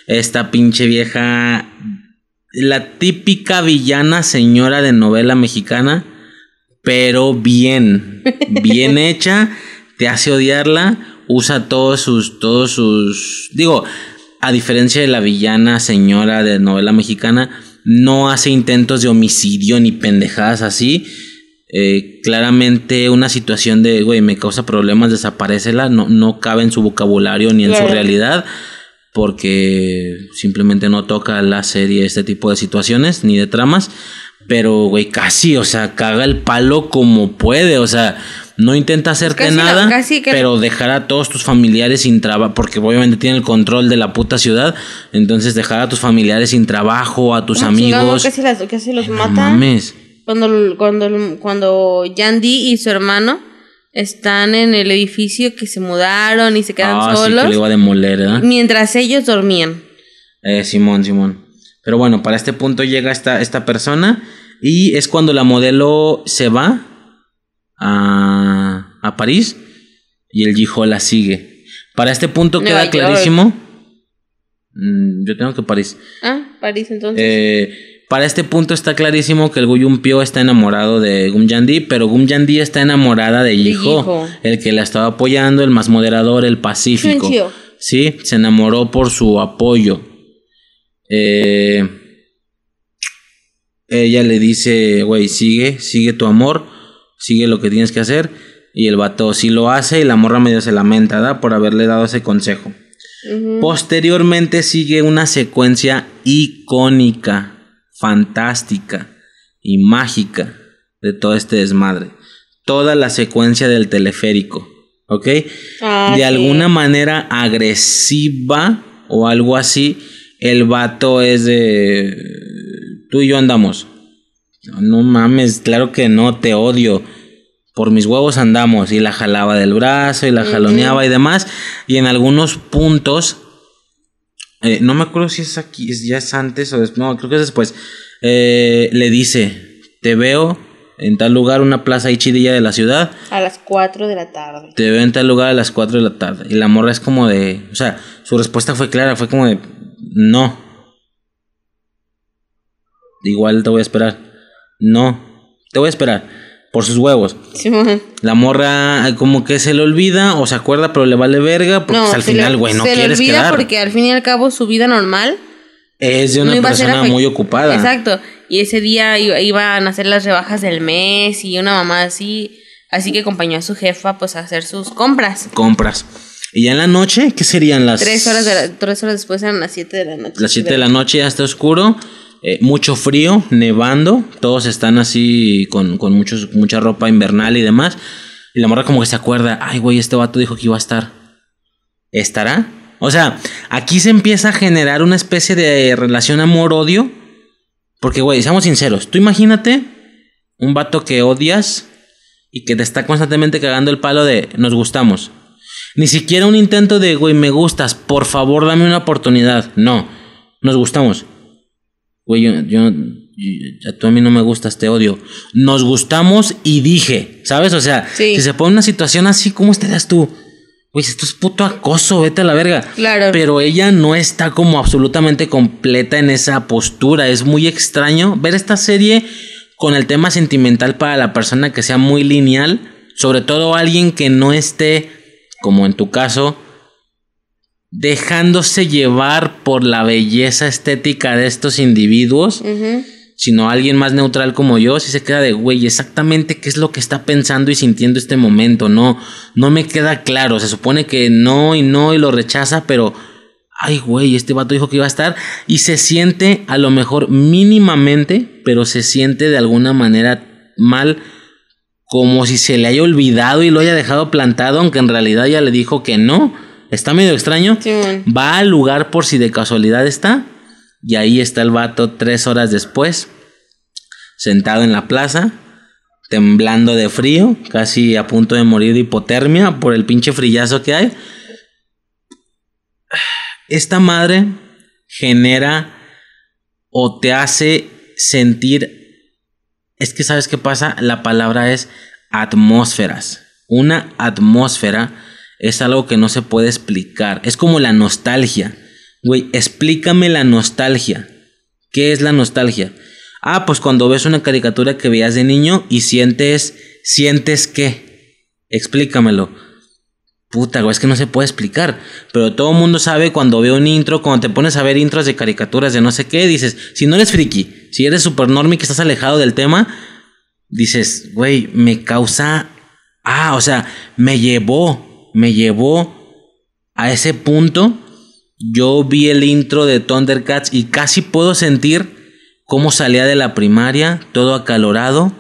Esta pinche vieja, la típica villana señora de novela mexicana, pero bien, [LAUGHS] bien hecha, te hace odiarla, usa todos sus, todos sus, digo, a diferencia de la villana señora de novela mexicana, no hace intentos de homicidio ni pendejadas así. Eh, claramente una situación de, güey, me causa problemas, desaparecela, no, no cabe en su vocabulario ni en su realidad, porque simplemente no toca la serie este tipo de situaciones ni de tramas. Pero, güey, casi, o sea, caga el palo como puede, o sea, no intenta hacerte nada, que- pero dejar a todos tus familiares sin trabajo, porque obviamente tiene el control de la puta ciudad, entonces dejar a tus familiares sin trabajo, a tus amigos. casi, las- casi los mata. mames. Cuando, cuando, cuando Yandy y su hermano están en el edificio que se mudaron y se quedan Ah, sí, que solos, lo iba a demoler, ¿verdad? mientras ellos dormían. Eh, Simón, Simón. Pero bueno, para este punto llega esta, esta persona y es cuando la modelo se va a, a París y el Gijo la sigue. Para este punto Nueva queda York. clarísimo. Mm, yo tengo que París. Ah, París entonces. Eh, para este punto está clarísimo que el Guyumpio está enamorado de Gumyandi, pero Gumyandi está enamorada de Yiho. el que la estaba apoyando, el más moderador, el pacífico. Sí, se enamoró por su apoyo. Eh, ella le dice, güey, sigue, sigue tu amor, sigue lo que tienes que hacer. Y el vato sí lo hace y la morra medio se lamenta, ¿da? Por haberle dado ese consejo. Posteriormente sigue una secuencia icónica, fantástica y mágica de todo este desmadre. Toda la secuencia del teleférico, ¿ok? Ah, de sí. alguna manera agresiva o algo así, el vato es de... Tú y yo andamos. No, no mames, claro que no, te odio. Por mis huevos andamos. Y la jalaba del brazo y la jaloneaba y demás. Y en algunos puntos, eh, no me acuerdo si es aquí, es, ya es antes o es, no, creo que es después. eh, le dice, te veo en tal lugar, una plaza ahí chidilla de la ciudad. A las 4 de la tarde. Te veo en tal lugar a las 4 de la tarde. Y la morra es como de. O sea, su respuesta fue clara, fue como de. No. Igual te voy a esperar. No. Te voy a esperar. Por sus huevos. La morra como que se le olvida o se acuerda, pero le vale verga. Porque pues, al final, güey, no se le olvida quedar. porque al fin y al cabo su vida normal Es de una persona muy ocupada. Exacto. Y ese día iba- iban a hacer las rebajas del mes y una mamá así. Así que acompañó a su jefa pues a hacer sus compras. Compras. Y ya en la noche, ¿qué serían las. Tres horas, de la- tres horas después eran las 7 de la noche. Las 7 de la noche ya está oscuro, eh, mucho frío, nevando, todos están así con, con muchos, mucha ropa invernal y demás. Y la morra como que se acuerda, ay güey, este vato dijo que iba a estar. ¿Estará? O sea, aquí se empieza a generar una especie de relación amor-odio. Porque, güey, seamos sinceros, tú imagínate un vato que odias y que te está constantemente cagando el palo de nos gustamos. Ni siquiera un intento de, güey, me gustas, por favor dame una oportunidad. No, nos gustamos. Güey, yo, yo, yo- ya tú a mí no me gustas, te odio. Nos gustamos y dije, ¿sabes? O sea, Sí. si se pone una situación así, ¿cómo estarías tú? Güey, esto es puto acoso, vete a la verga. Claro. Pero ella no está como absolutamente completa en esa postura. Es muy extraño ver esta serie con el tema sentimental para la persona que sea muy lineal. Sobre todo alguien que no esté, como en tu caso, dejándose llevar por la belleza estética de estos individuos, sino alguien más neutral como yo, si se queda de, güey, exactamente qué es lo que está pensando y sintiendo este momento, no, no me queda claro, se supone que no y no y lo rechaza, pero, ay, güey, este vato dijo que iba a estar y se siente a lo mejor mínimamente, pero se siente de alguna manera mal como si se le haya olvidado y lo haya dejado plantado, aunque en realidad ya le dijo que no. Está medio extraño. Simón. Va al lugar por si de casualidad está. Y ahí está el vato tres horas después, sentado en la plaza, temblando de frío, casi a punto de morir de hipotermia por el pinche frillazo que hay. Esta madre genera o te hace sentir es que sabes qué pasa, la palabra es atmósferas. Una atmósfera es algo que no se puede explicar. Es como la nostalgia. Güey, explícame la nostalgia. ¿Qué es la nostalgia? Ah, pues cuando ves una caricatura que veías de niño y sientes, sientes qué. Explícamelo. Puta, güey, es que no se puede explicar. Pero todo el mundo sabe cuando ve un intro, cuando te pones a ver intros de caricaturas de no sé qué, dices, si no eres friki, si eres super normie que estás alejado del tema, dices, güey, me causa. Ah, o sea, me llevó, me llevó a ese punto. Yo vi el intro de Thundercats y casi puedo sentir cómo salía de la primaria, todo acalorado,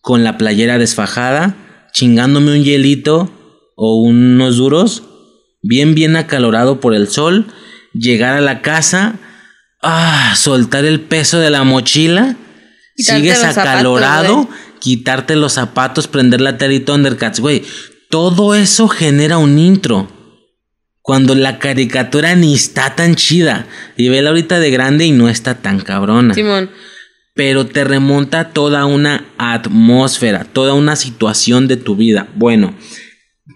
con la playera desfajada, chingándome un hielito o unos duros, bien, bien acalorado por el sol, llegar a la casa, ah, soltar el peso de la mochila, Quitarte sigues zapatos, acalorado, quitarte los zapatos, prender la tele y Thundercats, güey. Todo eso genera un intro. Cuando la caricatura ni está tan chida. Y vela ahorita de grande y no está tan cabrona Simón. pero te remonta toda una atmósfera, toda una situación de tu vida. Bueno,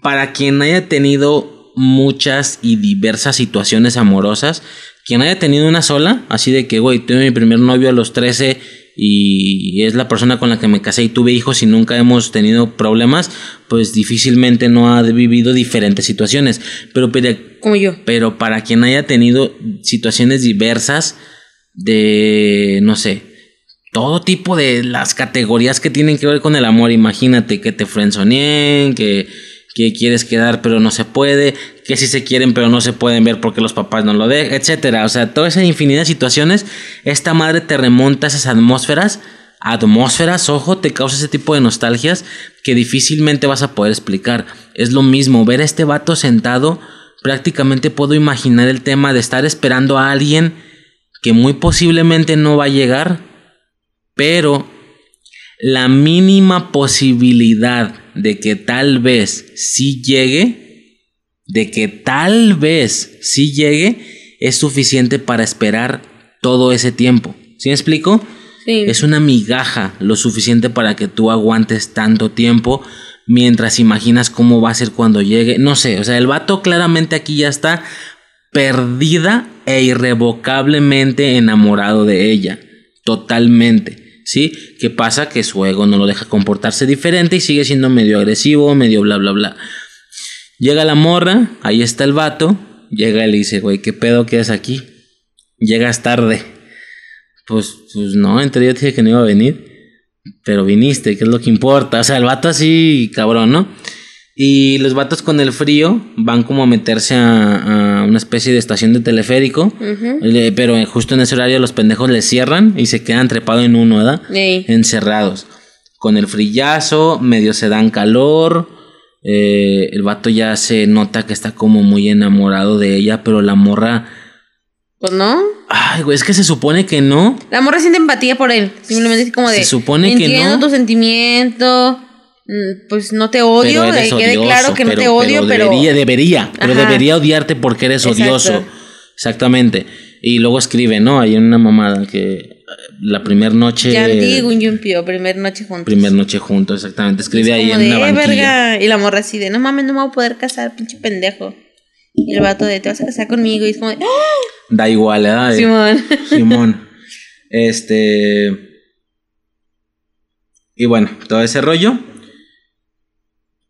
para quien haya tenido muchas y diversas situaciones amorosas, quien haya tenido una sola, así de que, güey, tuve mi primer novio a los 13 y es la persona con la que me casé y tuve hijos y nunca hemos tenido problemas, pues difícilmente no ha vivido diferentes situaciones. Pero, pero Como yo. pero para quien haya tenido situaciones diversas de, no sé, todo tipo de las categorías que tienen que ver con el amor, imagínate que te frenzoneen, que, que quieres quedar pero no se puede, que sí se quieren pero no se pueden ver porque los papás no lo dejan, etcétera. O sea, toda esa infinidad de situaciones, esta madre te remonta a esas atmósferas, atmósferas, ojo, te causa ese tipo de nostalgias que difícilmente vas a poder explicar. Es lo mismo, ver a este vato sentado, prácticamente puedo imaginar el tema de estar esperando a alguien que muy posiblemente no va a llegar, pero la mínima posibilidad de que tal vez sí llegue, de que tal vez sí llegue, es suficiente para esperar todo ese tiempo. ¿Sí me explico? Sí. Es una migaja lo suficiente para que tú aguantes tanto tiempo mientras imaginas cómo va a ser cuando llegue. No sé, o sea, el vato claramente aquí ya está perdida e irrevocablemente enamorado de ella. Totalmente. ¿Sí? ¿Qué pasa? Que su ego no lo deja comportarse diferente y sigue siendo medio agresivo, medio bla, bla, bla. Llega la morra, ahí está el vato. Llega y le dice, güey, ¿qué pedo que es aquí? Llegas tarde. Pues, pues no, entre yo dije que no iba a venir. Pero viniste, que es lo que importa. O sea, el vato así, cabrón, ¿no? Y los vatos con el frío van como a meterse a, a una especie de estación de teleférico. Le- Pero justo en ese horario los pendejos les cierran y se quedan trepados en uno, ¿verdad? Ey. Encerrados. Con el frillazo, medio se dan calor. eh, el vato ya se nota que está como muy enamorado de ella, pero la morra. Pues no. Ay, güey, es que se supone que no. La morra siente empatía por él. Simplemente es como de. Se supone que Entiendo no. tu sentimiento. Mm, Pues no te odio. de- quede claro que no te odio, pero. Debería, debería, pero debería odiarte porque eres Exacto. odioso. Exactamente. Y luego escribe, ¿no? Hay una mamada que eh, la primera noche. Yanti y Gunyumpio, primer noche juntos. Primer noche juntos, exactamente. Escribe Es ahí en de, una "Eh, banquilla. verga. Y la morra así de, no mames, no me voy a poder casar, pinche pendejo. Y el vato de, te vas a casar conmigo. Y es como de, ¡Ah! Da igual, ¿verdad? Simón. Simón. [LAUGHS] Este. Y bueno, todo ese rollo.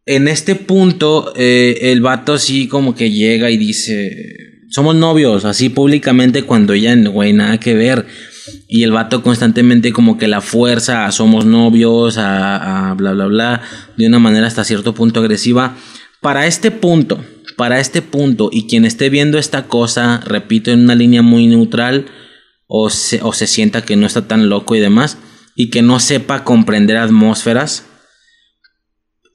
En este punto, eh, el vato así como que llega y dice: Somos novios, así públicamente, cuando ya, güey, nada que ver. Y el vato constantemente como que la fuerza a somos novios, a, a bla, bla, bla, de una manera hasta cierto punto agresiva. Para este punto, para este punto, y quien esté viendo esta cosa, repito, en una línea muy neutral, o se, o se sienta que no está tan loco y demás, y que no sepa comprender atmósferas,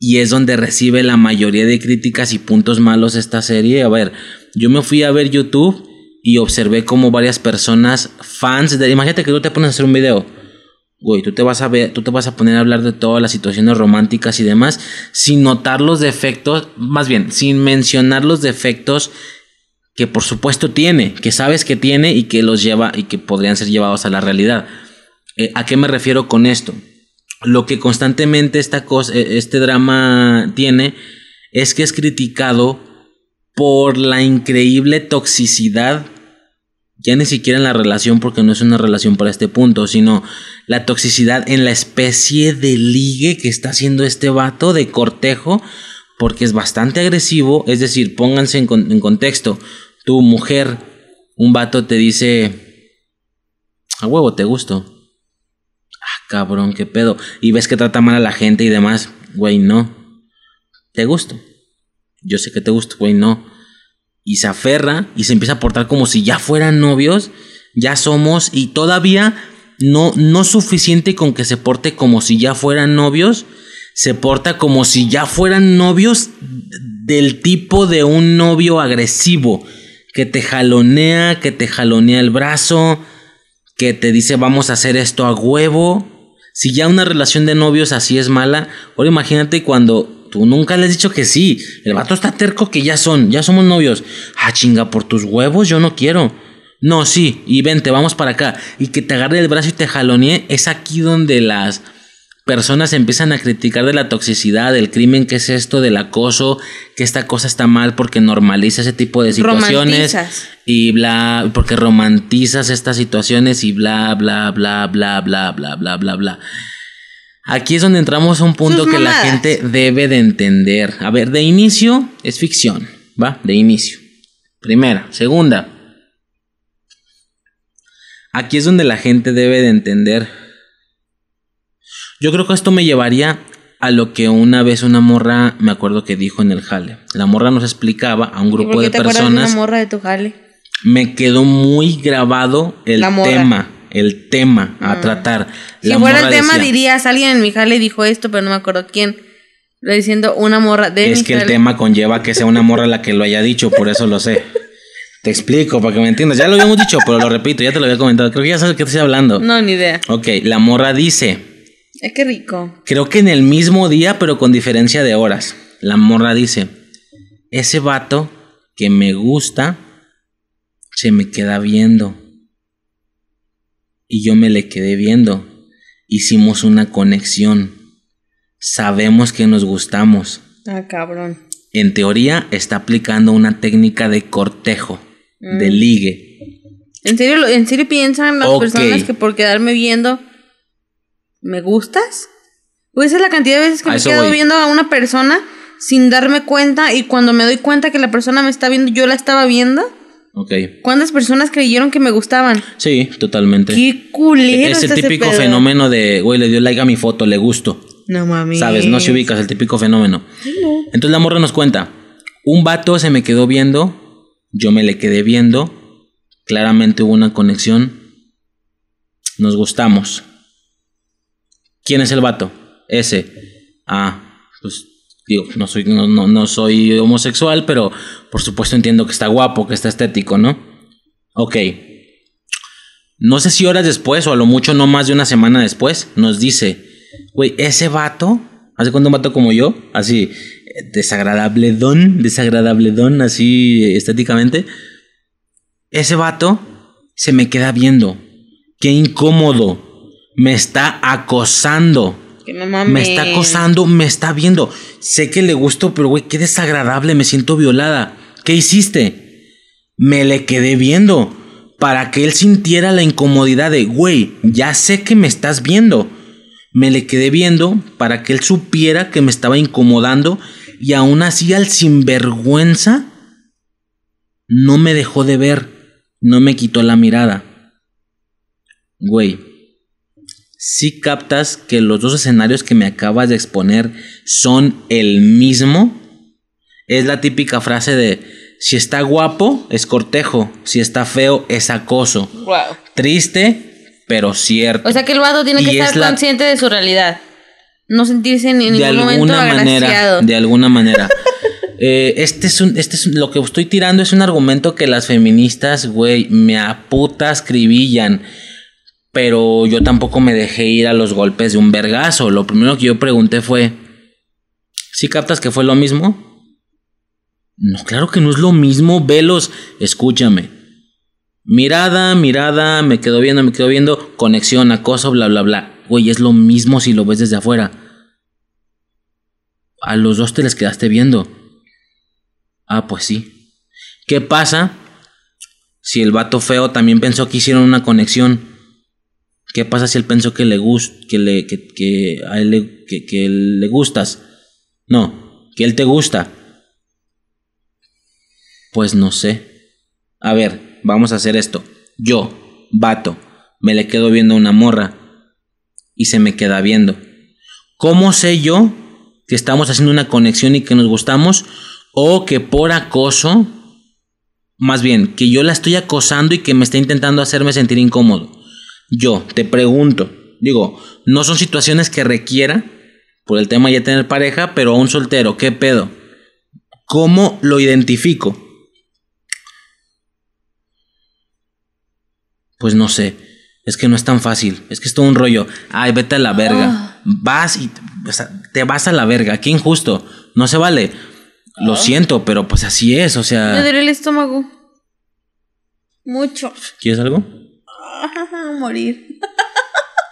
y es donde recibe la mayoría de críticas y puntos malos esta serie. A ver, yo me fui a ver YouTube y observé como varias personas fans de imagínate que tú te pones a hacer un video. Güey tú te vas a ver tú te vas a poner a hablar de todas las situaciones románticas y demás sin notar los defectos más bien sin mencionar los defectos que por supuesto tiene que sabes que tiene y que los lleva y que podrían ser llevados a la realidad. Eh, a qué me refiero con esto lo que constantemente esta cosa, eh, este drama tiene es que es criticado por la increíble toxicidad, ya ni siquiera en la relación, porque no es una relación para este punto, sino la toxicidad en la especie de ligue que está haciendo este vato de cortejo, porque es bastante agresivo, es decir, pónganse en, en contexto, tu mujer, un vato te dice, a huevo, te gusto. Cabrón, qué pedo. Y ves que trata mal a la gente y demás, güey, no. Te gusto. Yo sé que te gusto, güey, no. Y se aferra y se empieza a portar como si ya fueran novios, ya somos, y todavía no, no suficiente con que se porte como si ya fueran novios, se porta como si ya fueran novios del tipo de un novio agresivo, que te jalonea, que te jalonea el brazo, que te dice vamos a hacer esto a huevo. Si ya una relación de novios así es mala, ahora imagínate cuando tú nunca le has dicho que sí. El vato está terco que ya son, ya somos novios. Ah, chinga, por tus huevos yo no quiero. No, sí, y vente, vamos para acá. Y que te agarre el brazo y te jalonee, es aquí donde las personas empiezan a criticar de la toxicidad, del crimen, que es esto, del acoso, que esta cosa está mal porque normaliza ese tipo de situaciones. Romantizas. Y bla, porque romantizas estas situaciones y bla, bla, bla, bla, bla, bla, bla, bla, bla. Aquí es donde entramos a un punto Sus que la gente debe de entender. A ver, de inicio es ficción, ¿va? De inicio. Primera. Segunda. Aquí es donde la gente debe de entender. Yo creo que esto me llevaría a lo que una vez una morra, me acuerdo que dijo en el jale. La morra nos explicaba a un ¿Y grupo por qué de te acuerdas de personas. una morra de tu jale? Me quedó muy grabado el La morra. tema, el tema a tratar. Si La fuera el tema decía, dirías, alguien en mi jale dijo esto, pero no me acuerdo quién. Lo diciendo una morra de Es mi que el tema conlleva que sea una morra la que lo haya dicho, por eso lo sé. [LAUGHS] Te explico para que me entiendas. Ya lo habíamos dicho, pero lo repito, ya te lo había comentado. Creo que ya sabes de qué estoy hablando. No, ni idea. Ok, la morra dice, Es que rico. creo que en el mismo día, pero con diferencia de horas. La morra dice, ese vato que me gusta se me queda viendo. Y yo me le quedé viendo. Hicimos una conexión. Sabemos que nos gustamos. Ah, cabrón. En teoría está aplicando una técnica de cortejo, de ligue. ¿En serio, ¿En serio piensan las personas que por quedarme viendo me gustas? Pues esa es la cantidad de veces que A me quedado voy. viendo a una persona sin darme cuenta y cuando me doy cuenta que la persona me está viendo, yo la estaba viendo. Ok. ¿Cuántas personas creyeron que me gustaban? Sí, totalmente. Qué culero es el ese típico fenómeno de, güey, le dio like a mi foto, le gusto. No mami. ¿Sabes? No se ubicas el típico fenómeno. Entonces la morra nos cuenta, un vato se me quedó viendo, yo me le quedé viendo, claramente hubo una conexión, nos gustamos. ¿Quién es el vato? Ese. Ah, pues digo, no soy, no, no, no soy homosexual, pero por supuesto entiendo que está guapo, que está estético, ¿no? Ok. No sé si horas después o a lo mucho no más de una semana después nos dice, güey, ese vato, hace cuánto un vato como yo, así, desagradable don, desagradable don, así estéticamente, ese vato se me queda viendo, qué incómodo, me está acosando. Que no mames. Me está acosando, me está viendo. Sé que le gustó, pero güey, qué desagradable, me siento violada. ¿Qué hiciste? Me le quedé viendo para que él sintiera la incomodidad de, güey, ya sé que me estás viendo. Me le quedé viendo para que él supiera que me estaba incomodando y aún así al sinvergüenza no me dejó de ver, no me quitó la mirada. Güey, si captas que los dos escenarios que me acabas de exponer son el mismo, es la típica frase de si está guapo es cortejo, si está feo es acoso. Wow. Triste, pero cierto. O sea que el vato tiene que es estar la- consciente de su realidad. No sentirse en de ningún momento alguna manera, agraciado. de alguna manera. [LAUGHS] Eh, este es un, este es un- lo que estoy tirando es un argumento que las feministas, güey, me aputas cribillan. Pero yo tampoco me dejé ir a los golpes de un vergazo. Lo primero que yo pregunté fue: ¿Sí captas que fue lo mismo? No, claro que no es lo mismo. Velos, escúchame. Mirada, mirada, me quedo viendo, me quedo viendo, conexión, acoso, bla, bla, bla. Güey, es lo mismo si lo ves desde afuera. A los dos te les quedaste viendo. Ah, pues sí. ¿Qué pasa si el vato feo también pensó que hicieron una conexión? ¿Qué pasa si él pensó que le gust que le que, a él le, que, que le gustas? No, que él te gusta. Pues no sé. A ver, vamos a hacer esto. Yo, vato, me le quedo viendo a una morra y se me queda viendo. ¿Cómo sé yo que estamos haciendo una conexión y que nos gustamos? O que por acoso, más bien, que yo la estoy acosando y que me está intentando hacerme sentir incómodo. Yo te pregunto, digo, no son situaciones que requiera por el tema ya tener pareja, pero a un soltero, ¿qué pedo? ¿Cómo lo identifico? Pues no sé. Es que no es tan fácil. Es que es todo un rollo. Ay, vete a la verga. Ah. Vas y o sea, te vas a la verga. Qué injusto. No se vale. Lo siento, pero pues así es. O Me sea. duele el estómago. Mucho. ¿Quieres algo? Morir.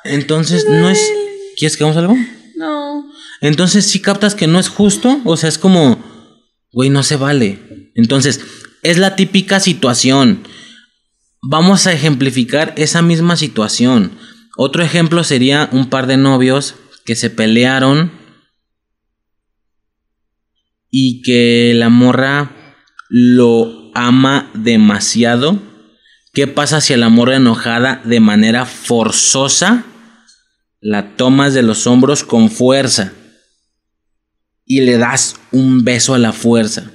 Entonces, no es. ¿Quieres que hagamos algo? No. Entonces, si captas que no es justo, o sea, es como, güey, no se vale. Entonces, es la típica situación. Vamos a ejemplificar esa misma situación. Otro ejemplo sería un par de novios que se pelearon y que la morra lo ama demasiado. ¿Qué pasa si a la morra enojada de manera forzosa la tomas de los hombros con fuerza y le das un beso a la fuerza?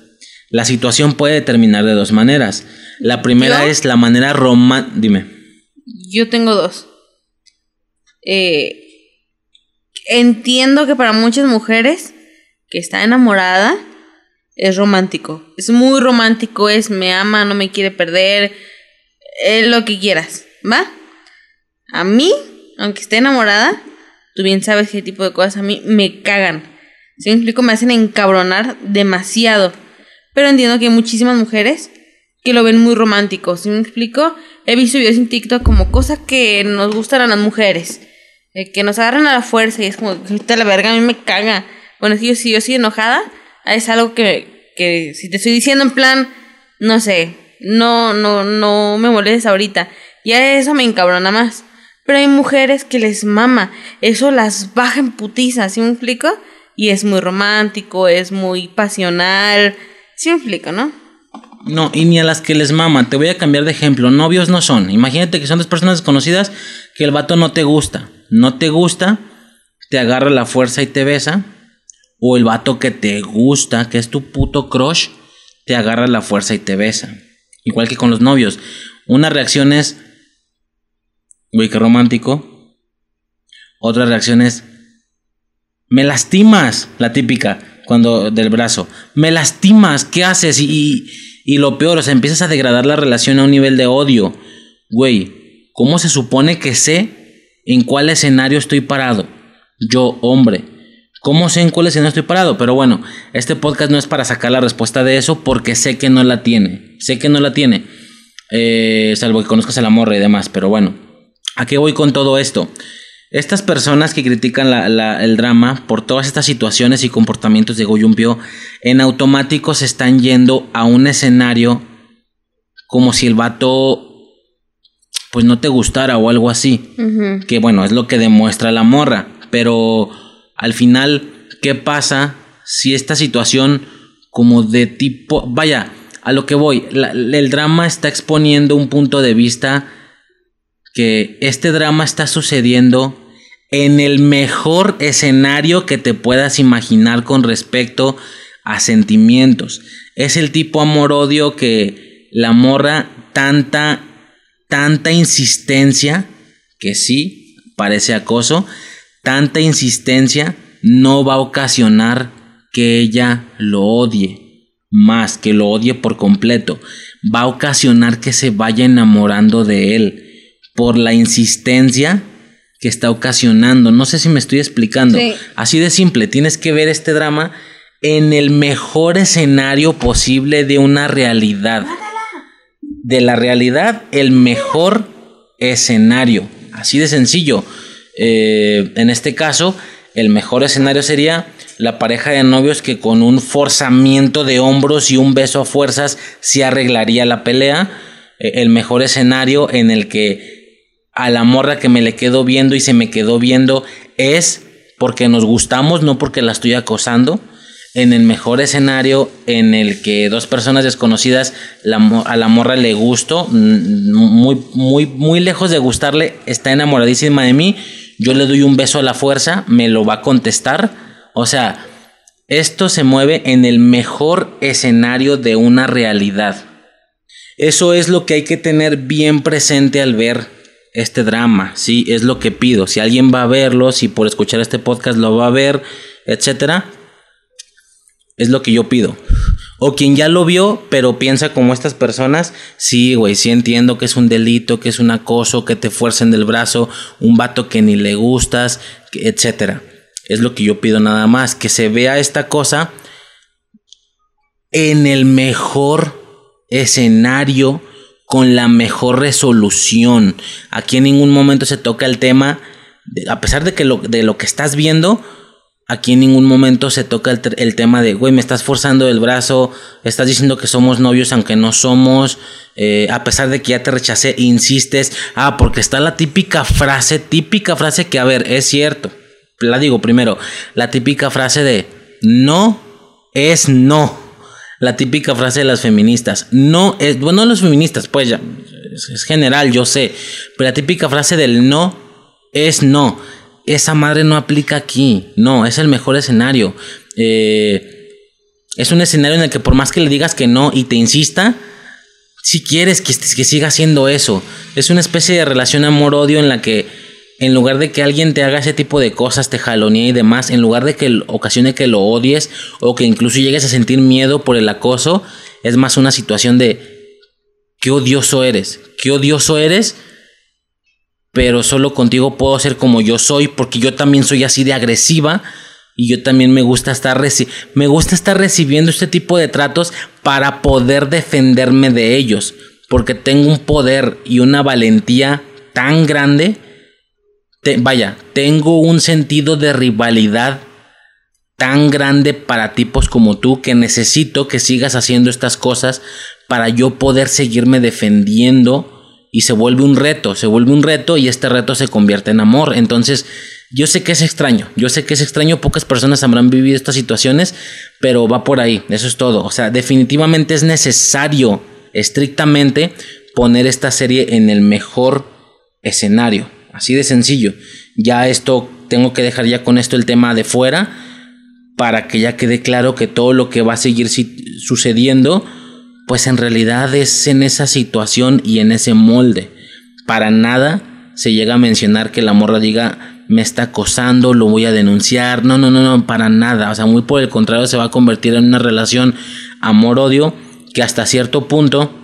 La situación puede terminar de dos maneras. La primera ¿Yo? es la manera romántica. Dime. Yo tengo dos. Eh, entiendo que para muchas mujeres que está enamorada es romántico. Es muy romántico, es me ama, no me quiere perder, es lo que quieras, ¿va? A mí, aunque esté enamorada, tú bien sabes qué tipo de cosas a mí me cagan. Si me explico, me hacen encabronar demasiado. Pero entiendo que hay muchísimas mujeres que lo ven muy romántico. Si me explico, he visto videos en TikTok como cosas que nos gustan a las mujeres. eh, que nos agarran a la fuerza y es como, "Vete a la verga, a mí me caga. Bueno, si yo, si yo estoy enojada, es algo que, que si te estoy diciendo en plan, no sé, no, no, no me molestes ahorita. Ya eso me encabrona más. Pero hay mujeres que les mama. Eso las baja en putiza, ¿sí me explico? Y es muy romántico, es muy pasional. ¿Sí me explico, no? No, y ni a las que les mama. Te voy a cambiar de ejemplo. Novios no son. Imagínate que son dos personas desconocidas que el vato no te gusta. No te gusta, te agarra la fuerza y te besa. O el vato que te gusta, que es tu puto crush, te agarra la fuerza y te besa. Igual que con los novios. Una reacción es, güey, qué romántico. Otra reacción es, me lastimas, la típica, cuando del brazo. Me lastimas, ¿qué haces? Y, y, lo peor, o sea, empiezas a degradar la relación a un nivel de odio. Güey, ¿cómo se supone que sé en cuál escenario estoy parado? Yo, hombre. ¿Cómo sé en cuál escenario estoy parado? Pero bueno, este podcast no es para sacar la respuesta de eso porque sé que no la tiene. Sé que no la tiene. Eh, salvo que conozcas a la morra y demás. Pero bueno, ¿a qué voy con todo esto? Estas personas que critican la, la, el drama por todas estas situaciones y comportamientos de Goyumpio, en automático se están yendo a un escenario como si el vato pues no te gustara o algo así. Uh -huh. Que bueno, es lo que demuestra la morra. Pero al final, ¿qué pasa si esta situación como de tipo... Vaya, a lo que voy, el drama está exponiendo un punto de vista que este drama está sucediendo en el mejor escenario que te puedas imaginar con respecto a sentimientos. Es el tipo amor-odio que la morra tanta, tanta insistencia, que sí, parece acoso, tanta insistencia no va a ocasionar que ella lo odie, más que lo odie por completo, va a ocasionar que se vaya enamorando de él por la insistencia que está ocasionando. No sé si me estoy explicando. Sí. Así de simple, tienes que ver este drama en el mejor escenario posible de una realidad. De la realidad, el mejor escenario. Así de sencillo. Eh, en este caso, el mejor escenario sería la pareja de novios que con un forzamiento de hombros y un beso a fuerzas se arreglaría la pelea. Eh, el mejor escenario en el que a la morra que me le quedo viendo y se me quedó viendo es porque nos gustamos, no porque la estoy acosando. En el mejor escenario en el que dos personas desconocidas a la morra le gusto, muy, muy, muy lejos de gustarle, está enamoradísima de mí. Yo le doy un beso a la fuerza, me lo va a contestar. O sea, esto se mueve en el mejor escenario de una realidad. Eso es lo que hay que tener bien presente al ver este drama, sí, es lo que pido. Si alguien va a verlo, si por escuchar este podcast lo va a ver, etcétera, es lo que yo pido. O quien ya lo vio, pero piensa como estas personas, sí, güey, sí entiendo que es un delito, que es un acoso, que te fuercen del brazo, un vato que ni le gustas, etcétera. Es lo que yo pido nada más, que se vea esta cosa en el mejor escenario, con la mejor resolución. Aquí en ningún momento se toca el tema, a pesar de que lo, de lo que estás viendo, Aquí en ningún momento se toca el, tema de, güey, me estás forzando el brazo, estás diciendo que somos novios aunque no somos, eh, a pesar de que ya te rechacé, insistes. Ah, porque está la típica frase, típica frase que, a ver, es cierto. La digo primero, la típica frase de, no es no. La típica frase de las feministas, no es, bueno, los feministas, pues ya, es general, yo sé, pero la típica frase del no es no esa madre no aplica aquí. No, es el mejor escenario. Eh, es un escenario en el que por más que le digas que no y te insista, si quieres que, que siga haciendo eso. Es una especie de relación amor-odio en la que en lugar de que alguien te haga ese tipo de cosas, te jalonee y demás, en lugar de que ocasione que lo odies o que incluso llegues a sentir miedo por el acoso, es más una situación de qué odioso eres, qué odioso eres pero solo contigo puedo ser como yo soy, porque yo también soy así de agresiva y yo también me gusta estar me gusta estar recibiendo este tipo de tratos para poder defenderme de ellos, porque tengo un poder y una valentía tan grande, vaya, tengo un sentido de rivalidad tan grande para tipos como tú que necesito que sigas haciendo estas cosas para yo poder seguirme defendiendo y se vuelve un reto, se vuelve un reto y este reto se convierte en amor. Entonces, yo sé que es extraño, yo sé que es extraño, pocas personas habrán vivido estas situaciones, pero va por ahí, eso es todo. O sea, definitivamente es necesario, estrictamente, poner esta serie en el mejor escenario, así de sencillo. Ya esto, tengo que dejar ya con esto el tema de fuera, para que ya quede claro que todo lo que va a seguir sucediendo, pues en realidad es en esa situación y en ese molde. Para nada se llega a mencionar que la morra diga me está acosando, lo voy a denunciar. No, no, no, no, para nada. O sea, muy por el contrario se va a convertir en una relación amor-odio que hasta cierto punto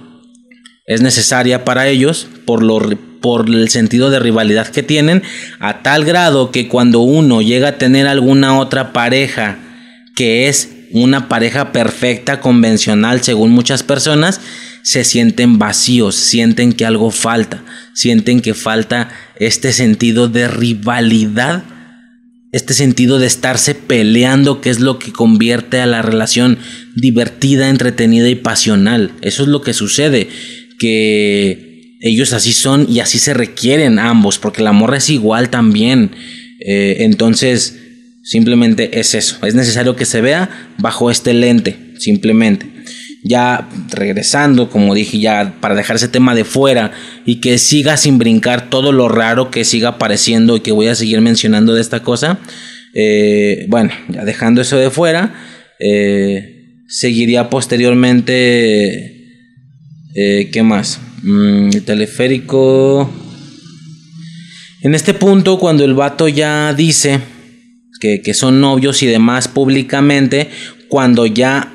es necesaria para ellos por, lo, por el sentido de rivalidad que tienen, a tal grado que cuando uno llega a tener alguna otra pareja que es una pareja perfecta, convencional, según muchas personas, se sienten vacíos, sienten que algo falta, sienten que falta este sentido de rivalidad, este sentido de estarse peleando, que es lo que convierte a la relación divertida, entretenida y pasional. Eso es lo que sucede, que ellos así son y así se requieren ambos, porque el amor es igual también. Eh, entonces, Simplemente es eso. Es necesario que se vea bajo este lente. Simplemente. Ya regresando, como dije, ya para dejar ese tema de fuera y que siga sin brincar todo lo raro que siga apareciendo y que voy a seguir mencionando de esta cosa. Eh, bueno, ya dejando eso de fuera, eh, seguiría posteriormente. Eh, ¿Qué más? Mm, el teleférico. En este punto, cuando el vato ya dice que, son novios y demás públicamente, cuando ya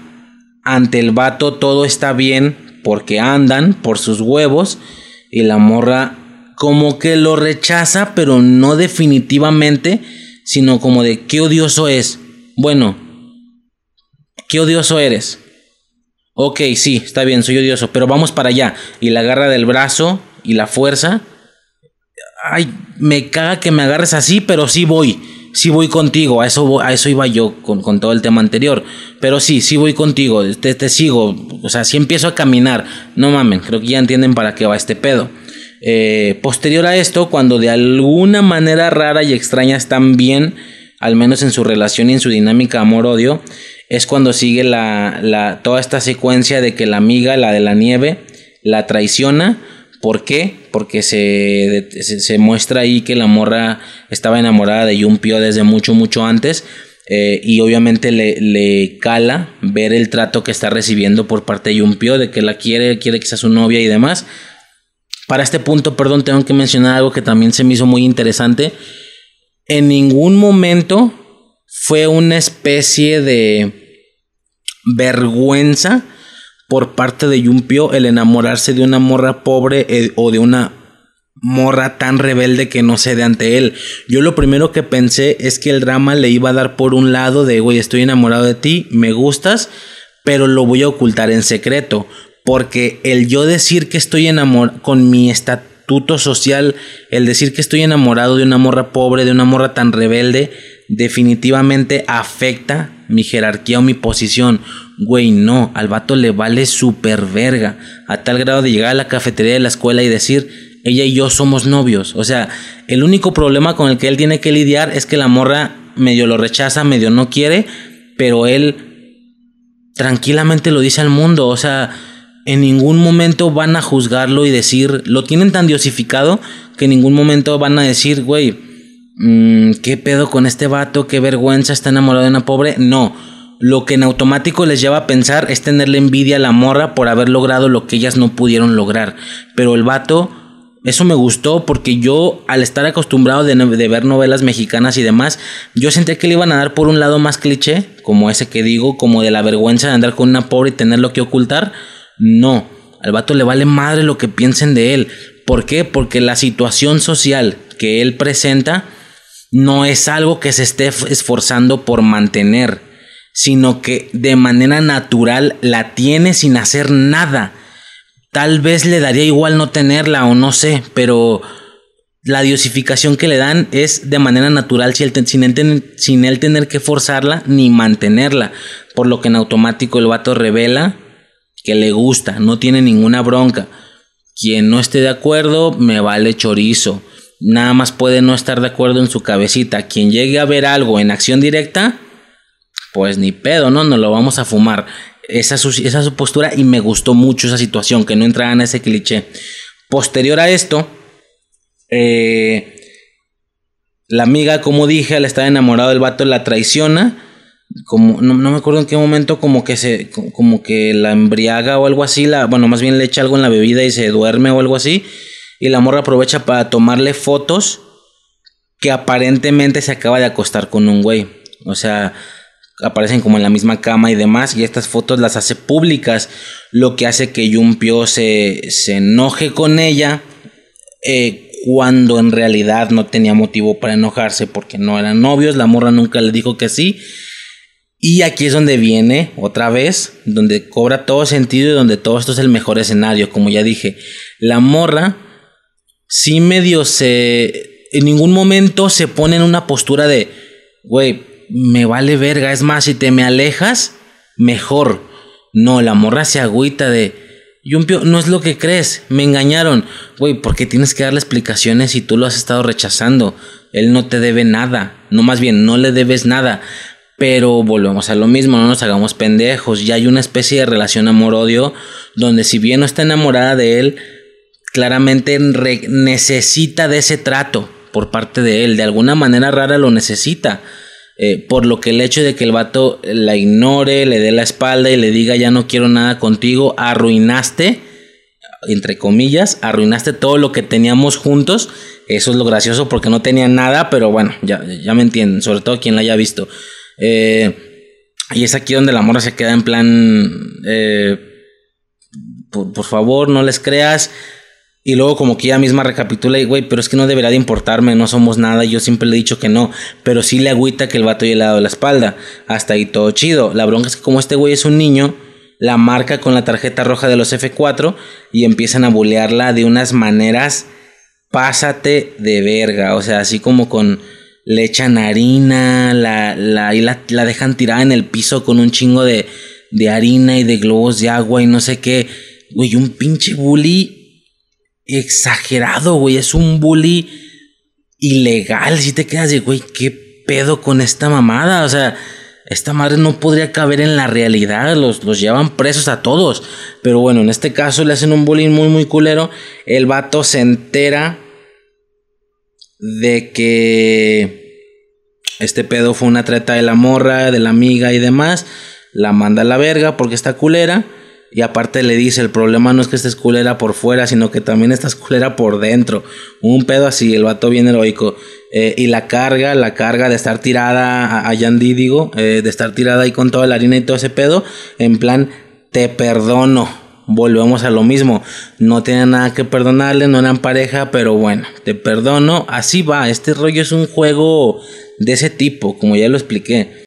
ante el vato todo está bien porque andan por sus huevos y la morra como que lo rechaza, pero no definitivamente, sino como de qué odioso es. Bueno, qué odioso eres. Ok, sí, está bien, soy odioso, pero vamos para allá. Y la agarra del brazo y la fuerza. Ay, me caga que me agarres así, pero sí voy sí voy contigo, a eso, a eso iba yo con, todo el tema anterior. Pero sí, sí voy contigo, te, sigo, o sea, sí empiezo a caminar. No mamen, creo que ya entienden para qué va este pedo. Eh, posterior a esto, cuando de alguna manera rara y extraña están bien, al menos en su relación y en su dinámica amor-odio, es cuando sigue la, toda esta secuencia de que la amiga, la de la nieve, la traiciona ¿Por qué? Porque se, se, muestra ahí que la morra estaba enamorada de Yumpio desde mucho, mucho antes. Eh, y obviamente le, le, cala ver el trato que está recibiendo por parte de Yumpio, de que la quiere, quiere que sea su novia y demás. Para este punto, perdón, tengo que mencionar algo que también se me hizo muy interesante. En ningún momento fue una especie de vergüenza por parte de Yumpio el enamorarse de una morra pobre eh, o de una morra tan rebelde que no cede ante él. Yo lo primero que pensé es que el drama le iba a dar por un lado de, güey, estoy enamorado de ti, me gustas, pero lo voy a ocultar en secreto. Porque el yo decir que estoy enamorado con mi estatuto social, el decir que estoy enamorado de una morra pobre, de una morra tan rebelde, definitivamente afecta mi jerarquía o mi posición. Güey, no, al vato le vale super verga. A tal grado de llegar a la cafetería de la escuela y decir, ella y yo somos novios. O sea, el único problema con el que él tiene que lidiar es que la morra medio lo rechaza, medio no quiere, pero él tranquilamente lo dice al mundo. O sea, en ningún momento van a juzgarlo y decir, lo tienen tan diosificado que en ningún momento van a decir, güey, mm, ¿qué pedo con este vato? ¿Qué vergüenza está enamorado de una pobre? No. Lo que en automático les lleva a pensar es tenerle envidia a la morra por haber logrado lo que ellas no pudieron lograr. Pero el vato eso me gustó porque yo, al estar acostumbrado de, ver novelas mexicanas y demás, yo sentí que le iban a dar por un lado más cliché, como ese que digo, como de la vergüenza de andar con una pobre y tenerlo que ocultar. No, al vato le vale madre lo que piensen de él. ¿Por qué? Porque la situación social que él presenta no es algo que se esté esforzando por mantener, sino que de manera natural la tiene sin hacer nada Tal vez le daría igual no tenerla o no sé, pero la diosificación que le dan es de manera natural sin él, sin, él, tener que forzarla ni mantenerla. Por lo que en automático el vato revela que le gusta, no tiene ninguna bronca. Quien no esté de acuerdo, me vale chorizo. Nada más puede no estar de acuerdo en su cabecita. Quien llegue a ver algo en acción directa, pues ni pedo, ¿no? Nos lo vamos a fumar. Esa, esa su postura y me gustó mucho esa situación, que no entrara en ese cliché. Posterior a esto, eh, la amiga, como dije, al estar enamorado del vato, la traiciona. Como, no, me acuerdo en qué momento, como que se, como que la embriaga o algo así, la, bueno, más bien le echa algo en la bebida y se duerme o algo así. Y la morra aprovecha para tomarle fotos que aparentemente se acaba de acostar con un güey. O sea, aparecen como en la misma cama y demás, y estas fotos las hace públicas, lo que hace que Yumpio se, se enoje con ella, eh, cuando en realidad no tenía motivo para enojarse porque no eran novios, la morra nunca le dijo que sí. Y aquí es donde viene otra vez, donde cobra todo sentido y donde todo esto es el mejor escenario, como ya dije. La morra sí medio se... En ningún momento se pone en una postura de, güey, me vale verga. Es más, si te me alejas, mejor. No, la morra se agüita de. Yumpio, no es lo que crees, me engañaron. Güey, ¿por qué tienes que darle explicaciones si tú lo has estado rechazando? Él no te debe nada. No, más bien, no le debes nada. Pero volvemos a lo mismo, no nos hagamos pendejos. Ya hay una especie de relación amor-odio donde si bien no está enamorada de él, claramente necesita de ese trato por parte de él. De alguna manera rara lo necesita. Eh, por lo que el hecho de que el vato la ignore, le dé la espalda y le diga ya no quiero nada contigo, arruinaste, entre comillas, arruinaste todo lo que teníamos juntos. Eso es lo gracioso porque no tenía nada, pero bueno, ya, ya me entienden, sobre todo quien la haya visto. Eh, y es aquí donde la morra se queda en plan, eh, por favor, no les creas y luego como que ella misma recapitula y, güey, pero es que no debería de importarme, no somos nada, yo siempre le he dicho que no, pero sí le agüita que el vato ya le ha dado la espalda. Hasta ahí todo chido. La bronca es que como este güey es un niño, la marca con la tarjeta roja de los F4 y empiezan a bulearla de unas maneras, pásate de verga, o sea, así como con... Le echan harina, la, la, y la, la dejan tirada en el piso con un chingo de, de harina y de globos de agua y no sé qué. Güey, un pinche bully exagerado, güey. Es un bully ilegal. Si te quedas de, güey, ¿qué pedo con esta mamada? O sea, esta madre no podría caber en la realidad. Los, los llevan presos a todos. Pero bueno, en este caso le hacen un bullying muy, muy culero. El vato se entera de que este pedo fue una treta de la morra, de la amiga y demás. La manda a la verga porque está culera. Y aparte le dice, el problema no es que estés culera por fuera, sino que también estás culera por dentro. Un pedo así, el vato bien heroico. Eh, y la carga, la carga de estar tirada a, Yandy, digo, eh, de estar tirada ahí con toda la harina y todo ese pedo, en plan, te perdono. Volvemos a lo mismo. No tienen nada que perdonarle, no eran pareja, pero bueno, te perdono. Así va. Este rollo es un juego de ese tipo, como ya lo expliqué.